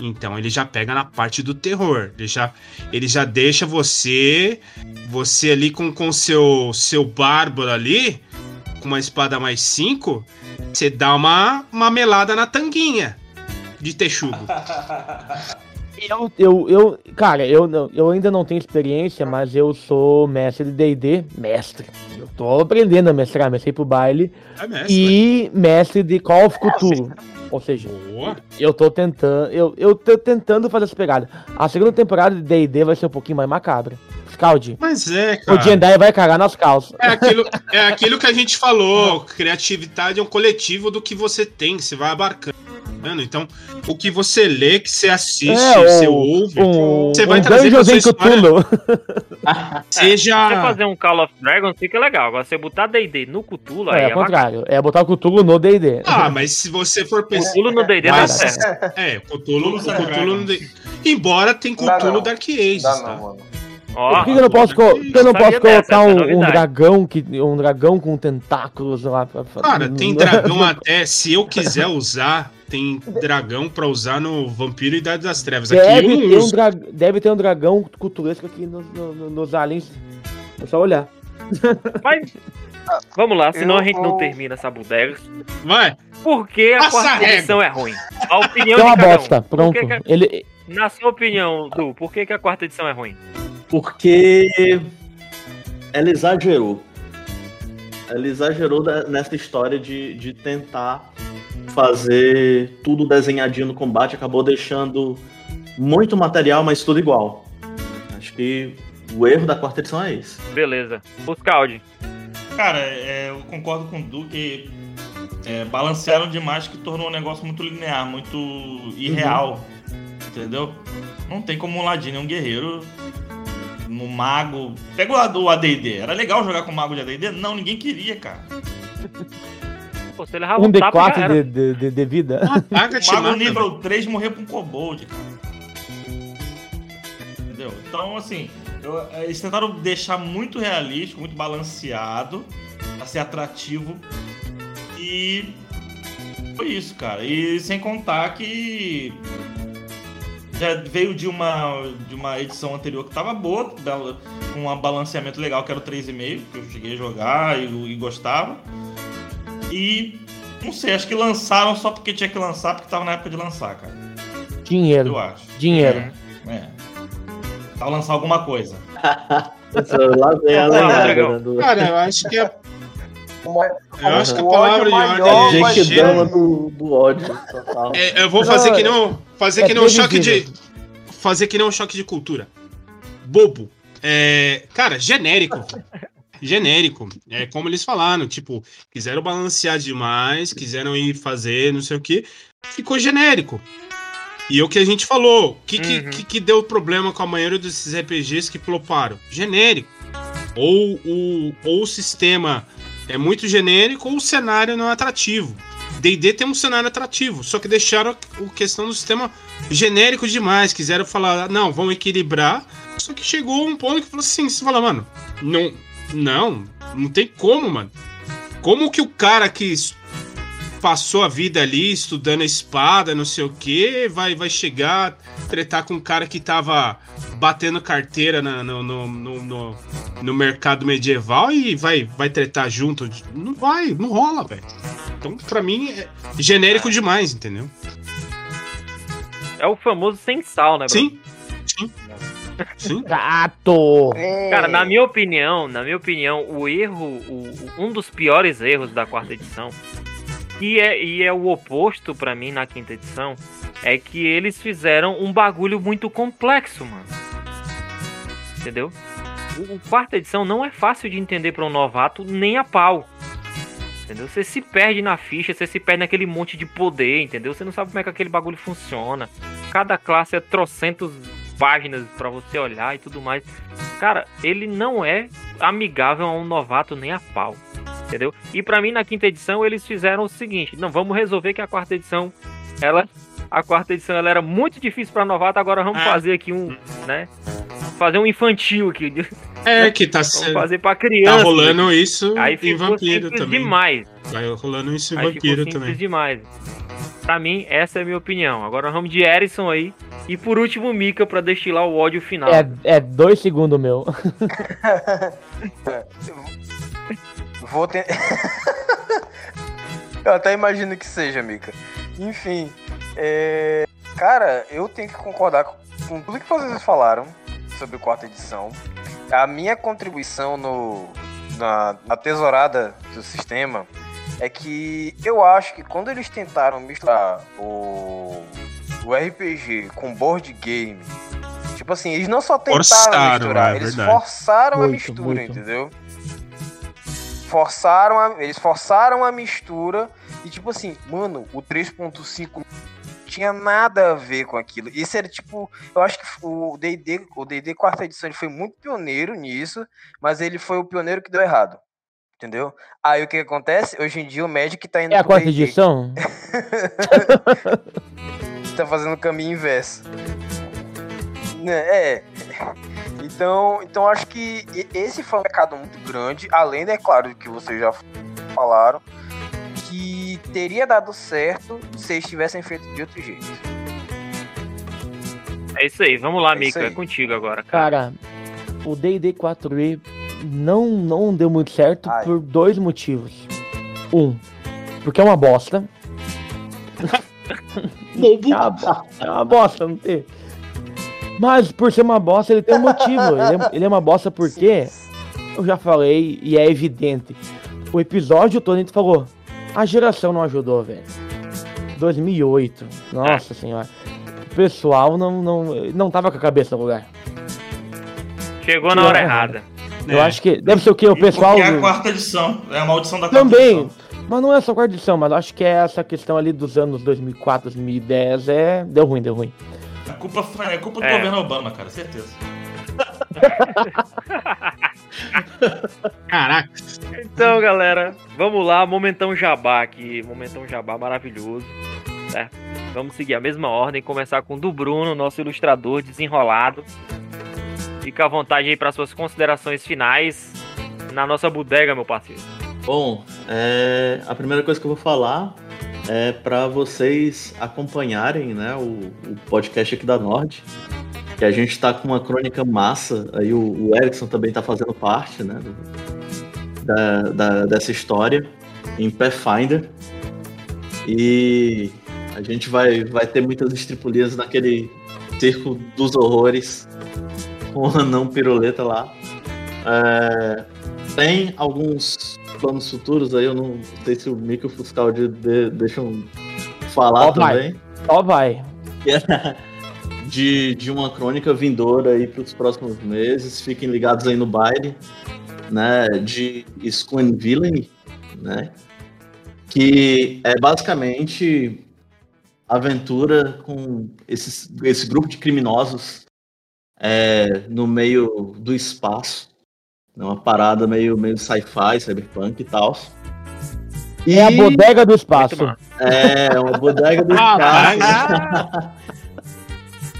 Então ele já pega na parte do terror. Ele já, ele já deixa você você ali com com seu seu bárbaro ali com uma espada mais 5, você dá uma uma melada na tanguinha de texugo. Eu, eu, eu, cara, eu, eu ainda não tenho experiência, mas eu sou mestre de D&D, mestre. Eu tô aprendendo a mestrar, mestrei pro baile. É mestre. E mestre de Call of Cthulhu. Ou seja, Boa. eu tô tentando, eu, eu tô tentando fazer essa pegada. A segunda temporada de D&D vai ser um pouquinho mais macabra. Scald, Mas é, o cara. Jendai vai cagar nas calças. É aquilo, é aquilo que a gente falou. Criatividade é um coletivo do que você tem, você vai abarcando. Então, o que você lê, que você assiste, É, você o- ouve, Um, você vai um trazer pra sua história. Você seja. fazer um Call of Dragons fica legal. Agora, você botar D&D no Cthulhu, aí É, é, ao bacana. contrário, é botar o Cthulhu no D&D. Ah, mas se você for pensar. Cthulhu no D&D dá certo. É, Cthulhu, Cthulhu Cthulhu não tem- Embora tem Cthulhu não. Dark Ages, Dá tá? não, mano. Ó, Por que, que eu não posso, que eu não posso colocar é um, um dragão que um dragão com tentáculos lá? pra- pra- Cara, tem dragão até. Se eu quiser usar, tem dragão pra usar no Vampiro e Idade das Trevas. Aqui eu Deve não ter, um dra... Deve ter um dragão culturesco aqui no- no- no- nos aliens. É só olhar. Mas, vamos lá, senão Eu a gente não termina essa bodega. Vai. Por que a Passa quarta edição é ruim? A opinião É uma um. bosta, Por pronto. que que Ele, na sua opinião, Du, por que, que a quarta edição é ruim? Porque ela exagerou. Ela exagerou nessa história de, de tentar fazer tudo desenhadinho no combate, acabou deixando muito material, mas tudo igual. Acho que o erro da quarta edição é esse. Beleza. Buscaldi. Cara, é, eu concordo com o Du que é, balancearam demais que tornou o negócio muito linear, muito irreal. Entendeu? Não tem como um ladino, é um guerreiro. No mago. Pega o ADD. Era legal jogar com o mago de ADD? Não, ninguém queria, cara. Pô, você levava Um um tapa, já D4 era. de, de, de, de vida. Te O mago mata. nível 3 morreu com um kobold, cara. Entendeu? Então, assim, eu- eles tentaram deixar muito realístico, muito balanceado, pra ser atrativo. E foi isso, cara. E sem contar que já veio de uma, de uma edição anterior que tava boa, com um balanceamento legal, que era o 3,5, que eu cheguei a jogar e, e gostava. E não sei, acho que lançaram só porque tinha que lançar, porque tava na época de lançar, cara. Dinheiro. Eu acho. Dinheiro. É. Tava lançar alguma coisa. Lá vem a né, do- Cara, eu acho que a, Uma- eu acho que a palavra de ordem é ser- Dama do, do ódio total. É, eu vou fazer que não. Fazer é que não um choque de. Fazer que não um choque de cultura. Bobo. É, cara, genérico. genérico. É como eles falaram, tipo, quiseram balancear demais, quiseram ir fazer, não sei o que. Ficou genérico. E é o que a gente falou. O que, que, Uhum. que, que deu problema com a maioria desses RPGs que floparam? Genérico. Ou o, ou o sistema é muito genérico ou o cenário não é atrativo. D&D tem um cenário atrativo, só que deixaram a questão do sistema genérico demais. Quiseram falar, não, vamos equilibrar. Só que chegou um ponto que falou assim, você fala, mano, não, não, não tem como, mano. Como que o cara que passou a vida ali estudando a espada, não sei o que, vai, vai chegar, tretar com um cara que tava batendo carteira na- no, no, no, no, no mercado medieval e vai, vai tretar junto? Não vai, não rola, velho. Então, pra mim, é genérico demais, entendeu? É o famoso sem sal, né, bro? Sim, sim, sim. Gato! É. Cara, na minha opinião, na minha opinião, o erro, o- um dos piores erros da quarta edição, e é, e é o oposto pra mim na quinta edição, é que eles fizeram um bagulho muito complexo, mano. Entendeu? O, o quarta edição não é fácil de entender pra um novato nem a pau. Entendeu? Você se perde na ficha, você se perde naquele monte de poder, entendeu? Você não sabe como é que aquele bagulho funciona. Cada classe é trocentos páginas pra você olhar e tudo mais. Cara, ele não é amigável a um novato nem a pau. Entendeu? E pra mim na quinta edição eles fizeram o seguinte: não, vamos resolver que a quarta edição ela a quarta edição ela era muito difícil pra novato, agora vamos Ah. fazer aqui um, né? Fazer um infantil aqui. É que tá, Vamos se- fazer pra tá criança. rolando isso Aí em vampiro também. demais. Vai rolando isso em Aí vampiro também. demais. Pra mim, essa é a minha opinião. Agora vamos de Erison aí. E por último, Mika pra destilar o ódio final. É, é dois segundos meu. Vou ter... eu até imagino que seja, Mika. Enfim, é... cara, eu tenho que concordar com, com tudo que vocês falaram sobre a quarta edição. A minha contribuição no, na, na tesourada do sistema é que eu acho que quando eles tentaram misturar o, o RPG com board game, tipo assim, eles não só tentaram Forçaram, misturar, é eles verdade. forçaram a Muito, mistura, muito. entendeu? Forçaram a, eles forçaram a mistura e tipo assim, mano, o 3.5 não tinha nada a ver com aquilo. Isso era tipo, eu acho que o D&D, o D&D quarta edição ele foi muito pioneiro nisso, mas ele foi o pioneiro que deu errado. Entendeu? Aí o que, acontece? Hoje em dia o Magic tá indo É a quarta edição? tá fazendo o caminho inverso. Né, É. Então, então acho que esse foi um pecado muito grande, além, é claro, do que vocês já falaram, que teria dado certo se eles tivessem feito de outro jeito. É isso aí, vamos lá, É Mika. É contigo agora, cara. Cara, o D&D 4e não, não deu muito certo Ai. por dois motivos. Um, porque é uma bosta. É uma, é uma bosta, não tem. Mas por ser uma bosta, ele tem um motivo. Ele é, ele é uma bosta porque, eu já falei e é evidente. O episódio todo a gente falou, a geração não ajudou, velho. 2008, nossa senhora. pessoal não, não, não tava com a cabeça no lugar. Chegou na hora errada. Eu É. acho que deve ser o que? O pessoal. Porque é a quarta edição. É a maldição da quarta Também. edição. Mas não é só quarta edição, mas eu acho que é essa questão ali dos anos 2004, 2010. É. Deu ruim, deu ruim. A culpa, foi- é culpa do É. governo Obama, cara, certeza. Caraca. Então, galera, vamos lá, momentão jabá aqui, momentão jabá maravilhoso, certo? Vamos seguir a mesma ordem, começar com o do Bruno, nosso ilustrador desenrolado. Fica à vontade aí para suas considerações finais na nossa bodega, meu parceiro. Bom, é, a primeira coisa que eu vou falar é para vocês acompanharem né, o, o podcast aqui da Nord. Que a gente tá com uma crônica massa, aí o, o Erickson também tá fazendo parte né, da, da- dessa história em Pathfinder. E a gente vai, vai ter muitas estripulias naquele circo dos horrores com o anão piruleta lá. É, tem alguns planos futuros aí, eu não sei se o Mico e o Fuscal de, de, deixam falar Ó, vai. também. Só vai. De, de uma crônica vindoura aí para os próximos meses. Fiquem ligados aí no baile, né? De Villain, né? Que é basicamente aventura com esses, esse grupo de criminosos é, no meio do espaço. É Uma parada meio, meio sci-fi, cyberpunk e tal. E É a bodega do espaço. é uma bodega do Rapaz. espaço.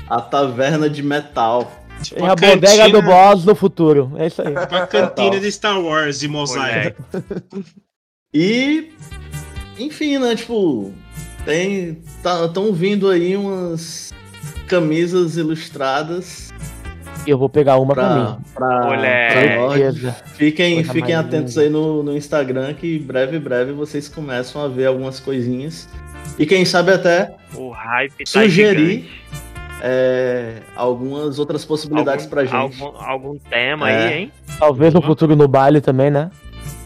a taverna de metal. Tipo É a cantina- bodega do boss do futuro. É isso aí. tipo a cantina de Star Wars e mosaico. E, enfim, né? Tipo, tem. Estão vindo aí umas camisas ilustradas Eu vou pegar uma pra, pra, mim. pra, pra. Fiquem, Coisa fiquem atentos linda. aí no, no Instagram que breve, breve vocês começam a ver algumas coisinhas. E quem sabe até O hype tá Sugerir gigante. É, algumas outras possibilidades algum, pra gente. Algum, algum tema É. aí, hein? Talvez no futuro no baile também, né?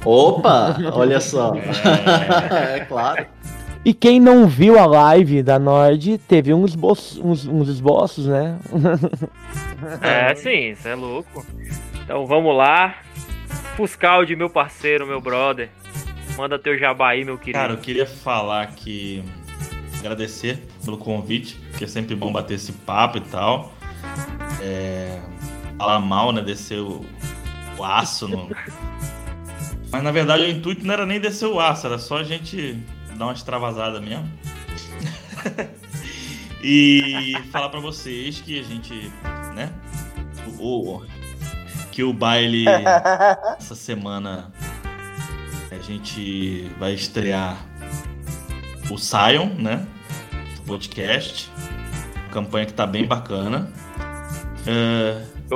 Opa! Olha só. É. é claro. E quem não viu a live da Nord, teve uns, esboços, uns, uns esboços, né? É, sim, isso é louco. Então vamos lá. Fuscaldi, meu parceiro, meu brother. Manda teu jabá aí, meu querido. Cara, eu queria falar que. Agradecer pelo convite, que é sempre bom bater esse papo e tal. É, falar mal, né? Descer o, o aço no. Mas na verdade o intuito não era nem descer o aço, era só a gente dar uma extravasada mesmo. e falar pra vocês que a gente, né? O- que o baile essa semana a gente vai estrear o Sion, né? Podcast. Campanha que tá bem bacana.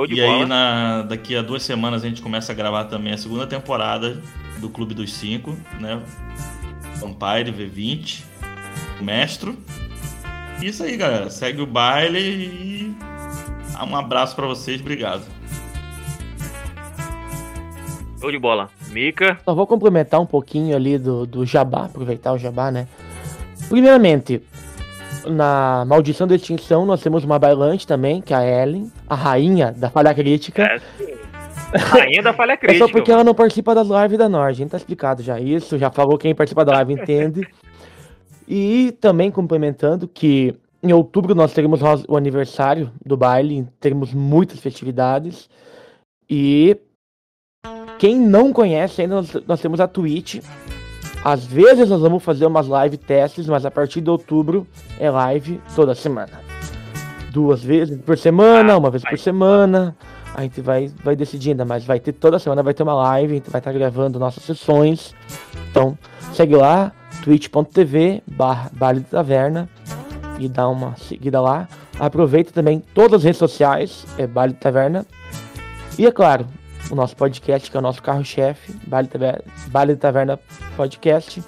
De e bola. aí, na, daqui a duas semanas, a gente começa a gravar também a segunda temporada do Clube dos Cinco, né? Vampire V20, o Mestro. Isso aí, galera. Segue o baile e um abraço pra vocês. Obrigado. Show de bola. Mica. Só vou complementar um pouquinho ali do, do jabá, aproveitar o jabá, né? Primeiramente, na Maldição da Extinção, nós temos uma bailante também, que é a Ellen, a rainha da falha crítica. É, sim. Rainha da falha É crítica. só porque ela não participa das lives da Nord. A gente tá explicado já isso, já falou quem participa da live entende. E também complementando que em outubro nós teremos o o aniversário do baile, teremos muitas festividades. E quem não conhece ainda, nós, nós temos a Twitch. Às vezes nós vamos fazer umas live testes, mas a partir de outubro é live toda semana. Duas vezes por semana, Ah, uma vez por semana. A gente vai, vai decidindo, mas vai ter toda semana vai ter uma live, a gente vai estar gravando nossas sessões. Então, segue lá, twitch.tv barra Baile da Taverna e dá uma seguida lá. Aproveita também todas as redes sociais, é Baile da Taverna. E é claro, o nosso podcast, que é o nosso carro-chefe, Baile, Taverna- Baile da Taverna Podcast.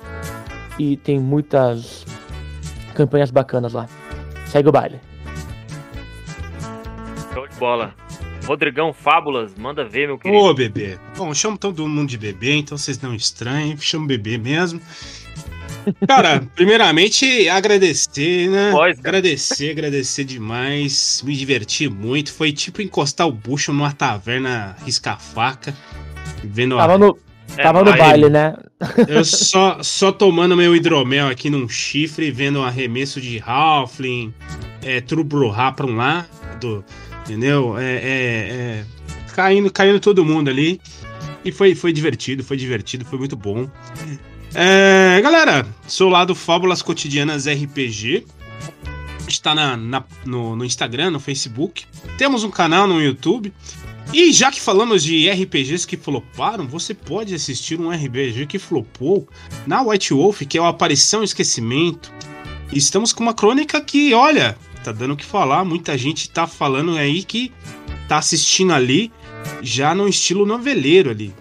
E tem muitas campanhas bacanas lá. Segue o baile. Show de bola. Rodrigão Fábulas, manda ver, meu querido. Ô, bebê. Bom, eu chamo todo mundo de bebê, então vocês não estranhem, chamo bebê mesmo. Cara, primeiramente agradecer, né? Pois, cara. agradecer, agradecer demais. Me diverti muito. Foi tipo encostar o bucho numa taverna risca-faca. Vendo a Tava no, É tava no baile, né? Eu só, só tomando meu hidromel aqui num chifre, vendo um arremesso de Halfling, é, Trubruhá pra um lado, entendeu? É, é, é, caindo, caindo todo mundo ali. E foi, foi divertido, foi divertido, foi muito bom. É, galera, sou lá do Fábulas Cotidianas RPG. Está na, na- no, no Instagram, no Facebook. Temos um canal no YouTube. E já que falamos de RPGs que floparam, você pode assistir um RPG que flopou na White Wolf, que é o Aparição e Esquecimento. E estamos com uma crônica que, olha, tá dando o que falar. Muita gente tá falando aí que tá assistindo ali já no estilo noveleiro ali.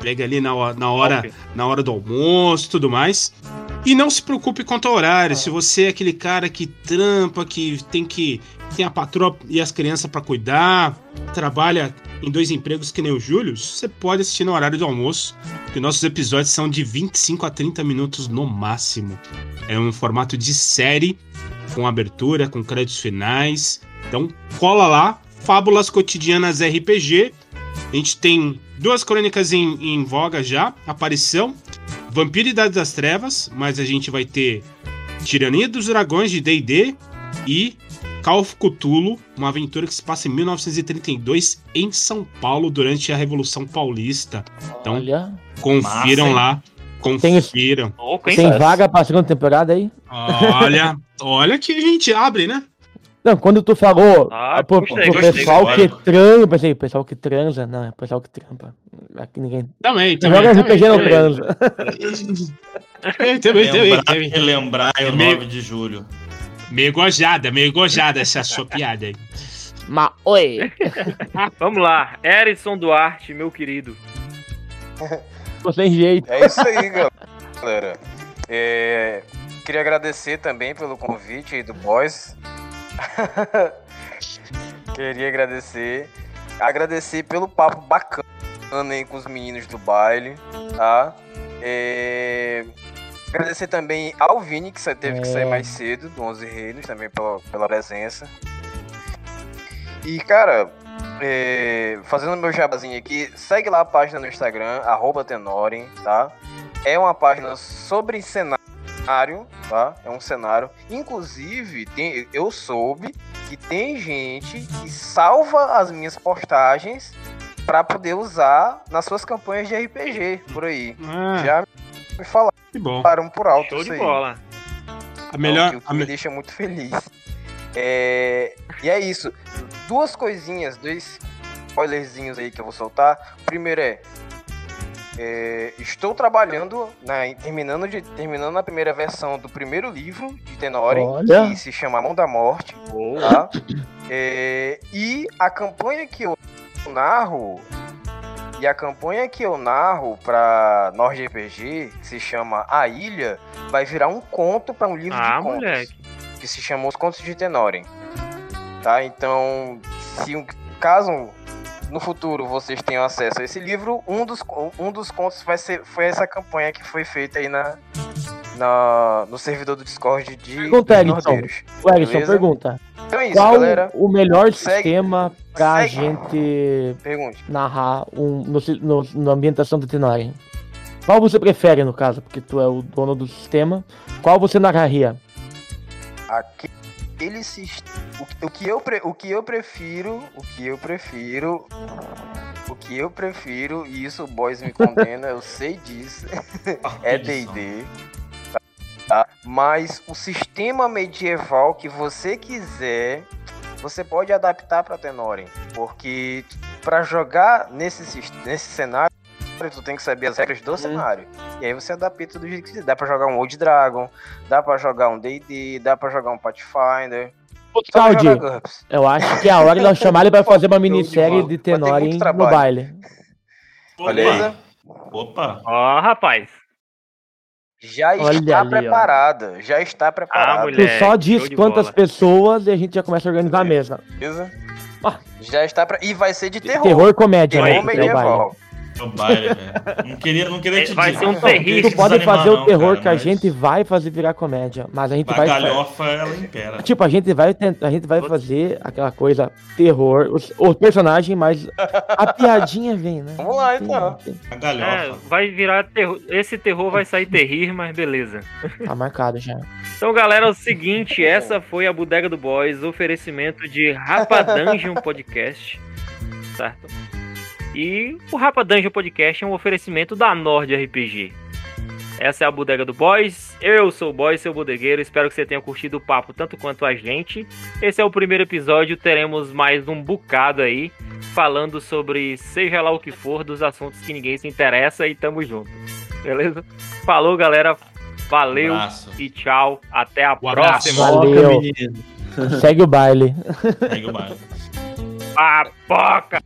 Pega ali na, hora- na hora Top. na hora do almoço e tudo mais. E não se preocupe quanto ao horário. Se você é aquele cara que trampa, que tem que tem a patroa e as crianças pra cuidar, trabalha em dois empregos que nem o Júlio, você pode assistir no horário do almoço, porque nossos episódios são de 25 a 30 minutos no máximo. É um formato de série, com abertura, com créditos finais. Então, cola lá, Fábulas Cotidianas RPG. A gente tem duas crônicas em, em voga já, Aparição, Vampiro e Idade das Trevas, mas a gente vai ter Tirania dos Dragões de D&D e Call of Cthulhu, uma aventura que se passa em 1932 em São Paulo durante a Revolução Paulista. Então, Olha. confiram Massa, lá, confiram. Hein? Tem vaga pra segunda temporada aí? Olha, olha que a gente abre, né? Não, quando tu falou Ah, pro, gostei, pro pessoal gostei. que transa, eu pensei, pessoal que transa, não, é pessoal que trampa. Aqui ninguém. Também, também. joga também, RPG não também. transa. Também, também, também, Lembrar, também. relembrar é o Meio- 9 de julho. Meio gojada, meio gojada essa sua piada aí. Mas, oi. Vamos lá. Erison Duarte, meu querido. Tô sem jeito. É isso aí, galera. É, queria agradecer também pelo convite aí do Boys. queria agradecer. Agradecer pelo papo bacana aí com os meninos do baile, tá? É, agradecer também ao Vini, que teve que sair É. mais cedo, do 11 Reinos, também pela, pela presença. E, cara, é, fazendo meu jabazinho aqui, segue lá a página no Instagram, arroba Tenoren, tá? É uma página sobre cenário, tá? É um cenário. Inclusive, tem- eu soube que tem gente que salva as minhas postagens pra poder usar nas suas campanhas de RPG por aí. Ah, Já me falaram que bom. por alto Show isso de aí. bola. A melhor, o que a me me- deixa muito feliz. É, E é isso. Duas coisinhas, dois spoilerzinhos aí que eu vou soltar. O primeiro é. É, estou trabalhando, na, terminando, de, terminando a primeira versão do primeiro livro de Tenoren, Olha. que se chama Mão da Morte. Tá? É, e a campanha que eu narro. E a campanha que eu narro pra Nord RPG, que se chama A Ilha, vai virar um conto para um livro Ah, de contos moleque. que se chama Os Contos de Tenoren. Tá? Então, se um, caso no futuro vocês tenham acesso a esse livro, um dos, um dos contos vai ser, foi essa campanha que foi feita aí na, na, no servidor do Discord de Pergunta, Erickson. Pergunta. Então é isso, Qual galera. o melhor Segue- sistema pra segue. gente Pergunte. narrar um, no, no, na ambientação do Tenoren? Qual você prefere, no caso? Porque tu é o dono do sistema. Qual você narraria? Aquele sistema. O, o, que eu pre- o que eu prefiro. O que eu prefiro. O que eu prefiro, e isso o boys me condena, eu sei disso. é DD. Tá? Mas o sistema medieval que você quiser, você pode adaptar para Tenoren. Porque para jogar nesse, nesse cenário, tu tem que saber as regras do cenário. E aí você adapta do jeito que quiser. Dá pra jogar um Old Dragon, dá pra jogar um D&D, dá pra jogar um Pathfinder. Só GURPS. eu acho que é a hora de nós chamar ele pra fazer uma minissérie de muito Tenoren no baile. Beleza? Opa! Ó, rapaz. Já Olha está ali, ó. preparada. Já está preparada. Ah, Tu mulher. só show diz quantas bola. pessoas e a gente já começa a organizar a mesa. Beleza? Ah. Já está pra... E vai ser de terror. Terror comédia, né? Terror que é medieval. É o baile, velho. Não queria, não queria É, te vai dizer. ser um terrível. Tu pode desanimar, fazer o não, terror cara, que a mas gente vai fazer virar comédia, mas a gente A vai. galhofa, ela impera. Tipo, a gente vai tentar, a gente vai fazer aquela coisa terror, os, os personagens, mas a piadinha vem, né? Vamos lá, então. A É, galhofa. vai virar terror. Esse terror vai sair terrir, mas beleza. Tá marcado já. Então, galera, é o seguinte, essa foi a Bodega do Boys, oferecimento de Rapa Dungeon Podcast, certo? E o Rapa Dungeon Podcast é um oferecimento da Nord RPG. Essa é a Bodega do Boys. Eu sou o Boy, seu bodegueiro. Espero que você tenha curtido o papo tanto quanto a gente. Esse é o primeiro episódio. Teremos mais um bocado aí falando sobre seja lá o que for dos assuntos que ninguém se interessa e tamo junto. Beleza? Falou, galera. Valeu Abraço. e tchau. Até a Um próxima. Valeu. Segue o baile. Segue o baile. Papoca!